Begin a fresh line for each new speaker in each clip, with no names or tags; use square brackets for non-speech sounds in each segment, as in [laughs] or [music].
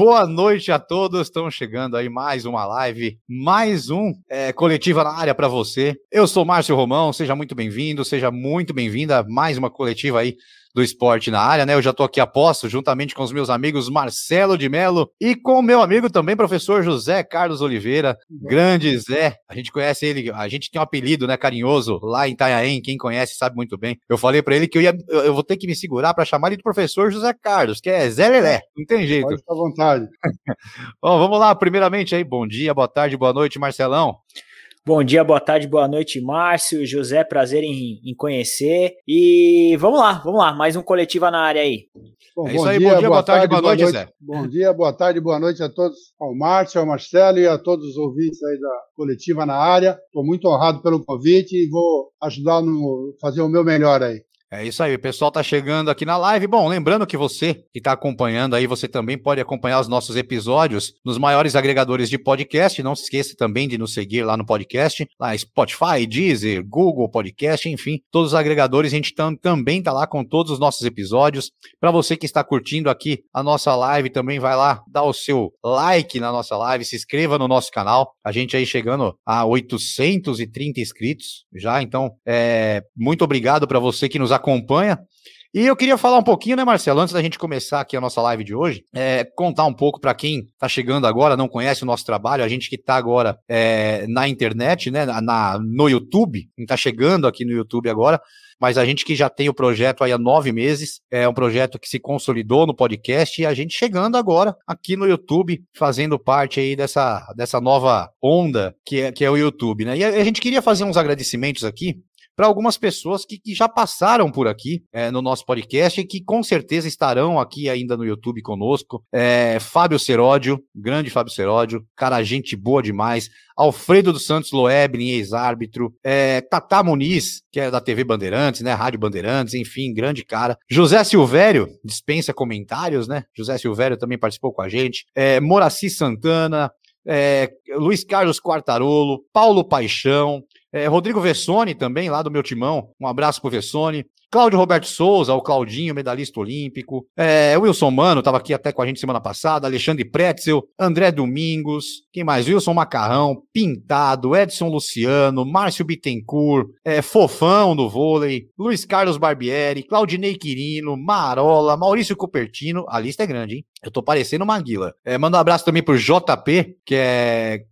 Boa noite a todos. Estamos chegando aí mais uma live, mais um é, coletiva na área para você. Eu sou Márcio Romão, seja muito bem-vindo, seja muito bem-vinda. Mais uma coletiva aí do esporte na área, né? Eu já estou aqui a posto, juntamente com os meus amigos Marcelo de Melo e com o meu amigo também, professor José Carlos Oliveira, grande Zé. A gente conhece ele, a gente tem um apelido, né, carinhoso, lá em Itanhaém, quem conhece sabe muito bem. Eu falei para ele que eu ia, eu vou ter que me segurar para chamar ele de professor José Carlos, que é Zé Lelé, não tem jeito. Pode
ficar à vontade. [laughs]
Bom, vamos lá, primeiramente aí, bom dia, boa tarde, boa noite, Marcelão.
Bom dia, boa tarde, boa noite, Márcio, José, prazer em, em conhecer. E vamos lá, vamos lá, mais um coletiva na área aí.
Bom, é isso aí, dia, bom dia, boa, boa tarde, boa noite, noite, Zé.
Bom dia, boa tarde, boa noite a todos, ao Márcio, ao Marcelo e a todos os ouvintes aí da coletiva na área. Estou muito honrado pelo convite e vou ajudar no fazer o meu melhor aí.
É isso aí, o pessoal tá chegando aqui na live. Bom, lembrando que você que está acompanhando aí, você também pode acompanhar os nossos episódios nos maiores agregadores de podcast. Não se esqueça também de nos seguir lá no podcast, lá Spotify, Deezer, Google Podcast, enfim, todos os agregadores. A gente tam, também tá lá com todos os nossos episódios. Para você que está curtindo aqui a nossa live, também vai lá dar o seu like na nossa live, se inscreva no nosso canal. A gente aí chegando a 830 inscritos já, então é muito obrigado para você que nos acompanha. E eu queria falar um pouquinho, né, Marcelo, antes da gente começar aqui a nossa live de hoje, é, contar um pouco para quem está chegando agora, não conhece o nosso trabalho, a gente que está agora é, na internet, né, na, no YouTube, quem está chegando aqui no YouTube agora, mas a gente que já tem o projeto aí há nove meses, é um projeto que se consolidou no podcast e a gente chegando agora aqui no YouTube, fazendo parte aí dessa, dessa nova onda que é, que é o YouTube, né? E a, a gente queria fazer uns agradecimentos aqui para algumas pessoas que, que, já passaram por aqui é, no nosso podcast e que com certeza estarão aqui ainda no YouTube conosco. É, Fábio Seródio, grande Fábio Seródio, cara, gente boa demais. Alfredo dos Santos Loebrin, ex-árbitro. É, Tata Muniz, que é da TV Bandeirantes, né? Rádio Bandeirantes, enfim, grande cara. José Silvério, dispensa comentários, né? José Silvério também participou com a gente. É, Moraci Santana, é, Luiz Carlos Quartarolo, Paulo Paixão, é, Rodrigo Vessone também, lá do meu timão. Um abraço pro Vessone. Cláudio Roberto Souza, o Claudinho, medalhista olímpico. É, Wilson Mano, estava aqui até com a gente semana passada. Alexandre Pretzel, André Domingos. Quem mais? Wilson Macarrão, Pintado, Edson Luciano, Márcio Bittencourt, é, Fofão do vôlei, Luiz Carlos Barbieri, Claudinei Quirino, Marola, Maurício Cupertino. A lista é grande, hein? Eu tô parecendo uma guila. É, manda um abraço também pro JP, que é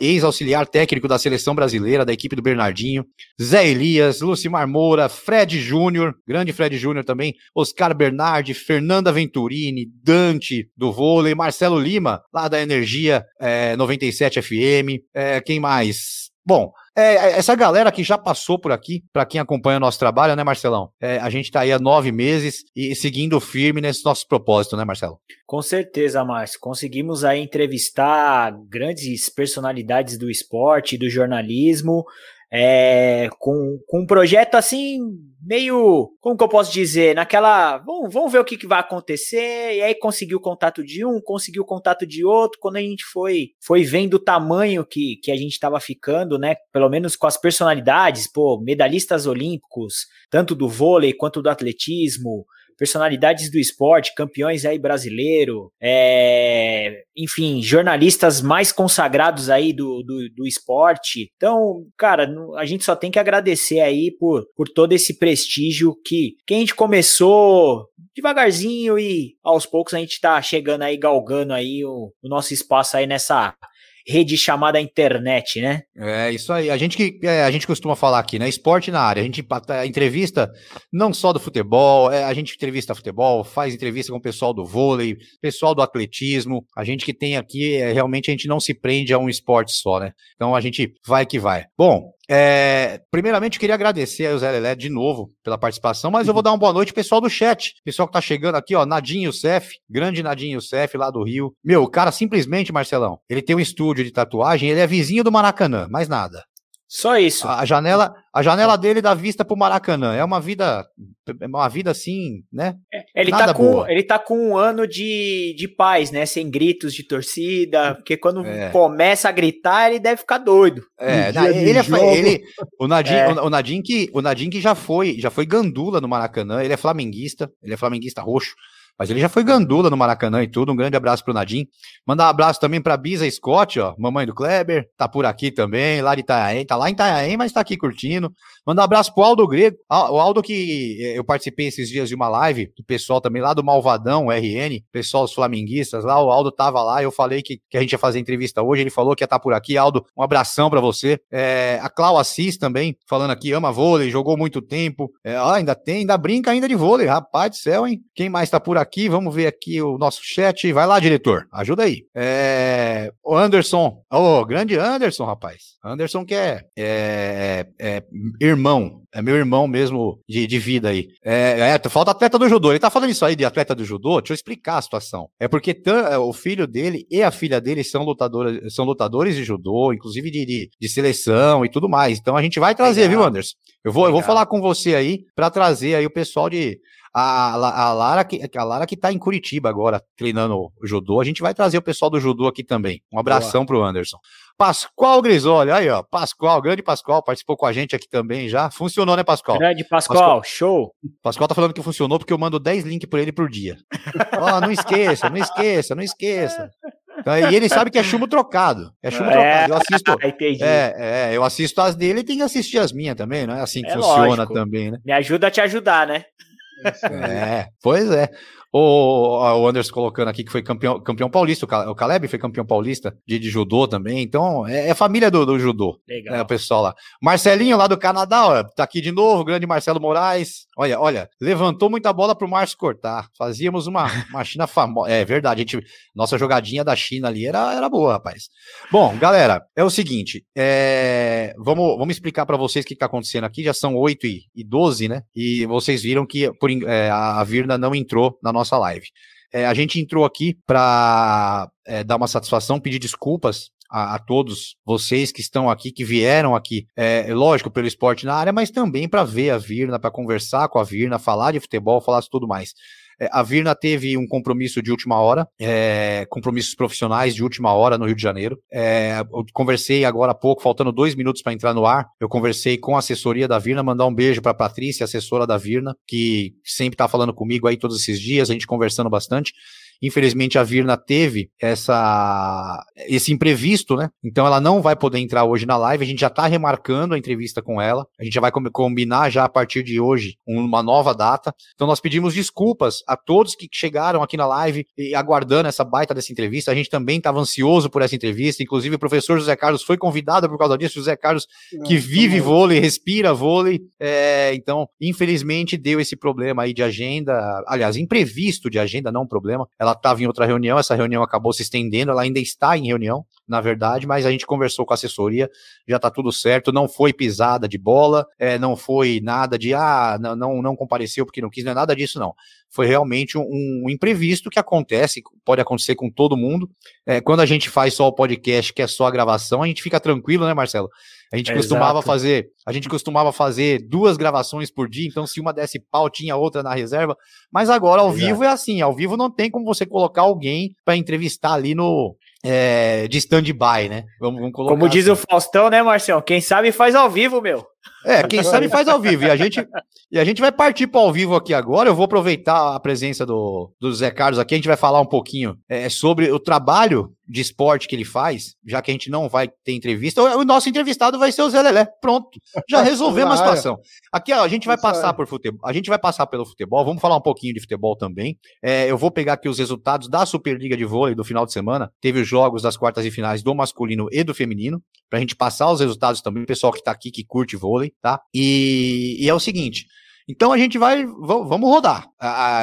ex-auxiliar técnico da seleção brasileira, da equipe do Bernardinho. Zé Elias, Lucimar Moura, Fred Júnior, grande Fred Júnior também. Oscar Bernardi, Fernanda Venturini, Dante do vôlei, Marcelo Lima, lá da Energia é, 97 FM. É, quem mais? Bom, é, essa galera que já passou por aqui, para quem acompanha o nosso trabalho, né, Marcelão? É, a gente está aí há nove meses e seguindo firme nesse nosso propósito, né, Marcelo?
Com certeza, Márcio. Conseguimos aí entrevistar grandes personalidades do esporte, do jornalismo, é, com, com um projeto assim, meio, como que eu posso dizer, naquela, vamos, vamos ver o que, que vai acontecer, e aí conseguiu o contato de um, conseguiu o contato de outro, quando a gente foi, foi vendo o tamanho que, que a gente estava ficando, né, pelo menos com as personalidades, pô, medalhistas olímpicos, tanto do vôlei quanto do atletismo, personalidades do esporte, campeões aí brasileiro, é, enfim, jornalistas mais consagrados aí do, do, do, esporte. Então, cara, a gente só tem que agradecer aí por, por todo esse prestígio que, que a gente começou devagarzinho e aos poucos a gente tá chegando aí, galgando aí o, o nosso espaço aí nessa rede chamada internet, né?
É, isso aí. A gente que é, a gente costuma falar aqui, né? Esporte na área. A gente a entrevista não só do futebol, é, a gente entrevista futebol, faz entrevista com o pessoal do vôlei, pessoal do atletismo. A gente que tem aqui, é, realmente a gente não se prende a um esporte só, né? Então a gente vai que vai. Bom, É, primeiramente, queria agradecer ao Zé Lelé de novo pela participação, mas eu vou dar uma boa noite pro pessoal do chat. Pessoal que tá chegando aqui, ó, Nadinho Cef, grande Nadinho Cef lá do Rio. Meu, o cara simplesmente, Marcelão, ele tem um estúdio de tatuagem, ele é vizinho do Maracanã, mais nada.
Só isso.
A janela, a janela dele dá vista pro Maracanã. É uma vida, é uma vida assim, né?
É, ele, tá com, ele tá com um ano de, de paz, né? Sem gritos de torcida, porque quando é. começa a gritar, ele deve ficar doido.
É, na, ele, é, ele, o Nadim, é. o, o Nadim que, o Nadim que já foi, já foi gandula no Maracanã, ele é flamenguista, ele é flamenguista roxo. Mas ele já foi gandula no Maracanã e tudo. Um grande abraço pro Nadim. Mandar um abraço também pra Bisa Scott, ó, mamãe do Kleber, tá por aqui também, lá de Itanhaém, tá lá em Itanhaém, mas tá aqui curtindo. Mandar um abraço pro Aldo Grego, o Aldo que eh, eu participei esses dias de uma live, do pessoal também lá do Malvadão, RN, pessoal os flamenguistas lá, o Aldo tava lá, eu falei que, que a gente ia fazer entrevista hoje, ele falou que ia estar tá por aqui. Aldo, um abração para você. É, a Clau Assis também, falando aqui, ama vôlei, jogou muito tempo. É, ó, ainda tem, ainda brinca ainda de vôlei, rapaz do céu, hein? Quem mais tá por aqui? Vamos ver aqui o nosso chat. Vai lá, diretor, ajuda aí. É, o Anderson, ô, oh, grande Anderson, rapaz. Anderson que é, é, é, irmão, é meu irmão mesmo de, de vida aí. É, é, falta atleta do judô. Ele tá falando isso aí de atleta do judô. Deixa eu explicar a situação. É porque é, o filho dele e a filha dele são lutadores, são lutadores de judô, inclusive de, de, de seleção e tudo mais. Então a gente vai trazer, Legal. viu, Anderson? Eu vou, eu vou falar com você aí para trazer aí o pessoal de a, a, Lara que, a Lara que tá em Curitiba agora treinando o judô, a gente vai trazer o pessoal do judô aqui também. Um abração Boa. pro Anderson. Pascoal Grisoli, aí ó, Pascoal, grande Pascoal, participou com a gente aqui também já. Funcionou, né, Pascoal?
Grande Pascoal, Pascoal show.
Pascoal tá falando que funcionou porque eu mando 10 links por ele por dia. Ó, oh, não esqueça, não esqueça, não esqueça. Então, e ele sabe que é chumbo trocado. É chumbo é, trocado. Eu assisto. [laughs] É, é, eu assisto as dele e tem que assistir as minhas também, não é assim que é funciona lógico. também, né?
Me ajuda a te ajudar, né?
É, pois é. O, o Anderson colocando aqui que foi campeão, campeão paulista, o Caleb foi campeão paulista de, de judô também, então é, é família do, do judô. Legal. É, o pessoal lá. Marcelinho lá do Canadá, ó, tá aqui de novo, grande Marcelo Moraes. Olha, olha, levantou muita bola pro Márcio cortar. Fazíamos uma, uma China famosa. É verdade, a gente, nossa jogadinha da China ali era, era boa, rapaz. Bom, galera, é o seguinte, é, vamos, vamos explicar para vocês o que, que tá acontecendo aqui. Já são 8 e, e 12, né? E vocês viram que por, é, a Virna não entrou na nossa nossa live. É, a gente entrou aqui para é, dar uma satisfação, pedir desculpas a, a, todos vocês que estão aqui, que vieram aqui, é, lógico, pelo esporte na área, mas também para ver a Virna, para conversar com a Virna, falar de futebol, falar de tudo mais. É, a Virna teve um compromisso de última hora, é, compromissos profissionais de última hora no Rio de Janeiro. É, eu conversei agora há pouco, faltando dois minutos para entrar no ar. Eu conversei com a assessoria da Virna, mandar um beijo para Patrícia, assessora da Virna, que sempre está falando comigo aí todos esses dias, a gente conversando bastante. Infelizmente, a Virna teve essa, esse imprevisto, né? Então ela não vai poder entrar hoje na live. A gente já está remarcando a entrevista com ela. A gente já vai combinar já a partir de hoje uma nova data. Então nós pedimos desculpas a todos que chegaram aqui na live e aguardando essa baita dessa entrevista. A gente também estava ansioso por essa entrevista. Inclusive, o professor José Carlos foi convidado por causa disso. José Carlos, que vive vôlei, respira vôlei. É, então, infelizmente, deu esse problema aí de agenda. Aliás, imprevisto de agenda, não um problema. Ela estava em outra reunião, essa reunião acabou se estendendo, ela ainda está em reunião, na verdade, mas a gente conversou com a assessoria, já está tudo certo, não foi pisada de bola, é, não foi nada de, ah, não, não, não compareceu porque não quis, não é nada disso, não. Foi realmente um, um imprevisto que acontece, pode acontecer com todo mundo. É, quando a gente faz só o podcast, que é só a gravação, a gente fica tranquilo, né, Marcelo? A gente é costumava exato. fazer, a gente costumava fazer duas gravações por dia, então se uma desse pau, tinha outra na reserva. Mas agora ao exato. vivo é assim, ao vivo não tem como você colocar alguém para entrevistar ali no é, de stand-by, né?
Vamos, vamos colocar Como diz assim. o Faustão, né, Marcelo? Quem sabe faz ao vivo, meu.
É, quem sabe faz ao vivo. E a gente, e a gente vai partir para ao vivo aqui agora. Eu vou aproveitar a presença do, do Zé Carlos aqui. A gente vai falar um pouquinho é, sobre o trabalho de esporte que ele faz, já que a gente não vai ter entrevista. O nosso entrevistado vai ser o Zé Lelé. Pronto. Já [laughs] resolvemos a situação. Aqui, ó, a gente vai passar por futebol. A gente vai passar pelo futebol. Vamos falar um pouquinho de futebol também. É, eu vou pegar aqui os resultados da Superliga de Vôlei do final de semana. Teve os jogos das quartas e finais do masculino e do feminino. Pra gente passar os resultados também, o pessoal que tá aqui que curte vôlei, tá? E, e é o seguinte. Então a gente vai, vamos rodar.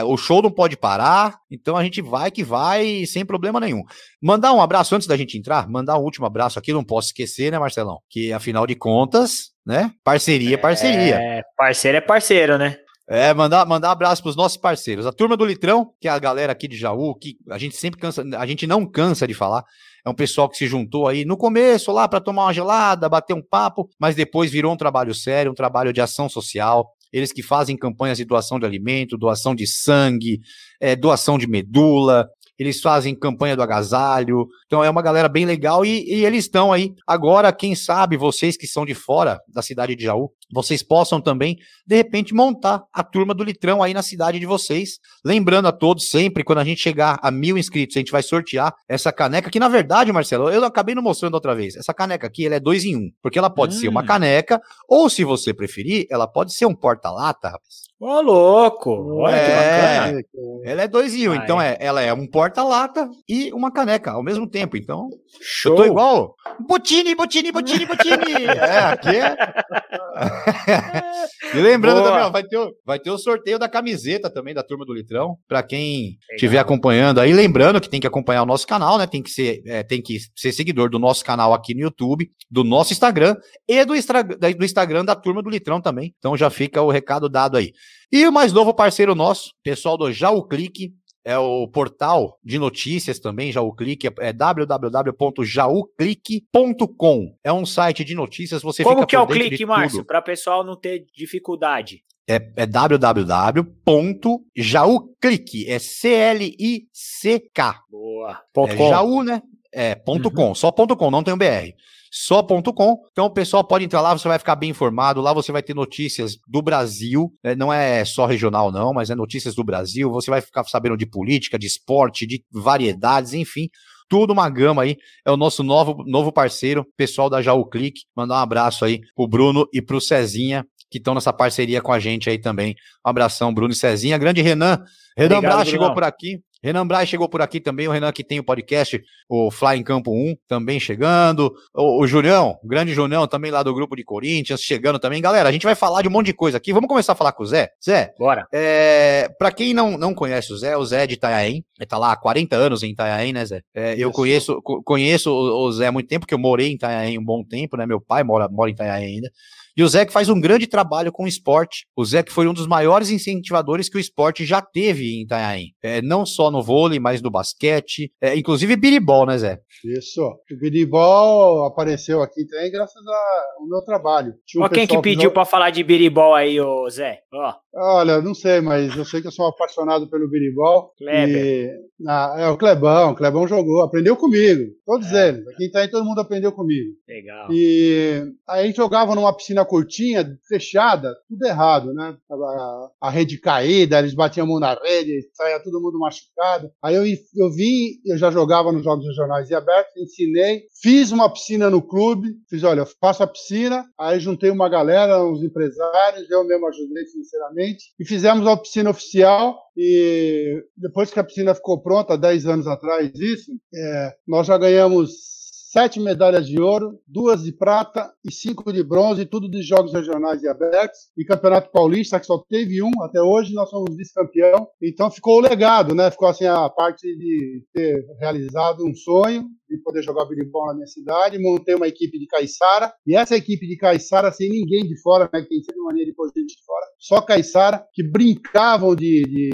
o show não pode parar, então a gente vai que vai sem problema nenhum. Mandar um abraço antes da gente entrar, mandar um último abraço aqui, não posso esquecer, né, Marcelão? Que afinal de contas, né? Parceria é parceria.
É, parceiro é parceiro, né?
É, mandar, mandar abraço pros nossos parceiros. A turma do Litrão, que é a galera aqui de Jaú, que a gente sempre cansa, a gente não cansa de falar. É um pessoal que se juntou aí no começo lá para tomar uma gelada, bater um papo, mas depois virou um trabalho sério, um trabalho de ação social. Eles que fazem campanhas de doação de alimento, doação de sangue, é, doação de medula, eles fazem campanha do agasalho. Então é uma galera bem legal e, e eles estão aí. Agora, quem sabe, vocês que são de fora da cidade de Jaú, vocês possam também, de repente, montar a turma do Litrão aí na cidade de vocês. Lembrando a todos, sempre, quando a gente chegar a mil inscritos, a gente vai sortear essa caneca, que na verdade, Marcelo, eu acabei não mostrando outra vez. Essa caneca aqui, ela é dois em um, porque ela pode hum. ser uma hum. caneca, ou se você preferir, ela pode ser um porta-lata, rapaz.
Ô, louco! Olha é, que bacana.
Ela é dois em um, então é, ela é um porta-lata e uma caneca ao mesmo tempo. Então, Show. eu tô igual. Botini, Botini, Botini, Botini! [laughs] é, aqui é. [laughs] e lembrando Boa. também, ó, vai, ter, o, vai ter o sorteio da camiseta também da turma do Litrão, para quem estiver acompanhando aí. Lembrando que tem que acompanhar o nosso canal, né? Tem que ser, é, tem que ser seguidor do nosso canal aqui no YouTube, do nosso Instagram e do, do Instagram da turma do Litrão também. Então já fica o recado dado aí. E o mais novo parceiro nosso, pessoal do Já o Clique, é o portal de notícias também, já o clique, é www.jauclique.com. É um site de notícias, você
Como
fica
que é o clique, Márcio, para o pessoal não ter dificuldade?
É, é www.jauclique, é C-L-I-C-K.
Boa.
É Jaú, né? É, ponto uhum. .com, só ponto .com, não tem o BR só.com. Então o pessoal pode entrar lá, você vai ficar bem informado. Lá você vai ter notícias do Brasil, né? não é só regional, não, mas é notícias do Brasil. Você vai ficar sabendo de política, de esporte, de variedades, enfim tudo uma gama aí. É o nosso novo, novo parceiro, pessoal da Jaú Clique. Mandar um abraço aí pro Bruno e pro Cezinha, que estão nessa parceria com a gente aí também. Um abração, Bruno e Cezinha. Grande Renan. Renan Braz chegou por aqui. Renan Braz chegou por aqui também, o Renan que tem o podcast, o Fly em Campo 1, também chegando. O, o Julião, o grande Julião, também lá do grupo de Corinthians, chegando também. Galera, a gente vai falar de um monte de coisa aqui. Vamos começar a falar com o Zé? Zé,
bora.
É, pra quem não, não conhece o Zé, o Zé é de Itanhaém, ele tá lá há 40 anos em Itanhaém, né, Zé? É, eu conheço, conheço o Zé há muito tempo, porque eu morei em Itanhaém um bom tempo, né? Meu pai mora, mora em Itanhaém ainda. E o Zé que faz um grande trabalho com o esporte. O Zé que foi um dos maiores incentivadores que o esporte já teve em Itanhaém. É, não só no vôlei, mas no basquete. É, inclusive biribol, né, Zé?
Isso. O biribol apareceu aqui também graças ao meu trabalho.
Tinha um quem que pediu que... para falar de biribol aí, ô Zé? Ó.
Olha, não sei, mas eu sei que eu sou apaixonado pelo biribol. Kleber. E, ah, é, o Clebão. O Clebão jogou, aprendeu comigo. Todos é. eles. Aqui em Itaém todo mundo aprendeu comigo.
Legal.
E aí jogava numa piscina curtinha, fechada, tudo errado, né? A, a rede caída, eles batiam a mão na rede, saía todo mundo machucado. Aí eu, eu vim, eu já jogava nos jogos regionais e abertos, ensinei, fiz uma piscina no clube, fiz, olha, eu faço a piscina, aí juntei uma galera, uns empresários, eu mesmo ajudei financeiramente, e fizemos a piscina oficial, e depois que a piscina ficou pronta, 10 anos atrás, isso, é, nós já ganhamos sete medalhas de ouro, duas de prata e cinco de bronze, tudo de jogos regionais e abertos. E Campeonato Paulista, que só teve um até hoje, nós somos vice-campeão. Então ficou o legado, né? Ficou assim a parte de ter realizado um sonho de poder jogar biribol na minha cidade, montei uma equipe de Caiçara, e essa equipe de Caiçara, sem ninguém de fora, né, que tem sempre maneira de pôr gente de fora, só Caiçara, que brincavam de, de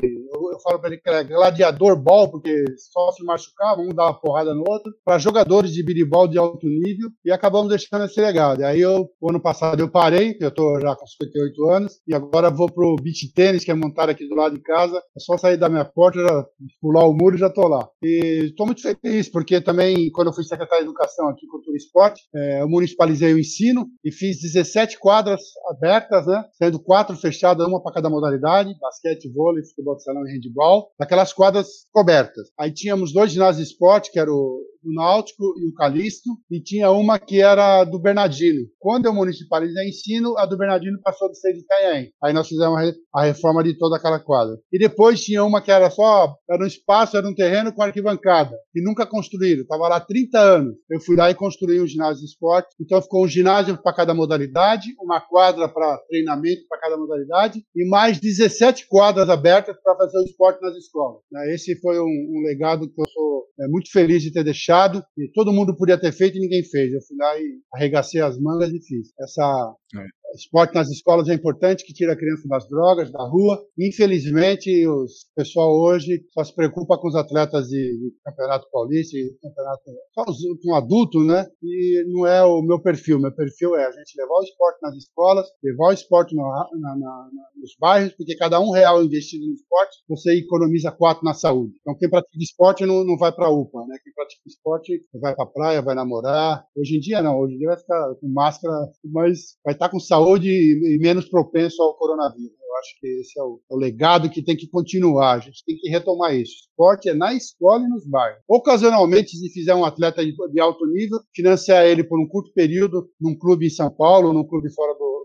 eu falo para ele que era gladiador ball, porque só se machucavam, um dava porrada no outro, para jogadores de biribol de alto nível, e acabamos deixando esse legado. E aí eu, ano passado eu parei, eu estou já com 58 anos, e agora vou pro beach tênis, que é montado aqui do lado de casa, é só sair da minha porta, já, pular o muro e já estou lá. E estou muito feliz, porque também quando eu fui secretário de Educação aqui, Cultura e Esporte, é, eu municipalizei o ensino e fiz 17 quadras abertas, né? Sendo quatro fechadas, uma para cada modalidade, basquete, vôlei, futebol de salão e handball, daquelas quadras cobertas. Aí tínhamos dois ginásios de esporte, que era o o Náutico e o Calixto, e tinha uma que era do Bernardino. Quando eu municipalizei ensino, a do Bernardino passou de ser de Itanhaém. Aí nós fizemos a reforma de toda aquela quadra. E depois tinha uma que era só, era um espaço, era um terreno com arquibancada, que nunca construíram, estava lá há 30 anos. Eu fui lá e construí um ginásio de esporte, então ficou um ginásio para cada modalidade, uma quadra para treinamento para cada modalidade, e mais 17 quadras abertas para fazer o esporte nas escolas. Né, esse foi um, um legado que eu sou é, muito feliz de ter deixado, e todo mundo podia ter feito e ninguém fez. Eu fui lá e arregacei as mangas e fiz. Essa, é. Esporte nas escolas é importante, que tira a criança das drogas, da rua. Infelizmente, o pessoal hoje só se preocupa com os atletas de, de campeonato paulista, de campeonato só os, com adulto, né? E não é o meu perfil. Meu perfil é a gente levar o esporte nas escolas, levar o esporte no, na, na, nos bairros, porque cada um real investido no esporte, você economiza quatro na saúde. Então, quem pratica esporte não, não vai para UPA, né? Quem pratica esporte vai para praia, vai namorar. Hoje em dia, não. Hoje em dia vai ficar com máscara, mas vai estar com saúde saúde e menos propenso ao coronavírus. Eu acho que esse é o, é o, legado que tem que continuar. A gente tem que retomar isso. esporte é na escola e nos bairros. Ocasionalmente, se fizer um atleta de, de alto nível, financiar ele por um curto período num clube em São Paulo, num clube fora do,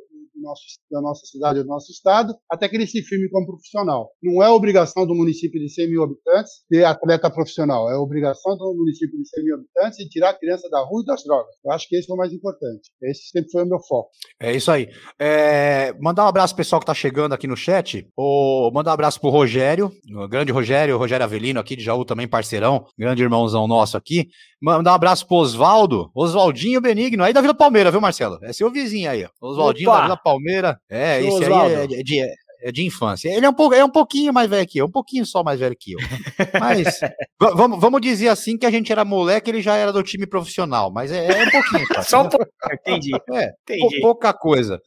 nosso, da nossa cidade, do nosso estado, até que ele se firme como profissional. Não é obrigação do município de 100 mil habitantes ter atleta profissional, é obrigação do município de 100 mil habitantes de tirar a criança da rua e das drogas. Eu acho que esse é o mais importante. Esse sempre foi o meu foco.
É isso aí. É, mandar um abraço pro pessoal que está chegando aqui no chat. O, mandar um abraço pro Rogério, o grande Rogério, Rogério Avelino aqui de Jaú também, parceirão, grande irmãozão nosso aqui. Mandar um abraço pro Oswaldo, Oswaldinho Benigno, aí da Vila Palmeira, viu, Marcelo? É seu vizinho aí, ó. Oswaldinho da Vila Palmeira. É, esse aí é, é, é de infância. Ele é um, pouco, é um pouquinho mais velho que eu, um pouquinho só mais velho que eu. Mas [laughs] vamos, vamos dizer assim que a gente era moleque, ele já era do time profissional, mas é, é um pouquinho. Tá? [laughs]
só um pouquinho, entendi. [laughs]
É, entendi. pouca coisa.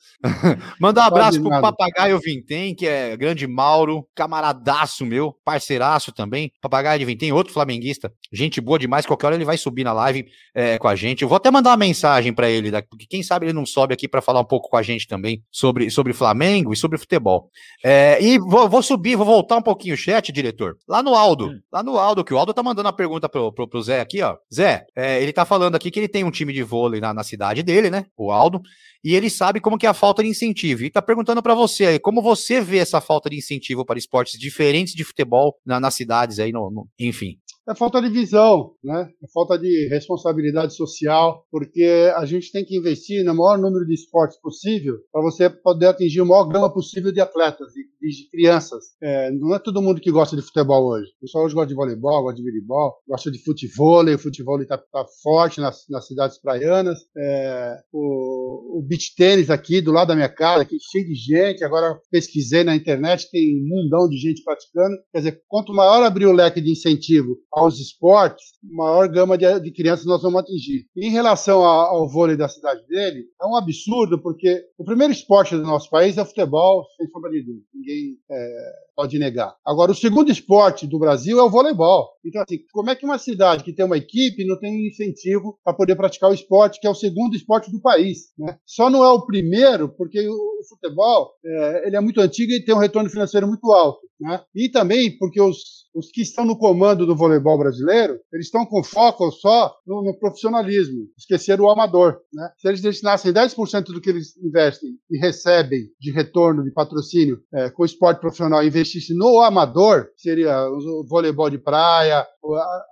Mandar um abraço pro Papagaio Vintém, que é grande Mauro, camaradaço meu, parceiraço também. Papagaio de Vintém, outro flamenguista, gente boa demais. Qualquer hora ele vai subir na live é, com a gente. Eu vou até mandar uma mensagem para ele, porque quem sabe ele não sobe aqui para falar um pouco com a gente também sobre, sobre Flamengo e sobre futebol. É, e vou, vou, subir, vou voltar um pouquinho o chat, diretor. Lá no Aldo, hum. lá no Aldo, que o Aldo tá mandando a pergunta pro, pro, pro Zé aqui, ó. Zé, é, ele tá falando aqui que ele tem um time de vôlei na, na cidade dele, né? O Aldo e ele sabe como que é a falta de incentivo. E está perguntando para você aí, como você vê essa falta de incentivo para esportes diferentes de futebol na, nas cidades aí, no, no, enfim.
É falta de visão, né? É falta de responsabilidade social, porque a gente tem que investir no maior número de esportes possível para você poder atingir o maior gama possível de atletas, de, de crianças. É, não é todo mundo que gosta de futebol hoje. O pessoal hoje gosta de voleibol, gosta de voleibol, gosta de futebol, o futebol está tá forte nas, nas cidades praianas. É, o, o beach tênis aqui do lado da minha casa, aqui cheio de gente. Agora pesquisei na internet, tem um mundão de gente praticando. Quer dizer, quanto maior abrir o leque de incentivo aos esportes, maior gama de, de crianças nós vamos atingir. Em relação ao, ao vôlei da cidade dele, é um absurdo, porque o primeiro esporte do nosso país é o futebol, sem sombra de dúvida. Ninguém é, pode negar. Agora, o segundo esporte do Brasil é o voleibol. Então, assim, como é que uma cidade que tem uma equipe não tem incentivo para poder praticar o esporte, que é o segundo esporte do país? Né? Só não é o primeiro, porque o futebol é, ele é muito antigo e tem um retorno financeiro muito alto. Né? E também porque os, os que estão no comando do voleibol brasileiro, eles estão com foco só no, no profissionalismo, esqueceram o amador. Né? Se eles destinassem 10% do que eles investem e recebem de retorno, de patrocínio é, com o esporte profissional, investisse no amador, seria o voleibol de praia,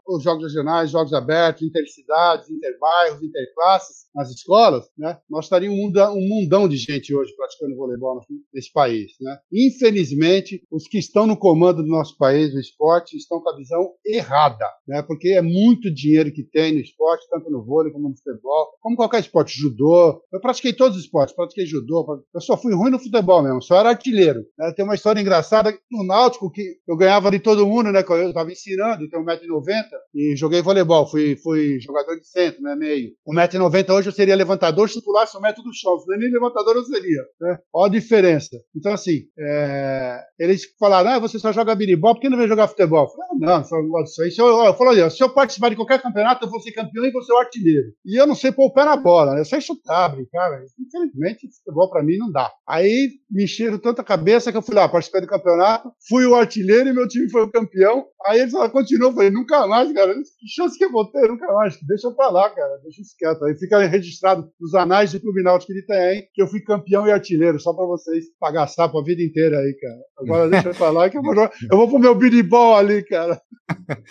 os jogos regionais, jogos abertos, intercidades, interbairros, interclasses nas escolas, né? nós estaríamos um mundão, de gente hoje praticando voleibol nesse país. Né? Infelizmente, os que estão no comando do nosso país, do esporte, estão com a visão errada, né? porque é muito dinheiro que tem no esporte, tanto no vôlei como no futebol, como qualquer esporte, judô. Eu pratiquei todos os esportes, pratiquei judô, eu só fui ruim no futebol mesmo, só era artilheiro. Né? Tem uma história engraçada no Náutico que eu ganhava de todo mundo, né? Eu estava ensinando, tenho 1,90m e joguei voleibol, fui, fui jogador de centro, né? Meio. 1,90m hoje eu seria levantador, pulasse um metro do chão, nem levantador eu seria. Né? Olha a diferença. Então, assim, é... eles falaram, ah, você só joga biribol, por que não vem jogar futebol? Eu falei, ah, não, só gosto disso aí. Se eu, eu falei, se eu participar de qualquer campeonato, eu vou ser campeão e vou ser o artilheiro. E eu não sei pôr o pé na bola, né? Eu sei chutar, brincar. Infelizmente, futebol para mim não dá. Aí me encheram tanta cabeça que eu fui lá, participei do campeonato, fui o artilheiro e meu time foi o campeão. Aí eles falaram, continuou. Eu falei, nunca mais, cara. Que chance que eu vou ter, nunca mais. Deixa pra lá, cara. Deixa isso quieto. Aí fica registrado nos anais de Clube Náutico de Itaém que eu fui campeão e artilheiro, só pra vocês pagar sapo a vida inteira aí, cara. Agora deixa pra lá que eu vou, [laughs] eu vou pro meu biribol ali, cara. [laughs]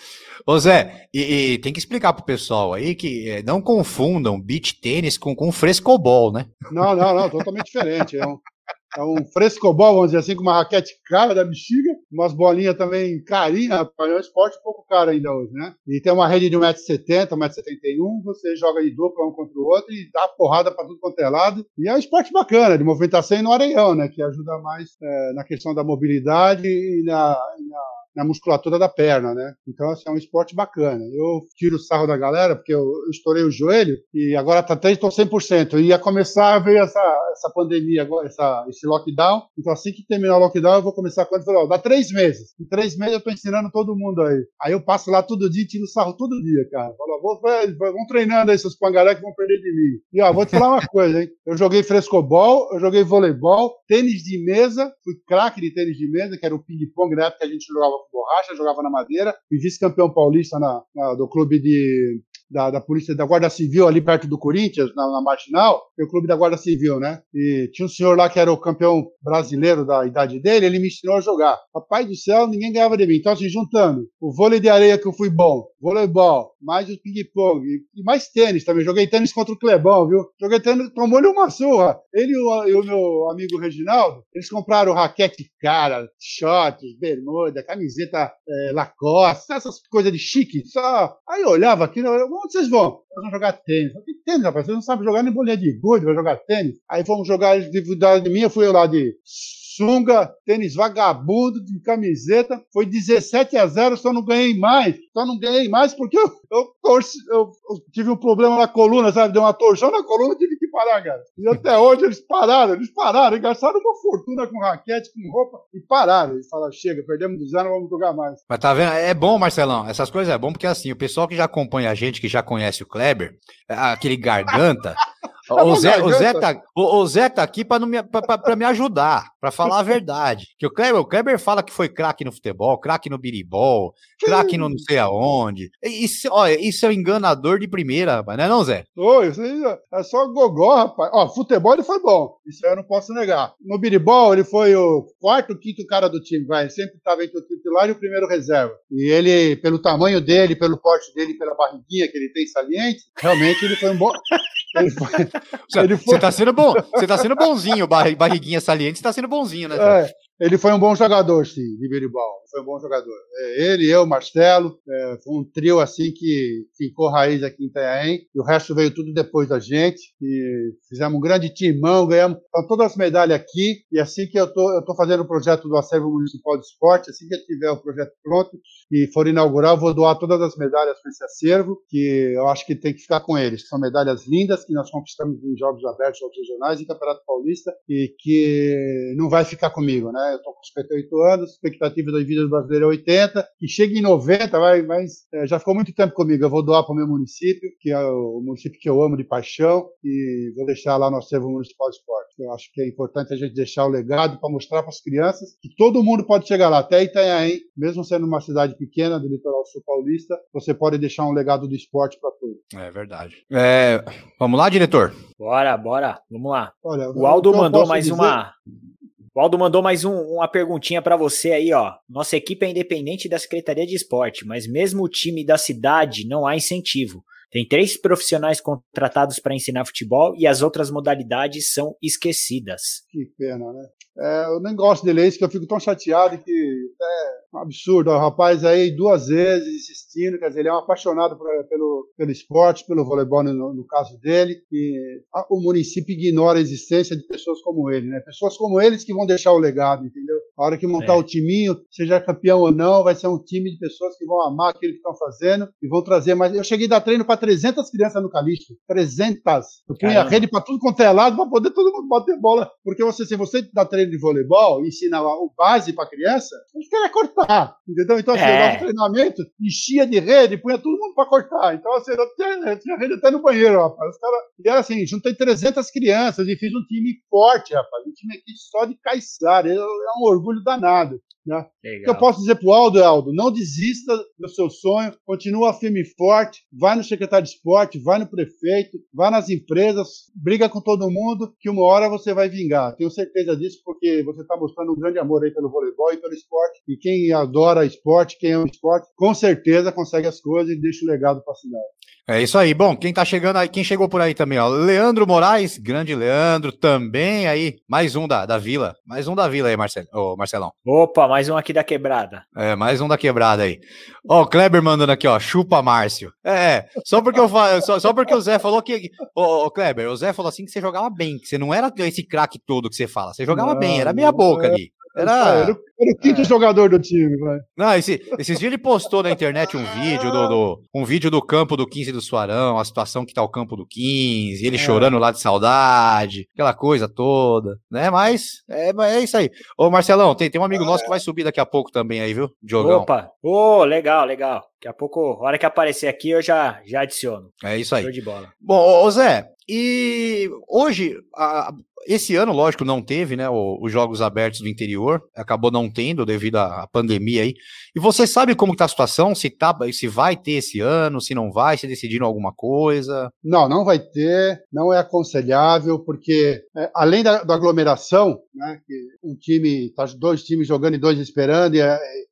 Ô Zé, e, e, tem que explicar pro pessoal aí que é, não confundam beach tênis com, com frescobol, né?
Não, não, não, totalmente diferente. É um, é um frescobol, vamos dizer assim, com uma raquete cara da bexiga, umas bolinhas também carinhas, rapaz. É um esporte um pouco caro ainda hoje, né? E tem uma rede de 1,70m, 1,71m, você joga de dupla um contra o outro e dá porrada para tudo quanto é lado. E é um esporte bacana, de movimentação e no areião, né? Que ajuda mais é, na questão da mobilidade e na, na na musculatura da perna, né? Então, assim, é um esporte bacana. Eu tiro o sarro da galera, porque eu, estourei o joelho e agora tá até estou 100%. E ia começar ver essa, essa pandemia, agora, essa, esse lockdown. Então, assim que terminar o lockdown, eu vou começar quando falar, dá três meses. Em três meses eu tô ensinando todo mundo aí. Aí eu passo lá todo dia, tiro o sarro todo dia, cara. Falo, vou, treinando aí, seus pangaré que vão perder de mim. E ó, vou te falar uma [laughs] coisa, hein? Eu joguei frescobol, eu joguei voleibol, tênis de mesa, fui craque de tênis de mesa, que era o ping-pong, na época que a gente jogava borracha, jogava na madeira, e vice-campeão paulista na, na, do clube de da, da polícia, da Guarda Civil ali perto do Corinthians, na, na Marginal, tem o clube da Guarda Civil, né? E tinha um senhor lá que era o campeão brasileiro da idade dele, ele me ensinou a jogar. Papai do céu, ninguém ganhava de mim. Então, assim, juntando o vôlei de areia que eu fui bom, voleibol, mais o ping-pong e, mais tênis também. Joguei tênis contra o Clebão, viu? Joguei tênis, tomou-lhe uma surra. Ele e o, e o, meu amigo Reginaldo, eles compraram raquete cara, shorts, bermuda, camiseta é, Lacoste, essas coisas de chique. Só... Aí eu olhava aqui, eu, onde vocês vão? Nós vamos jogar tênis. Que tênis, rapaz? Você não sabe jogar nem bolinha de gude, vai jogar tênis. Aí fomos jogar de, de mim, eu fui lá de sunga, tênis vagabundo, de camiseta. Foi 17 a 0, só não ganhei mais. Só não ganhei mais porque eu, eu, torci, eu, eu tive um problema na coluna, sabe? Deu uma torção na coluna, tive que parar, cara. E até hoje eles pararam, eles pararam, gastaram uma fortuna com raquete, com roupa e pararam. Eles falaram: chega, perdemos dos anos, vamos jogar mais.
Mas tá vendo? É bom, Marcelão. Essas coisas é bom porque assim, o pessoal que já acompanha a gente, que já conhece o Kleber, é, aquele garganta. O Zé, o, Zé tá, o, Zé tá aqui para me, me ajudar, para falar a [laughs] verdade. Que o Kleber, o Kleber fala que foi craque no futebol, craque no biribol, craque no não sei aonde. Isso, olha, isso é um enganador de primeira, rapaz, não é não, Zé?
Oi, isso aí é só gogó, rapaz. Ó, futebol ele foi bom, isso aí eu não posso negar. No biribol ele foi o quarto, quinto cara do time, vai. Ele sempre estava entre o titular e o primeiro reserva. E ele, pelo tamanho dele, pelo porte dele, pela barriguinha que ele tem saliente, realmente ele foi um bom... Ele foi,
ele foi... Você tá sendo bom, você tá sendo bonzinho, barriguinha saliente, você tá sendo bonzinho, né?
É, ele foi um bom jogador, sim, de Beribal. Foi um bom jogador. É, ele, eu, Marcelo, é, foi um trio assim que ficou raiz aqui em Itanhaém. E o resto veio tudo depois da gente. E fizemos um grande timão, ganhamos todas as medalhas aqui. E assim que eu tô, eu tô fazendo o projeto do Acervo Municipal de Esporte, assim que eu tiver o projeto pronto e for inaugurar, eu vou doar todas as medalhas para esse acervo, que eu acho que tem que ficar com eles. São medalhas lindas que nós conquistamos em Jogos Abertos, Jogos Regionais e Campeonato Paulista e que não vai ficar comigo, né? Eu estou com 58 anos, expectativa da vida do brasileiro é 80, e chega em 90, vai, mas é, já ficou muito tempo comigo. Eu vou doar para o meu município, que é o município que eu amo de paixão, e vou deixar lá no acervo municipal de esporte. Eu acho que é importante a gente deixar o legado para mostrar para as crianças que todo mundo pode chegar lá, até Itanhaém, mesmo sendo uma cidade pequena do litoral sul paulista, você pode deixar um legado do esporte para todos.
É verdade. É, vamos lá, diretor?
Bora, bora, vamos lá. Olha, o Aldo mandou mais dizer... uma o Aldo mandou mais um, uma perguntinha para você aí, ó. Nossa equipe é independente da Secretaria de Esporte, mas mesmo o time da cidade não há incentivo. Tem três profissionais contratados para ensinar futebol e as outras modalidades são esquecidas.
Que pena, né? É, eu nem gosto de ler isso, que eu fico tão chateado que é um absurdo. O rapaz aí duas vezes insistindo, quer dizer, ele é um apaixonado por, pelo, pelo esporte, pelo voleibol no, no caso dele, e a, o município ignora a existência de pessoas como ele, né? Pessoas como eles que vão deixar o legado, entendeu? A hora que montar é. o timinho, seja campeão ou não, vai ser um time de pessoas que vão amar aquilo que estão fazendo e vão trazer mais. Eu cheguei a dar treino para 300 crianças no Calixto, 300. Eu punha a rede para tudo quanto é lado para poder todo mundo bater bola, porque você se você dá treino treino de voleibol, ensina o base para criança, a gente queria cortar, entendeu? Então, assim, é. o treinamento enchia de rede, punha todo mundo para cortar. Então, assim, eu tinha, tinha rede até no banheiro, rapaz. Os e era assim, juntei 300 crianças e fiz um time forte, rapaz. Um time aqui só de caiçara. É um orgulho danado. Né? O que eu posso dizer para o Aldo, Aldo, não desista do seu sonho, continua firme e forte, vai no secretário de esporte, vai no prefeito, vai nas empresas, briga com todo mundo, que uma hora você vai vingar. Tenho certeza disso, porque você está mostrando um grande amor aí pelo voleibol e pelo esporte. E quem adora esporte, quem ama esporte, com certeza consegue as coisas e deixa o legado para a cidade.
É isso aí. Bom, quem tá chegando aí, quem chegou por aí também, ó. Leandro Moraes, grande Leandro, também aí. Mais um da, da Vila. Mais um da Vila aí, Marcelo. Marcelão.
Opa, mais um aqui da quebrada.
É, mais um da quebrada aí. Ó, o Kleber mandando aqui, ó. Chupa Márcio. É, só porque eu falo, só, só porque o Zé falou que. Ô, ô, Kleber, o Zé falou assim que você jogava bem, que você não era esse craque todo que você fala. Você jogava não, bem, era meia boca ali.
Era, era, era o quinto é. jogador do time, vai.
Não, esse, esses dias ele postou na internet um vídeo do, do, um vídeo do campo do 15 do Suarão, a situação que tá o campo do 15, ele é. chorando lá de saudade, aquela coisa toda, né? Mas é, é isso aí. Ô, Marcelão, tem, tem um amigo nosso que vai subir daqui a pouco também aí, viu?
Diogão. Opa, ô, oh, legal, legal. Daqui a pouco, a hora que aparecer aqui, eu já, já adiciono.
É isso aí. Show
de bola.
Bom, ô Zé, e hoje, a, esse ano, lógico, não teve, né, os Jogos Abertos do interior, acabou não tendo devido à pandemia aí. E você sabe como está a situação? Se, tá, se vai ter esse ano, se não vai, se decidiram alguma coisa?
Não, não vai ter, não é aconselhável, porque é, além da, da, aglomeração, né, que um time, tá dois times jogando e dois esperando, e,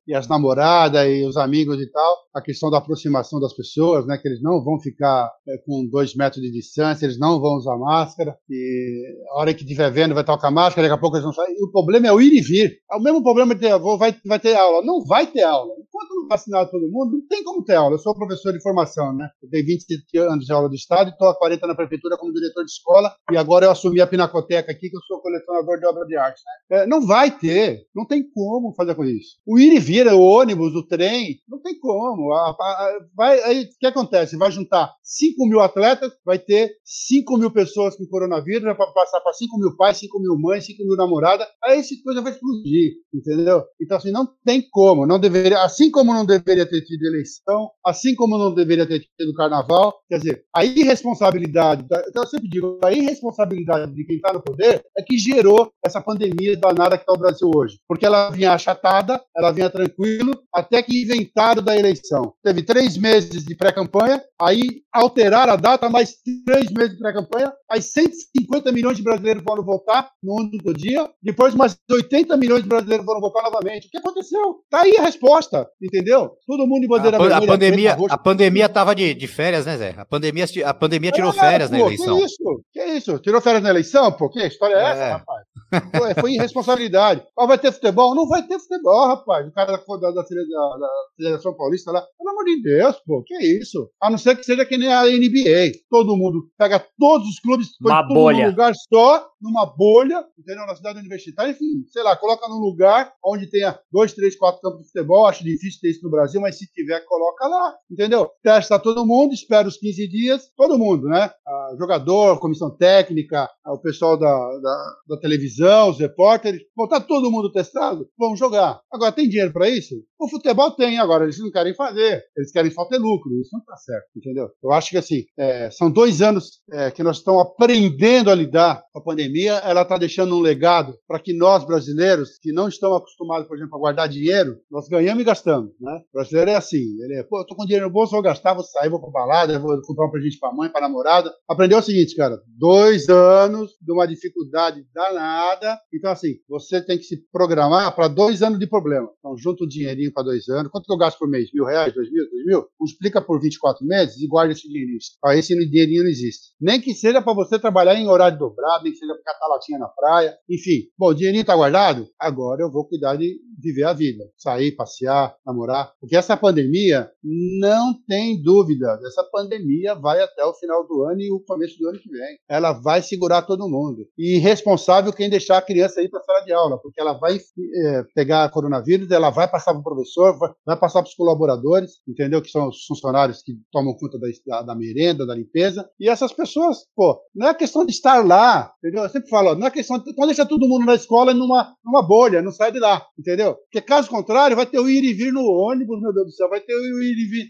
e as namoradas e os amigos e tal, a questão da aproximação das pessoas, né, que eles não vão ficar é, com dois metros de distância, eles não vão usar máscara, e a hora que estiver vendo vai a máscara, daqui a pouco eles vão sair. E o problema é o ir e vir. É o mesmo problema de ter, vai, vai ter aula. Não vai ter aula. Enquanto não vacinar todo mundo, não tem como ter aula. Eu sou professor de formação, né? Eu tenho 20 anos de aula do Estado e estou há 40 na prefeitura como diretor de escola, e agora eu assumi a Pinacoteca aqui, que eu sou colecionador de obra de arte, né? É, não vai ter. Não tem como fazer com isso. O ir e vir, o ônibus, o trem, não tem como. A, a, vai, aí, o que acontece? Vai juntar 5 mil atletas, vai ter 5 mil pessoas com coronavírus, vai passar para 5 mil pais, 5 mil mães, 5 mil namoradas, aí essa coisa vai explodir, entendeu? Então, assim, não tem como, não deveria, assim como não deveria ter tido eleição, assim como não deveria ter tido carnaval, quer dizer, a irresponsabilidade, então eu sempre digo, a irresponsabilidade de quem está no poder é que gerou essa pandemia danada que está o Brasil hoje, porque ela vinha achatada, ela vinha tranquilo, até que inventaram da eleição. Teve três meses de pré-campanha, aí alteraram a data, mais três meses de pré-campanha, aí 150 milhões de brasileiros foram votar no único dia, depois mais 80 milhões de brasileiros foram votar novamente. O que aconteceu? Tá aí a resposta, entendeu? Todo mundo em bandeira
a, vermelha. A pandemia, a pandemia tava de, de férias, né, Zé? A pandemia, a pandemia tirou é, férias pô, na eleição.
Que isso? Que isso? Tirou férias na eleição? Pô, que história é, é. essa, rapaz? Pô, é, foi irresponsabilidade. [laughs] Ah, vai ter futebol? Não vai ter futebol, rapaz. O cara da, da, da, da Federação Paulista lá, pelo amor de Deus, pô, que isso? A não ser que seja que nem a NBA. Todo mundo pega todos os clubes, põe tudo num lugar só, numa bolha, entendeu? Na cidade universitária, enfim, sei lá, coloca num lugar onde tenha dois, três, quatro campos de futebol. Acho difícil ter isso no Brasil, mas se tiver, coloca lá, entendeu? Testa todo mundo, espera os 15 dias, todo mundo, né? Ah, jogador, comissão técnica, ah, o pessoal da, da, da televisão, os repórteres, bom, tá todo mundo testado, vamos jogar. Agora, tem dinheiro para isso? O futebol tem, agora eles não querem fazer, eles querem só ter lucro, isso não tá certo, entendeu? Eu acho que assim, é, são dois anos é, que nós estamos aprendendo a lidar com a pandemia, ela está deixando um legado para que nós, brasileiros, que não estamos acostumados, por exemplo, a guardar dinheiro, nós ganhamos e gastamos, né? O brasileiro é assim, ele é, pô, eu tô com dinheiro no bolso, vou gastar, vou sair, vou pra balada, vou comprar um presente pra mãe, pra namorada. Aprendeu o seguinte, cara, dois anos de uma dificuldade danada, então assim, você tem que se programar para dois anos de problema. Então, junta o dinheirinho para dois anos, quanto que eu gasto por mês? Mil reais, dois mil, dois mil? Multiplica por 24 meses e guarda esse dinheirinho. Ah, esse dinheirinho não existe. Nem que seja para você trabalhar em horário dobrado, nem que seja catar latinha na praia, enfim. Bom, o dinheirinho tá guardado? Agora eu vou cuidar de viver a vida. Sair, passear, namorar. Porque essa pandemia, não tem dúvida, essa pandemia vai até o final do ano e o começo do ano que vem. Ela vai segurar todo mundo. E responsável quem deixar a criança ir para sala de aula, porque ela vai é, pegar coronavírus, ela vai passar para o professor, vai, passar para os colaboradores, entendeu? Que são os funcionários que tomam conta da, da, da, merenda, da limpeza. E essas pessoas, pô, não é questão de estar lá, entendeu? Sempre falo, não é questão de. Então deixa todo mundo na escola numa, numa bolha, não sai de lá, entendeu? Porque caso contrário, vai ter o ir e vir no ônibus, meu Deus do céu, vai ter o ir e vir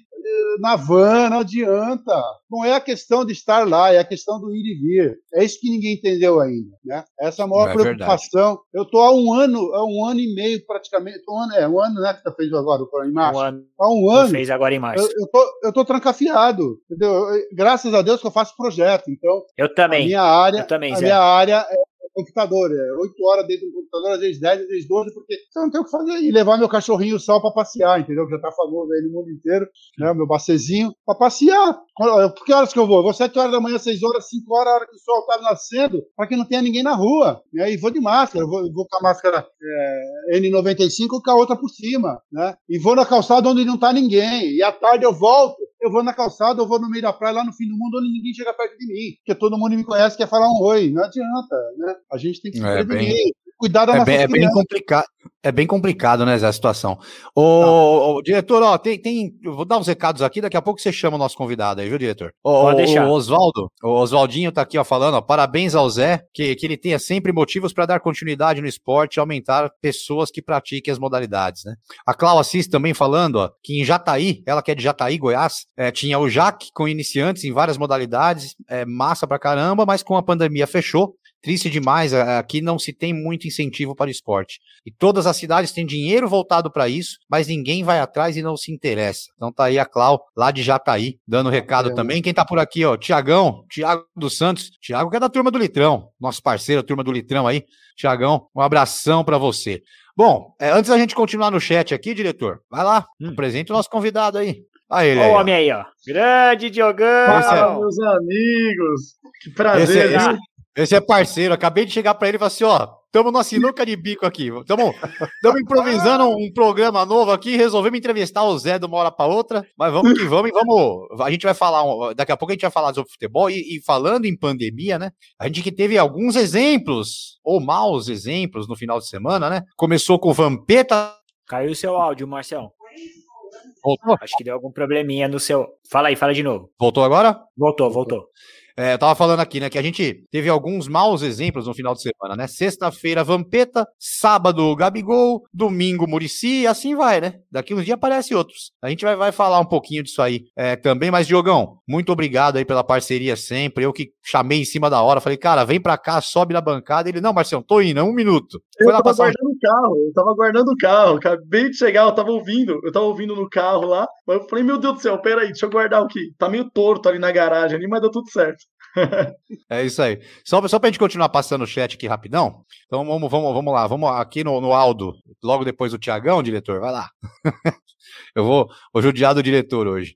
na van, não adianta. Não é a questão de estar lá, é a questão do ir e vir. É isso que ninguém entendeu ainda, né? Essa é a maior é preocupação. Verdade. Eu estou há um ano, há um ano e meio praticamente, um ano, é um ano, né, que você fez agora, em março. Um ano. Há um ano.
Fez agora em março.
Eu, eu, tô, eu tô trancafiado, entendeu? Graças a Deus que eu faço projeto, então.
Eu também.
A minha área,
eu também,
a minha área é computador, é 8 horas dentro do computador, às vezes 10, às vezes 12, porque não tem o que fazer. E levar meu cachorrinho só para passear, entendeu? Que já tá famoso aí no mundo inteiro, né? Meu bacezinho, para passear. Por que horas que eu vou? Eu vou 7 horas da manhã, 6 horas, 5 horas, a hora que o sol tá nascendo, para que não tenha ninguém na rua. Né? E vou de máscara, vou, vou com a máscara é, N95 com a outra por cima, né? E vou na calçada onde não tá ninguém. E à tarde eu volto, eu vou na calçada, eu vou no meio da praia, lá no fim do mundo, onde ninguém chega perto de mim. Porque todo mundo me conhece, quer falar um oi. Não adianta, né? A gente tem que se é, prevenir. Bem
cuidar da é bem, é bem complicado. É bem complicado, né, essa situação. Ô, tá. diretor, ó, tem, tem. vou dar uns recados aqui, daqui a pouco você chama o nosso convidado aí, viu, diretor? Ô, Pode deixar. O Oswaldo, o Oswaldinho tá aqui, ó, falando, ó, parabéns ao Zé, que, que ele tenha sempre motivos para dar continuidade no esporte e aumentar pessoas que pratiquem as modalidades, né? A Clau Assis também falando, ó, que em Jataí, ela que é de Jataí, Goiás, é, tinha o Jaque com iniciantes em várias modalidades, é massa pra caramba, mas com a pandemia fechou. Triste demais, aqui não se tem muito incentivo para o esporte. E todas as cidades têm dinheiro voltado para isso, mas ninguém vai atrás e não se interessa. Então tá aí a Clau, lá de Jataí, dando recado é. também. Quem tá por aqui, ó, Tiagão, Tiago dos Santos. Tiago que é da turma do Litrão, nosso parceiro, a turma do Litrão aí. Tiagão, um abração para você. Bom, é, antes da gente continuar no chat aqui, diretor, vai lá, hum. apresente o nosso convidado aí.
Olha ele aí. O homem aí, ó. Grande Diogão!
Fala, meus amigos! Que prazer,
esse, esse, esse é parceiro. Acabei de chegar para ele e falar assim: ó, estamos na sinuca de bico aqui. Estamos improvisando um programa novo aqui. Resolvemos entrevistar o Zé de uma hora para outra. Mas vamos que vamos e vamos. A gente vai falar. Daqui a pouco a gente vai falar sobre futebol. E, e falando em pandemia, né? A gente que teve alguns exemplos, ou maus exemplos, no final de semana, né? Começou com o Vampeta.
Caiu o seu áudio, Marcelo. Voltou? Acho que deu algum probleminha no seu. Fala aí, fala de novo.
Voltou agora?
Voltou, voltou.
É, eu tava falando aqui, né, que a gente teve alguns maus exemplos no final de semana, né? Sexta-feira, Vampeta, sábado, Gabigol, domingo, Murici, e assim vai, né? Daqui uns dias aparecem outros. A gente vai, vai falar um pouquinho disso aí é, também, mas, Diogão, muito obrigado aí pela parceria sempre. Eu que chamei em cima da hora, falei, cara, vem pra cá, sobe na bancada. Ele, não, Marcelo, tô indo, é um minuto.
Foi eu guardando o carro, eu tava guardando o carro, acabei de chegar, eu tava ouvindo, eu tava ouvindo no carro lá, mas eu falei, meu Deus do céu, peraí, deixa eu guardar o que tá meio torto ali na garagem ali, mas deu tudo certo.
é isso aí. Só, só pra gente continuar passando o chat aqui rapidão. Então vamos, vamos, vamos lá. Vamos aqui no, no Aldo, logo depois do Tiagão, diretor. Vai lá. [laughs] Eu vou, vou judiar do diretor hoje.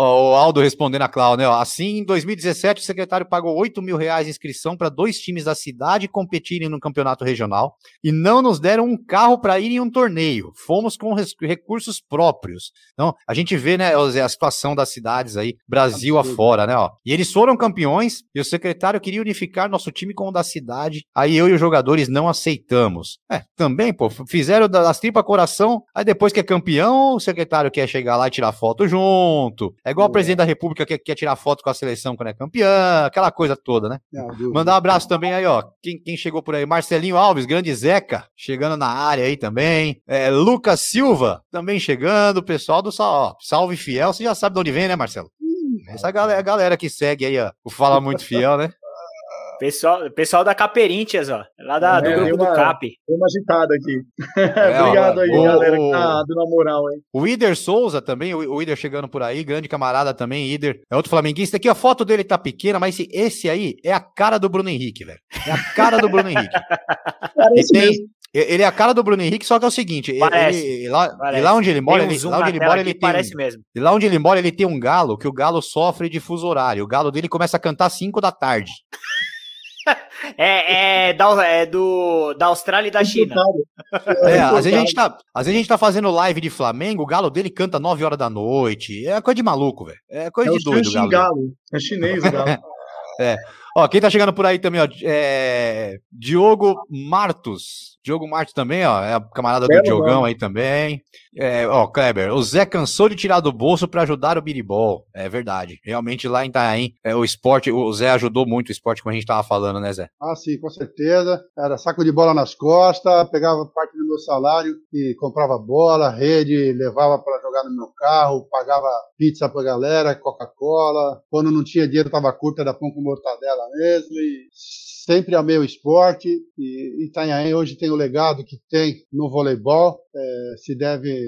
O Aldo respondendo a Cláudia, né? Assim, em 2017, o secretário pagou 8 mil reais de inscrição para dois times da cidade competirem no campeonato regional e não nos deram um carro para ir em um torneio. Fomos com recursos próprios. Então, a gente vê, né, a situação das cidades aí, Brasil Absurdo. afora, né? Ó. E eles foram campeões e o secretário queria unificar nosso time com o da cidade. Aí eu e os jogadores não aceitamos. É, também, pô, fizeram das tripas coração. Aí depois que é campeão, o secretário quer chegar lá e tirar foto junto. É igual o presidente da República que quer tirar foto com a seleção quando é campeã, aquela coisa toda, né? Mandar um abraço também aí, ó. Quem, quem, chegou por aí? Marcelinho Alves, grande Zeca, chegando na área aí também. É, Lucas Silva, também chegando. Pessoal do ó, Salve Fiel, você já sabe de onde vem, né, Marcelo? Essa galera, galera que segue aí, ó, o Fala Muito Fiel, né?
Pessoal, pessoal da Caperíntias, ó. Lá da, é, do grupo uma, do CAP.
Deu uma agitada aqui. É, [laughs] Obrigado ó, aí, o, galera, que tá dando a moral aí.
O Ider Souza também, o, o Ider chegando por aí, grande camarada também, Ider. É outro flamenguista aqui, a foto dele tá pequena, mas esse, esse aí é a cara do Bruno Henrique, velho. É a cara do Bruno Henrique. [laughs] Parece tem, mesmo. Ele é a cara do Bruno Henrique, só que é o seguinte, parece, ele, lá, parece. lá onde ele mora, um ele, lá onde ele mora, ele tem
parece mesmo.
Lá onde ele mora, ele tem um galo, que o galo sofre de fuso horário. O galo dele começa a cantar 5 da tarde. [laughs]
É, é, da, é do, da Austrália e da China.
É, às, vezes a gente tá, às vezes a gente tá fazendo live de Flamengo, o galo dele canta 9 horas da noite. É coisa de maluco, velho. É coisa é de doido,
galo. galo. É chinês o galo. [laughs]
é. Ó, quem tá chegando por aí também, ó, é Diogo Martos. Diogo Martos também, ó, é a camarada do Diogão aí também. É, ó, Kleber, o Zé cansou de tirar do bolso para ajudar o biribol. É verdade. Realmente lá em Itaim, é, o esporte, o Zé ajudou muito o esporte como a gente tava falando, né, Zé?
Ah, sim, com certeza. Era saco de bola nas costas, pegava parte do meu salário e comprava bola, rede, levava para jogar no meu carro, pagava pizza pra galera, Coca-Cola. Quando não tinha dinheiro, tava curta, era pão com mortadela mesmo. E sempre amei o esporte e Itanhaém hoje tem o legado que tem no voleibol, é, se deve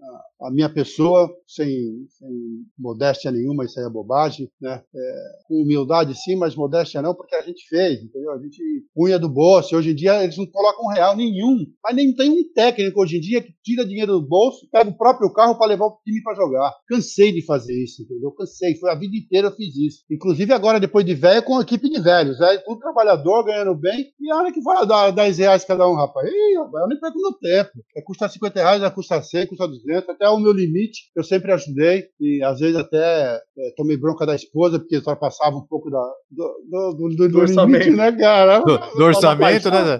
a, minha pessoa, sem, sem, modéstia nenhuma, isso aí é bobagem, né? É, com humildade sim, mas modéstia não, porque a gente fez, entendeu? A gente punha do bolso, hoje em dia eles não colocam real nenhum, mas nem tem um técnico hoje em dia que tira dinheiro do bolso, pega o próprio carro para levar o time para jogar. Cansei de fazer isso, entendeu? Cansei, foi a vida inteira eu fiz isso. Inclusive agora, depois de velho, com a equipe de velhos, velho, tudo trabalhador, ganhando bem, e a hora que vai dar 10 reais cada um, rapaz, Ih, rapaz eu nem perco meu tempo. É custar 50 reais, vai custar 100, custa 200, até o meu limite, eu sempre ajudei, e às vezes até é, tomei bronca da esposa, porque ultrapassava um pouco da, do, do, do, do, limite, né, cara?
Do, do orçamento, né?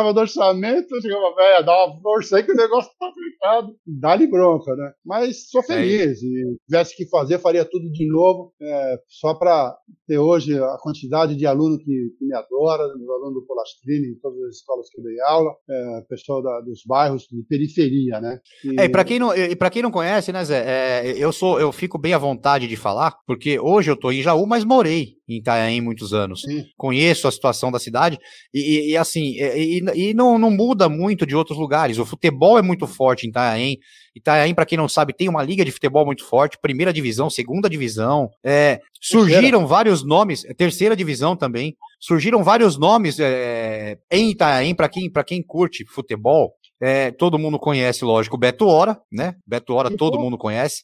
Tava do orçamento, chegava, velho, dá uma força aí que o negócio tá aplicado. Dá-lhe bronca, né? Mas sou é feliz. É e tivesse que fazer, faria tudo de novo, é, só para ter hoje a quantidade de aluno que, que me adora, os alunos do Polastrini, em todas as escolas que eu dei aula, é, pessoal da, dos bairros de periferia, né?
E, é, e para quem não, e quem não conhece, né, Zé, é, eu sou, eu fico bem à vontade de falar, porque hoje eu tô em Jaú, mas morei em Itanhaém muitos anos. Sim. Conheço a situação da cidade e, e assim, e, e, não, não muda muito de outros lugares. O futebol é muito forte em Itanhaém. Itanhaém, para quem não sabe, tem uma liga de futebol muito forte, primeira divisão, segunda divisão. É, surgiram vários nomes, terceira divisão também. Surgiram vários nomes é, em Itanhaém, para quem, quem curte futebol. É, todo mundo conhece, lógico, o Beto Hora, né? Beto Hora todo mundo conhece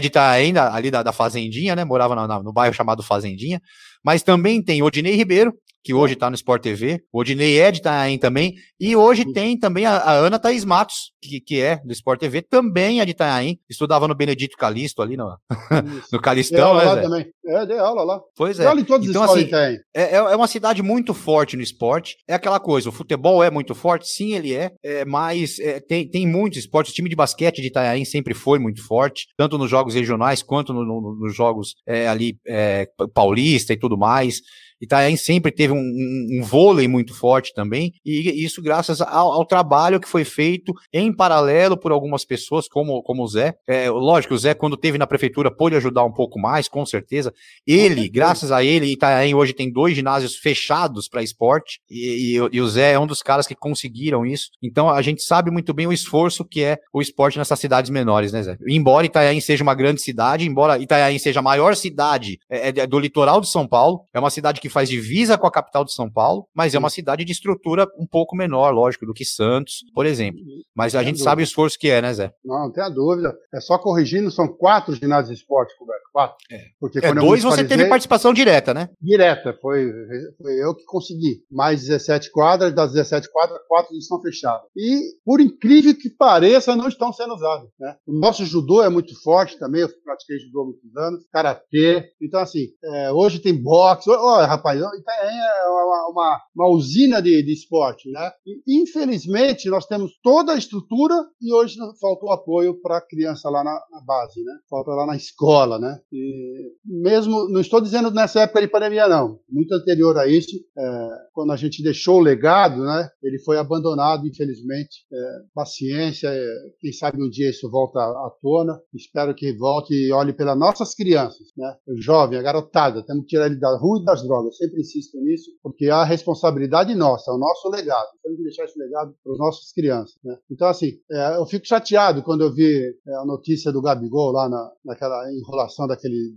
de estar ainda ali da, da Fazendinha, né? Morava na, na, no bairro chamado Fazendinha. Mas também tem Odinei Ribeiro, que hoje está no Sport TV. O Odinei é de Itaém também. E hoje tem também a, a Ana Thaís Matos, que, que é do Sport TV, também é de Itaém. Estudava no Benedito Calixto ali no, [laughs] no Calistão.
Né, lá também. É, dei aula lá.
Pois é. em todas então, assim, é, é, é uma cidade muito forte no esporte. É aquela coisa, o futebol é muito forte? Sim, ele é. é mas é, tem, tem muitos esportes. O time de basquete de Itaém sempre foi muito forte, tanto nos jogos regionais quanto no, no, nos jogos é, ali é, paulista e tudo mais. Itaém sempre teve um, um, um, vôlei muito forte também, e isso graças ao, ao, trabalho que foi feito em paralelo por algumas pessoas, como, como o Zé. É, lógico, o Zé, quando teve na prefeitura, pôde ajudar um pouco mais, com certeza. Ele, graças a ele, Itaém hoje tem dois ginásios fechados para esporte, e, e, e, o Zé é um dos caras que conseguiram isso. Então a gente sabe muito bem o esforço que é o esporte nessas cidades menores, né, Zé? Embora Itaém seja uma grande cidade, embora Itaém seja a maior cidade é, é do litoral de São Paulo, é uma cidade que faz divisa com a capital de São Paulo, mas é uma cidade de estrutura um pouco menor, lógico, do que Santos, por exemplo. Mas a gente dúvida. sabe o esforço que é, né, Zé?
Não, não tem a dúvida. É só corrigindo, são quatro ginásios de esporte cobertos. Quatro.
É. Porque é, dois você teve participação direta, né?
Direta, foi, foi eu que consegui. Mais 17 quadras, das 17 quadras, quatro estão fechadas. E, por incrível que pareça, não estão sendo usadas. Né? O nosso judô é muito forte também, eu pratiquei judô há muitos anos, karatê. Então, assim, é, hoje tem boxe. Olha, rapaz, Itaém é uma, uma, uma usina de, de, esporte, né? E, infelizmente, nós temos toda a estrutura e hoje faltou apoio para a criança lá na, na, base, né? Falta lá na escola, né? E mesmo, não estou dizendo nessa época de pandemia, não. Muito anterior a isso, é, quando a gente deixou o legado, né? Ele foi abandonado, infelizmente. É, paciência, é, quem sabe um dia isso volta à, à tona. Espero que volte e olhe pelas nossas crianças, né? O jovem, a garotada, temos que tirar ele da rua e das drogas. Sempre insisto nisso, porque a responsabilidade nossa, é o nosso legado. Temos que deixar esse legado para as nossas crianças. Né? Então, assim, é, eu fico chateado quando eu vi é, a notícia do Gabigol lá na, naquela enrolação daquele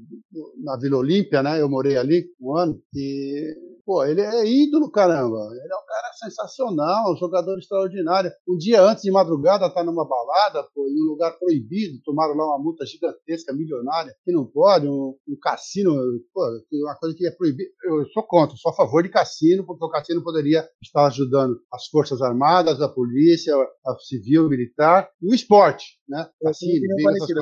na Vila Olímpia, né? Eu morei ali um ano e Pô, ele é ídolo, caramba. Ele é um cara sensacional, um jogador extraordinário. Um dia antes de madrugada tá numa balada, pô, em um lugar proibido, tomaram lá uma multa gigantesca, milionária, que não pode, um, um cassino, pô, uma coisa que é proibida. Eu sou contra, sou a favor de cassino, porque o cassino poderia estar ajudando as Forças Armadas, a polícia, a civil, militar e o esporte né? Cassino,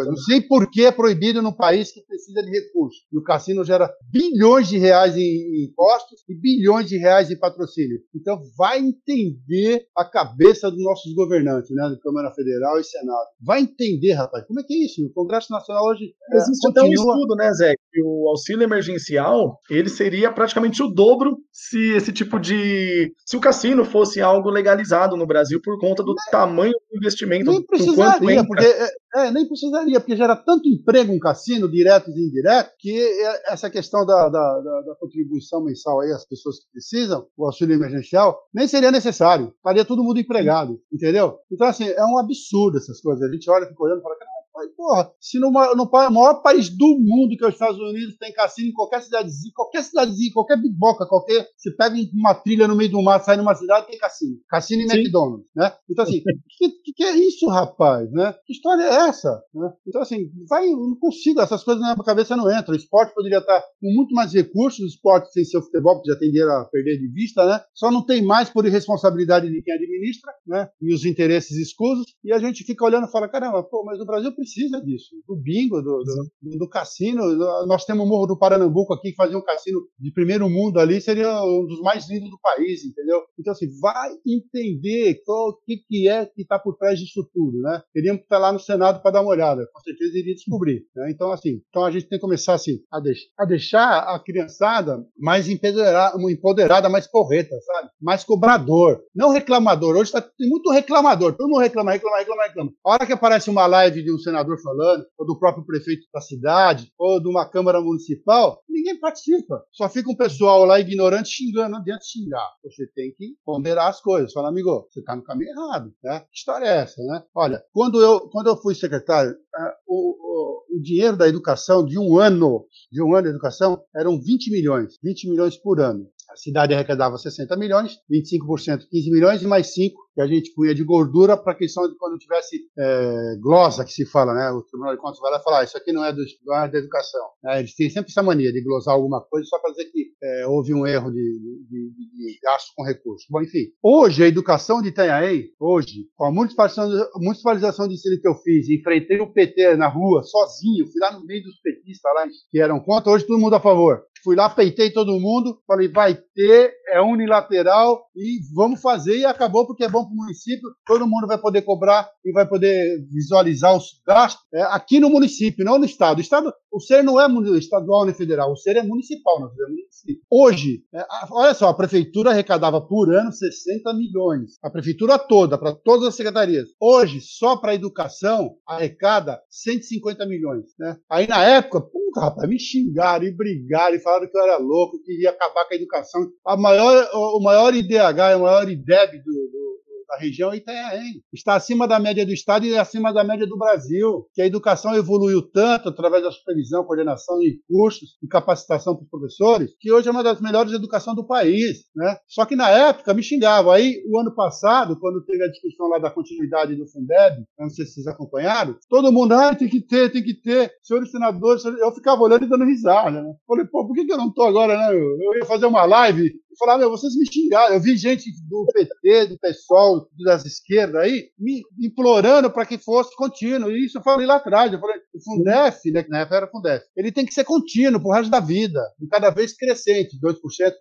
não sei por que é proibido num país que precisa de recursos. E o cassino gera bilhões de reais em impostos e bilhões de reais em patrocínio. Então vai entender a cabeça dos nossos governantes, né, da Câmara Federal e Senado. Vai entender, rapaz, como é que é isso? O Congresso Nacional hoje
é, existe continua... até um estudo, né, Zé, que o auxílio emergencial ele seria praticamente o dobro se esse tipo de se o cassino fosse algo legalizado no Brasil por conta do tamanho do investimento.
Nem precisaria, porque é, é, nem precisaria, porque gera tanto emprego um cassino, diretos e indiretos, que é, essa questão da, da, da, da contribuição mensal aí às pessoas que precisam, o auxílio emergencial, nem seria necessário. Estaria todo mundo empregado, entendeu? Então, assim, é um absurdo essas coisas. A gente olha, fica olhando e fala, Aí, porra, se no, no, maior país do mundo, que é os Estados Unidos, tem cassino em qualquer cidadezinha, qualquer cidadezinha, qualquer biboca, qualquer. Você pega uma trilha no meio do mar, sai numa cidade, tem cassino. Cassino e Sim. McDonald's, né? Então, assim, o [laughs] que, que, que, é isso, rapaz? Né? Que história é essa? Né? Então, assim, vai, não consigo, essas coisas na minha cabeça não entram. O esporte poderia estar com muito mais recursos, o esporte sem ser o futebol, que já tenderam a perder de vista, né? Só não tem mais por irresponsabilidade de quem administra, né? E os interesses escusos, e a gente fica olhando e fala, caramba, pô, mas o Brasil precisa disso, do bingo, do, do, do cassino. Nós temos o Morro do Paranambuco aqui, que fazia um cassino de primeiro mundo ali, seria um dos mais lindos do país, entendeu? Então, assim, vai entender o que, que é que está por trás disso tudo, né? Teríamos que estar lá no Senado para dar uma olhada, com certeza iria descobrir. Né? Então, assim, então a gente tem que começar assim, a, deix a deixar a criançada mais empoderada, empoderada, mais correta, sabe? Mais cobrador, não reclamador. Hoje tá, tem muito reclamador, todo mundo reclama, reclama, reclama, reclama. A hora que aparece uma live de um senador falando, falando, ou do próprio prefeito da cidade, ou de uma Câmara Municipal, ninguém participa. Só fica um pessoal lá ignorante xingando, não adianta xingar. Você tem que ponderar as coisas. Fala, amigo, você está no caminho errado. Né? Que história é essa? Né? Olha, quando eu, quando eu fui secretário, uh, o, o, o dinheiro da educação de um ano, de um ano de educação, eram 20 milhões, 20 milhões por ano. A cidade arrecadava 60 milhões, 25% 15 milhões e mais 5 que a gente punha de gordura para de quando tivesse é, glosa, que se fala, né? O Tribunal de Contas vai lá falar, ah, isso aqui não é, do, não é da educação. É, eles têm sempre essa mania de glosar alguma coisa só para dizer que é, houve um erro de, de, de, de, gasto com recursos. Bom, enfim, hoje a educação de Itanhaém, hoje, com a municipalização, municipalização de ensino que eu fiz, enfrentei o PT na rua, sozinho, fui lá no meio dos petistas lá, que eram contra, hoje todo mundo a favor. Fui lá, peitei todo mundo, falei, vai ter, é unilateral e vamos fazer. E acabou porque é bom para o município, todo mundo vai poder cobrar e vai poder visualizar os gastos é, aqui no município, não no estado. O estado, o ser não é estadual nem federal, o ser é municipal, nós é município. Hoje, é, olha só, a prefeitura arrecadava por ano 60 milhões. A prefeitura toda, para todas as secretarias. Hoje, só para a educação, arrecada 150 milhões. Né? Aí na época, puta, rapaz, me xingaram e brigaram e falaram que eu era louco, que ia acabar com a educação. A maior, o maior IDH, o maior IDEB do, do a região Itanhaém. Está acima da média do Estado e acima da média do Brasil, que a educação evoluiu tanto através da supervisão, coordenação e cursos e capacitação para os professores, que hoje é uma das melhores educações do país. Né? Só que na época me xingavam. Aí, o ano passado, quando teve a discussão lá da continuidade do Fundeb, não sei se vocês acompanharam, todo mundo, ah, tem que ter, tem que ter. Senhores senadores, eu ficava olhando e dando risada. Né? Falei, pô, por que, que eu não estou agora, né? Eu ia fazer uma live e falar, meu, vocês me xingaram. Eu vi gente do PT, do PSOL, das esquerdas aí, me implorando para que fosse contínuo. E isso eu falei lá atrás. Eu falei, o Fundef, né, que na época era Fundef, ele tem que ser contínuo pro resto da vida, e cada vez crescente, 2%, 3%, 4%,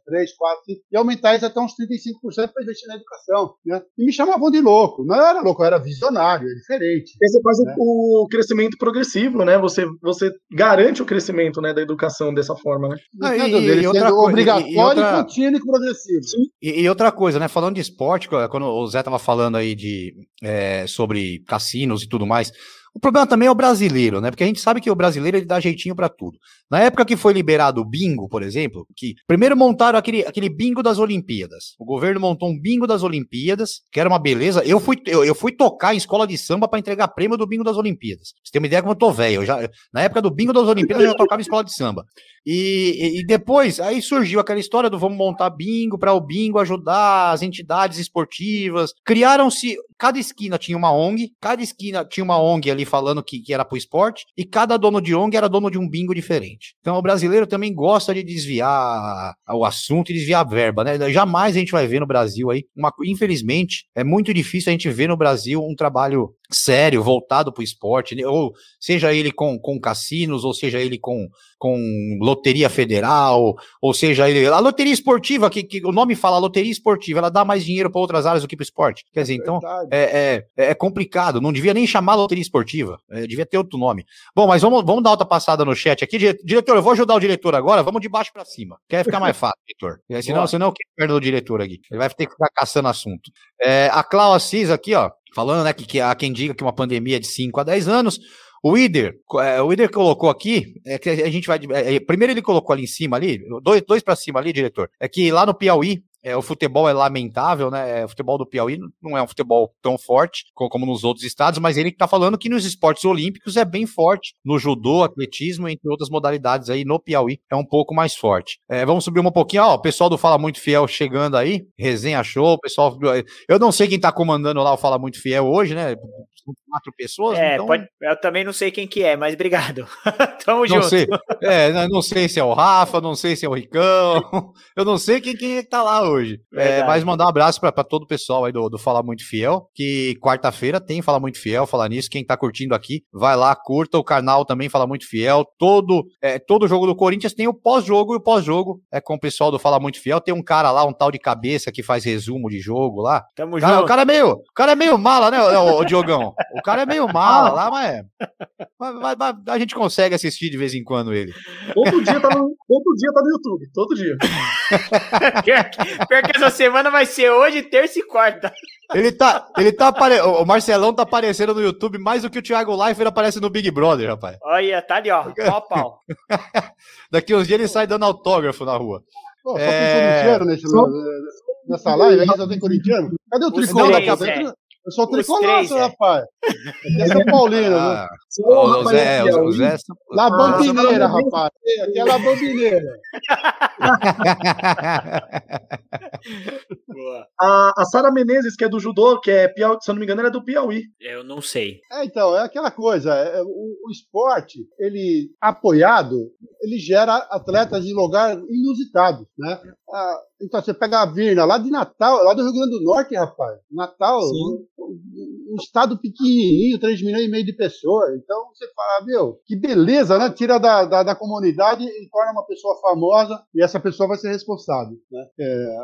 5%, e aumentar isso até uns 35% para investir na educação. Né? E me chamavam de louco. Não era louco, eu era visionário, é diferente.
E você faz né? o crescimento progressivo, né? Você, você garante o crescimento né, da educação dessa forma, né?
Ah, e, e, e outra coisa, obrigatório e, outra... e contínuo e progressivo.
E, outra coisa, né? Falando de esporte, quando o Zé tava falando aí de, é, sobre cassinos e tudo mais. O problema também é o brasileiro, né? Porque a gente sabe que o brasileiro ele dá jeitinho para tudo. Na época que foi liberado o bingo, por exemplo, que primeiro montaram aquele, aquele bingo das Olimpíadas. O governo montou um bingo das Olimpíadas, que era uma beleza. Eu fui, eu, eu fui tocar em escola de samba para entregar prêmio do bingo das Olimpíadas. Você tem uma ideia como eu tô velho. Já, na época do bingo das Olimpíadas eu já tocava em escola de samba. E, e, depois, aí surgiu aquela história do vamos montar bingo para o bingo ajudar as entidades esportivas. Criaram-se, cada esquina tinha uma ONG, cada esquina tinha uma ONG ali falando que, que era pro esporte, e cada dono de ONG era dono de um bingo diferente. Então o brasileiro também gosta de desviar o assunto e desviar a verba, né? Jamais a gente vai ver no Brasil aí, uma, infelizmente, é muito difícil a gente ver no Brasil um trabalho sério, voltado para o esporte, né? ou seja ele com, com cassinos, ou seja ele com, com loteria federal, ou seja ele. A loteria esportiva, que, que o nome fala loteria esportiva, ela dá mais dinheiro para outras áreas do que para o esporte. Quer dizer, então é, é, é, complicado, não devia nem chamar loteria esportiva, é, devia ter outro nome. Bom, mas vamos, vamos dar outra passada no chat aqui. Diretor, eu vou ajudar o diretor agora, vamos de baixo para cima. Quer ficar mais fácil, [laughs] diretor. Senão, senão eu quero perder o diretor aqui. Ele vai ter que ficar caçando assunto. É, a Clau Assis aqui, ó, falando, né, que, que há quem diga que uma pandemia de 5 a 10 anos. O Ider, é, o Ider colocou aqui, é que a gente vai. É, primeiro ele colocou ali em cima, ali, dois, dois para cima ali, diretor. É que lá no Piauí, é, o futebol é lamentável, né? É, o futebol do Piauí não é um futebol tão forte como, nos outros estados, mas ele está falando que nos esportes olímpicos é bem forte. No judô, atletismo, entre outras modalidades aí, no Piauí é um pouco mais forte. É, vamos subir um pouquinho, ó, o pessoal do Fala Muito Fiel chegando aí, resenha show, pessoal. Eu não sei quem está comandando lá o Fala Muito Fiel hoje, né? quatro pessoas.
É, então... pode, eu também não sei quem que é, mas obrigado. [laughs] Tamo
não
junto.
Sei, é, não sei se é o Rafa, não sei se é o Ricão, [laughs] eu não sei quem, quem é que tá lá hoje. É, mas mandar um abraço para todo o pessoal aí do, do Fala Muito Fiel, que quarta-feira tem Fala Muito Fiel, falar nisso, quem tá curtindo aqui, vai lá, curta o canal também Fala Muito Fiel, todo, é, todo jogo do Corinthians tem o pós-jogo, e o pós-jogo é com o pessoal do Fala Muito Fiel, tem um cara lá, um tal de cabeça que faz resumo de jogo lá.
Tamo
cara,
junto.
O cara é meio, o cara é meio mala, né, o, o Diogão? O cara é meio mala lá, mas, mas, mas, a gente consegue assistir de vez em quando ele.
Todo dia tá no, todo dia tá no YouTube, todo dia. [laughs] [laughs]
pior, que essa semana vai ser hoje, terça e quarta.
Ele tá, ele tá apare... O Marcelão tá aparecendo no YouTube mais do que o Thiago Leifert aparece no Big Brother, rapaz.
Olha, tá ali, ó, pau a pau. [laughs]
Daqui uns dias ele sai dando autógrafo na rua.
Pô, só é... tem nesse, nessa live, só tem corintiano. Cadê o tricolor? Eu sou tricolaço, é. rapaz. [laughs] Aqui é São Paulino, ah,
né? O Zé, o Zé,
La Bambineira, rapaz. Aqui é La Bambineira. [laughs]
a, a Sara Menezes, que é do judô, que é Piauí, se eu não me engano, ela é do Piauí.
Eu não sei.
É, então, é aquela coisa. É, o, o, esporte, ele apoiado, ele gera atletas em lugar inusitado, né? Ah, então, você pega a Virna lá de Natal, lá do Rio Grande do Norte, rapaz. Natal, um, um, estado pequenininho, 3 milhões e meio de pessoas. Então, você fala, meu, que beleza, né? Tira da, da, da comunidade e torna uma pessoa famosa e essa pessoa vai ser responsável. Né? É,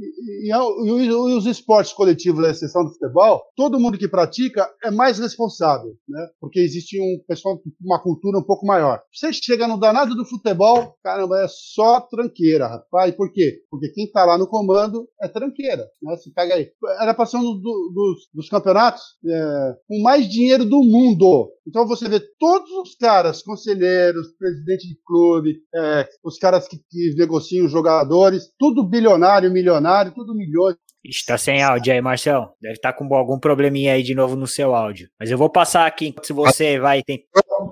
e, e, e, e, os esportes coletivos, a exceção do futebol, todo mundo que pratica é mais responsável, né? Porque existe um pessoal, uma cultura um pouco maior. Você chega no danado do futebol, caramba, é só tranqueira, rapaz. Por quê? Porque quem está lá no comando é tranqueira. Né? Você pega aí. Era passando do, dos, dos, campeonatos é, com mais dinheiro do mundo. Então você vê todos os caras, conselheiros, presidente de clube, é, os caras que, que negociam os jogadores, tudo bilionário, milionário, tudo milhões.
Está sem áudio aí, Marcelo. Deve estar tá com algum probleminha aí de novo no seu áudio. Mas eu vou passar aqui se você vai. Tem...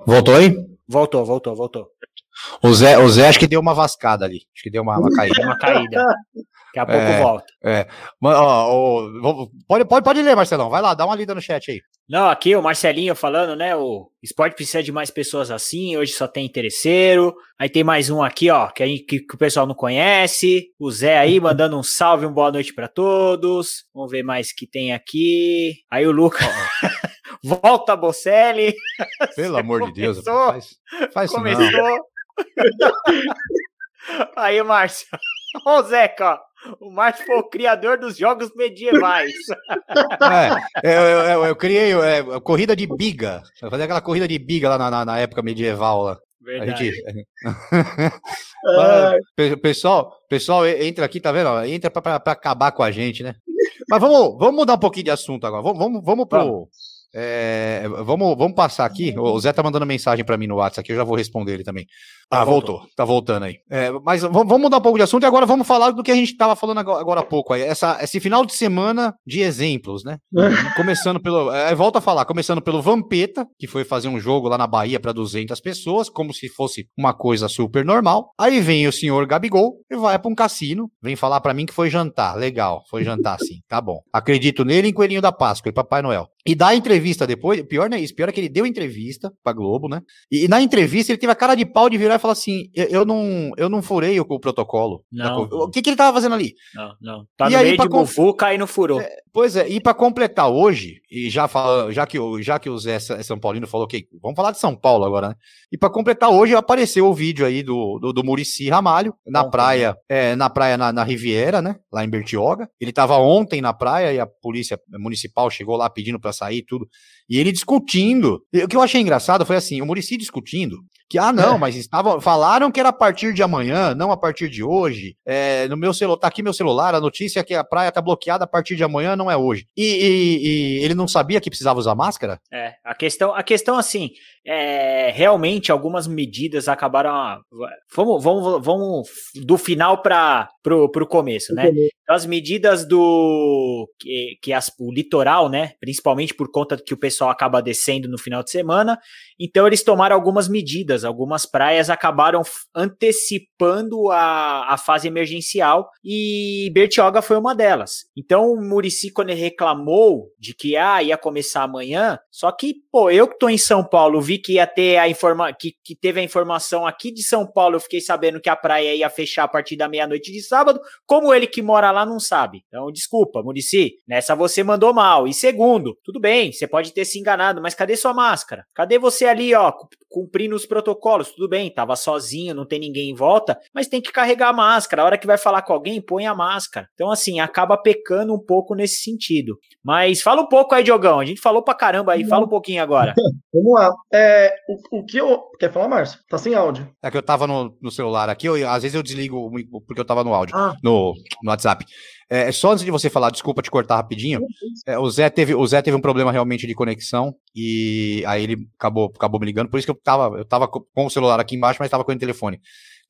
Voltou aí?
Voltou, voltou, voltou.
O Zé, o Zé acho que deu uma vascada ali. Acho que deu uma, uma caída.
uma caída. Daqui a pouco é, volta.
É. Ó, ó, pode, pode, pode ler, Marcelão. Vai lá, dá uma lida no chat aí.
Não, aqui o Marcelinho falando, né? O esporte precisa de mais pessoas assim. Hoje só tem interesseiro. Aí tem mais um aqui, ó, que, aí, que, que o pessoal não conhece. O Zé aí [laughs] mandando um salve, um boa noite para todos. Vamos ver mais que tem aqui. Aí o Lucas. [laughs] Volta, Bocelli.
Pelo amor de Deus, faz, faz
começou. [laughs] Aí, Márcio. [laughs] Ô, Zeca, o Márcio foi o criador dos jogos medievais. [laughs]
É, eu, eu, eu criei é, corrida de biga. Eu fazia aquela corrida de biga lá na, na época medieval. Lá.
Verdade. Gente...
é... pessoal, pessoal, entra aqui, tá vendo? Entra pra, pra, acabar com a gente, né? Mas vamos, vamos mudar um pouquinho de assunto agora. Vamos, vamos, vamos pro. Vamos. É, vamos, vamos passar aqui. O Zé tá mandando mensagem para mim no WhatsApp aqui, eu já vou responder ele também. Ah, voltou. voltou. Tá voltando aí. É, mas vamos mudar um pouco de assunto e agora vamos falar do que a gente estava falando agora, agora há pouco. Aí, essa, esse final de semana de exemplos, né? começando pelo. É, volta a falar, começando pelo Vampeta, que foi fazer um jogo lá na Bahia para 200 pessoas, como se fosse uma coisa super normal. Aí vem o senhor Gabigol e vai para um cassino, vem falar para mim que foi jantar. Legal, foi jantar sim, tá bom. Acredito nele em Coelhinho da Páscoa e Papai Noel. E dá entrevista depois, pior não é isso, pior é que ele deu entrevista pra Globo, né? E, e na entrevista ele teve a cara de pau de virar fala assim: eu, não, eu não furei o, o protocolo.
Não.
O que, que ele tava fazendo ali?
Não, não. Tá
E
no
aí,
meio de
con-
bufuca e não furou.
Pois é, e pra completar hoje, e já fala, já que, o- já que o Zé São Paulino falou que vamos falar de São Paulo agora, né? E pra completar hoje apareceu o vídeo aí do, do, do Murici Ramalho na
Bom,
praia, é, na praia na, na Riviera, né? Lá em Bertioga. Ele tava ontem na praia e a polícia municipal chegou lá pedindo pra sair e tudo. E ele discutindo. E o que eu achei engraçado foi assim, o Murici discutindo que, ah, não,
É.
mas estavam, falaram que era a partir de amanhã, não a partir de hoje. É, no meu celular, tá aqui meu celular, a notícia é que a praia tá bloqueada a partir de amanhã, não é hoje. E, e- e ele não sabia que precisava usar máscara?
É, a questão, a questão assim, é, realmente algumas medidas acabaram. ah, Vamos, vamos, vamos do final para pro, pro começo, né? Então, as medidas do que, que as, o litoral, né? Principalmente por conta que o pessoal acaba descendo no final de semana. Então eles tomaram algumas medidas, algumas praias acabaram antecipando a, a fase emergencial e Bertioga foi uma delas. Então o Murici, quando ele reclamou de que ah, ia começar amanhã, só que, pô, eu que tô em São Paulo, vi que ia ter a informa que, que teve a informação aqui de São Paulo, eu fiquei sabendo que a praia ia fechar a partir da meia-noite de sábado, como ele que mora lá não sabe. Então, desculpa, Murici, nessa você mandou mal. E segundo, tudo bem, você pode ter se enganado, mas cadê sua máscara? Cadê você ali, ó, cumprindo os protocolos? Tudo bem, tava sozinho, não tem ninguém em volta, mas tem que carregar a máscara. A hora que vai falar com alguém, põe a máscara. Então, assim, acaba pecando um pouco nesse sentido. Mas fala um pouco aí, Diogão. A gente falou pra caramba aí, fala um pouquinho agora. [laughs]
Vamos lá. É, o, o que eu. Quer falar, Márcio? Tá sem áudio.
É que eu tava no, no celular aqui, eu- às vezes eu desligo porque eu tava no áudio,
Ah.
no, no WhatsApp. É, só antes de você falar, desculpa te cortar rapidinho. É, o, Zé teve, o Zé teve um problema realmente de conexão e aí ele acabou, acabou me ligando. Por isso que eu tava, eu tava co- com o celular aqui embaixo, mas tava com o telefone.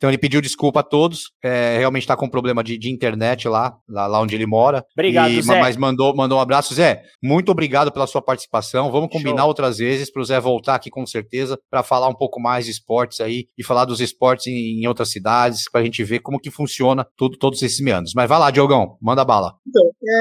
Então ele pediu desculpa a todos. é, realmente tá com problema de, de internet lá, lá, lá onde ele mora.
Obrigado,
E-
Zé.
Mas mandou, mandou um abraço. Zé, muito obrigado pela sua participação. Vamos combinar
Show.
outras vezes para o Zé voltar aqui com certeza para falar um pouco mais de esportes aí e falar dos esportes em, em outras cidades para a gente ver como que funciona tudo, todos esses meandros. Mas vai lá, Diogão, manda bala.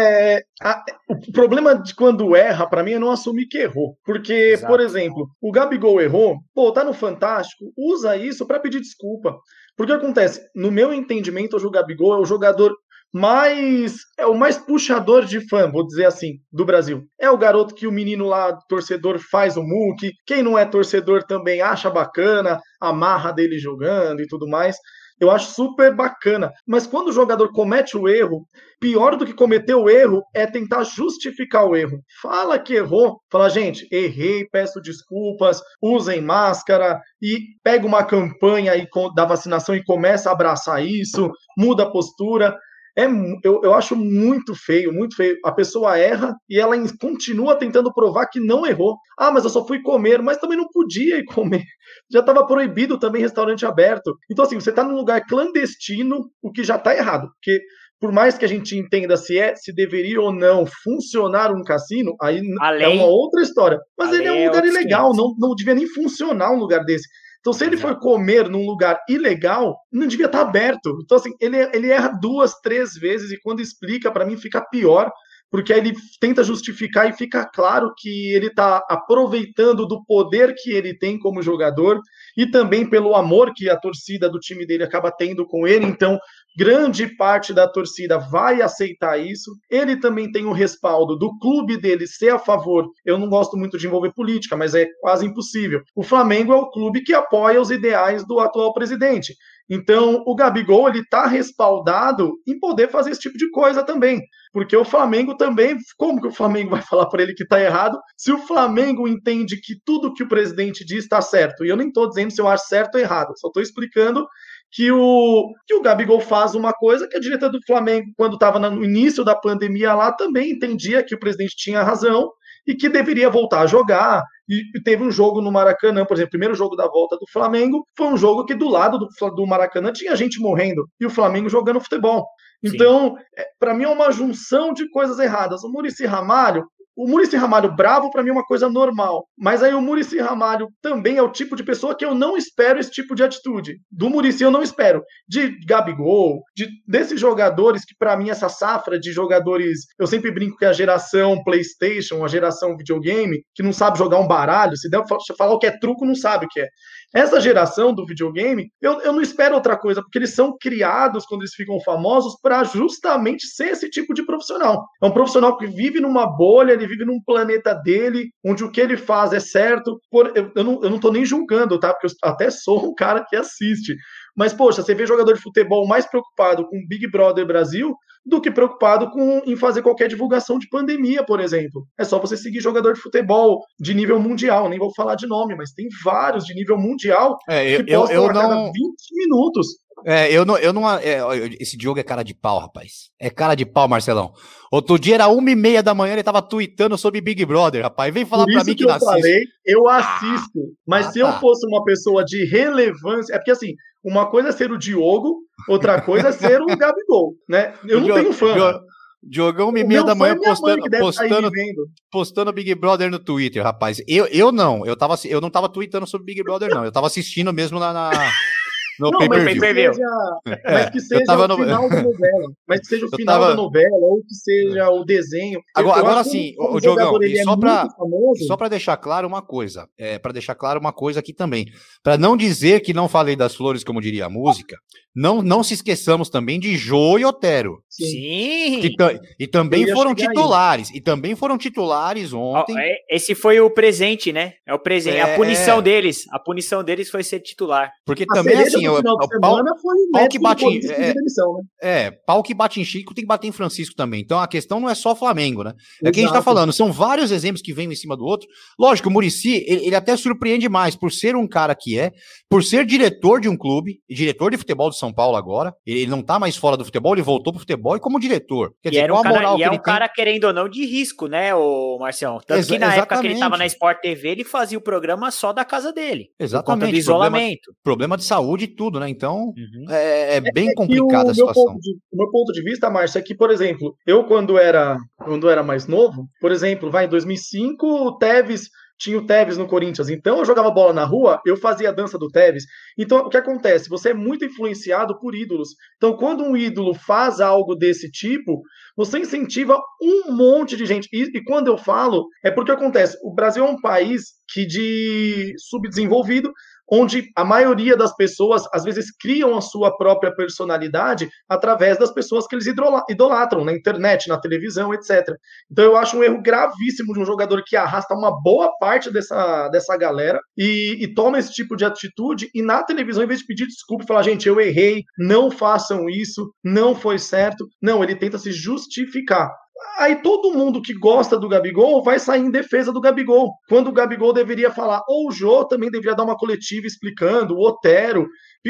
É, a- o problema de quando erra, pra mim, é não assumir que errou. Porque,
Exato.
por exemplo, o Gabigol errou, pô, tá no Fantástico, usa isso pra pedir desculpa. Porque acontece, no meu entendimento, o Gabigol é o jogador mais. É o mais puxador de fã, vou dizer assim, do Brasil. É o garoto que o menino lá, torcedor, faz o muque. Quem não é torcedor também acha bacana, a marra dele jogando e tudo mais. Eu acho super bacana. Mas quando o jogador comete o erro, pior do que cometer o erro é tentar justificar o erro. Fala que errou, fala, gente, errei, peço desculpas, usem máscara e pega uma campanha da vacinação e começa a abraçar isso, muda a postura. É, eu, eu acho muito feio, muito feio. A pessoa erra e ela in- continua tentando provar que não errou. Ah, mas eu só fui comer, mas também não podia ir comer. [laughs] Já estava proibido também restaurante aberto. Então, assim, você está num lugar clandestino, o que já está errado. Porque por mais que a gente entenda se é, se deveria ou não funcionar um cassino, aí é uma outra história. Mas ele é um
é
lugar ilegal,
500.
não, não devia nem funcionar um lugar desse. Então, se ele for comer num lugar ilegal, não devia estar aberto. Então, assim, ele, ele erra duas, três vezes e quando explica, para mim, fica pior, porque aí ele tenta justificar e fica claro que ele está aproveitando do poder que ele tem como jogador e também pelo amor que a torcida do time dele acaba tendo com ele. Então, grande parte da torcida vai aceitar isso. Ele também tem o respaldo do clube dele ser a favor. Eu não gosto muito de envolver política, mas é quase impossível. O Flamengo é o clube que apoia os ideais do atual presidente. Então, o Gabigol ele está respaldado em poder fazer esse tipo de coisa também, porque o Flamengo também, como que o Flamengo vai falar para ele que está errado, se o Flamengo entende que tudo que o presidente diz está certo? E eu nem estou dizendo se eu acho certo ou errado, só estou explicando que o, que o Gabigol faz uma coisa que a direita do Flamengo, quando estava no início da pandemia lá, também entendia que o presidente tinha razão e que deveria voltar a jogar. E teve um jogo no Maracanã, por exemplo, o primeiro jogo da volta do Flamengo, foi um jogo que do lado do, do Maracanã tinha gente morrendo e o Flamengo jogando futebol. Então, para mim é uma junção de coisas erradas. O Murici Ramalho, o Murici Ramalho bravo para mim é uma coisa normal, mas aí o Murici Ramalho também é o tipo de pessoa que eu não espero esse tipo de atitude. Do Murici eu não espero. De Gabigol, de desses jogadores que para mim essa safra de jogadores, eu sempre brinco que é a geração PlayStation, a geração videogame, que não sabe jogar um baralho, se der falar o que é truco, não sabe o que é. Essa geração do videogame, eu, eu não espero outra coisa, porque eles são criados quando eles ficam famosos para justamente ser esse tipo de profissional. É um profissional que vive numa bolha, ele vive num planeta dele, onde o que ele faz é certo. Por, eu, eu, não, eu não tô nem julgando, tá? Porque eu até sou um cara que assiste. Mas, poxa, você vê jogador de futebol mais preocupado com Big Brother Brasil do que preocupado com, em fazer qualquer divulgação de pandemia, por exemplo. É só você seguir jogador de futebol de nível mundial, nem vou falar de nome, mas tem vários de nível mundial
é, eu, que postam eu, eu a cada não...
20 minutos.
É, eu não, eu não. É, esse jogo é cara de pau, rapaz. É cara de pau, Marcelão. Outro dia era uma e meia da manhã, ele tava tweetando sobre Big Brother, rapaz. Vem falar pra mim que,
que eu falei, eu assisto. Mas ah, se tá. eu fosse uma pessoa de relevância. É porque assim, uma coisa é ser o Diogo, outra coisa é ser o Gabigol, né? Eu não tenho fã.
Diogão, uma e meia da manhã postando, postando, postando Big Brother no Twitter, rapaz. Eu, eu não, eu, tava, eu não tava tweetando sobre Big Brother, não. Eu tava assistindo mesmo na, na [laughs]
no não, mas, que seja, é, mas que seja o no... final da novela. Mas que seja o final tava... da novela, ou que seja o desenho.
Agora, agora sim, o, o Diogão, e é só é para só para deixar claro uma coisa, é, para deixar claro uma coisa aqui também, para não dizer que não falei das flores, como diria a música, não, não se esqueçamos também de Jô e Otero.
Sim.
Que, e também foram titulares. Aí. E também foram titulares ontem.
É, esse foi o presente, né? É o presente. É, a punição é. deles. A punição deles foi ser titular.
Porque a também assim, o, o pau, pau que bate em, é, demissão, né? é, pau que bate em Chico tem que bater em Francisco também. Então a questão não é só Flamengo, né? É Exato. que a gente tá falando, são vários exemplos que vêm um em cima do outro. Lógico, o Murici, ele, ele até surpreende mais por ser um cara que é, por ser diretor de um clube, diretor de futebol do são Paulo agora. Ele não tá mais fora do futebol, ele voltou pro futebol e como diretor.
Quer e dizer, era um cara, e é um tem... cara, querendo ou não, de risco, né, o Marcião? Tanto Exa que na exatamente. época que ele tava na Sport TV, ele fazia o programa só da casa dele.
Exatamente.
Do isolamento.
Problema, problema, de saúde tudo, né? Então, uhum. é, é, bem é complicada a situação.
Meu de, o meu ponto de vista, Márcio, é que, por exemplo, eu quando era, quando era mais novo, por exemplo, vai em 2005, o Tevez tinha o Tevez no Corinthians. Então eu jogava bola na rua, eu fazia a dança do Tevez. Então o que acontece? Você é muito influenciado por ídolos. Então quando um ídolo faz algo desse tipo, você incentiva um monte de gente. E, e quando eu falo, é porque acontece. O Brasil é um país que de subdesenvolvido onde a maioria das pessoas, às vezes, criam a sua própria personalidade através das pessoas que eles idolatram na internet, na televisão, etc. Então, eu acho um erro gravíssimo de um jogador que arrasta uma boa parte dessa, dessa galera e, e toma esse tipo de atitude e na televisão, em vez de pedir desculpa e falar, gente, eu errei, não façam isso, não foi certo, não, ele tenta se justificar aí todo mundo que gosta do Gabigol vai sair em defesa do Gabigol. Quando o Gabigol deveria falar, ou o Jô também deveria dar uma coletiva explicando, o Otero,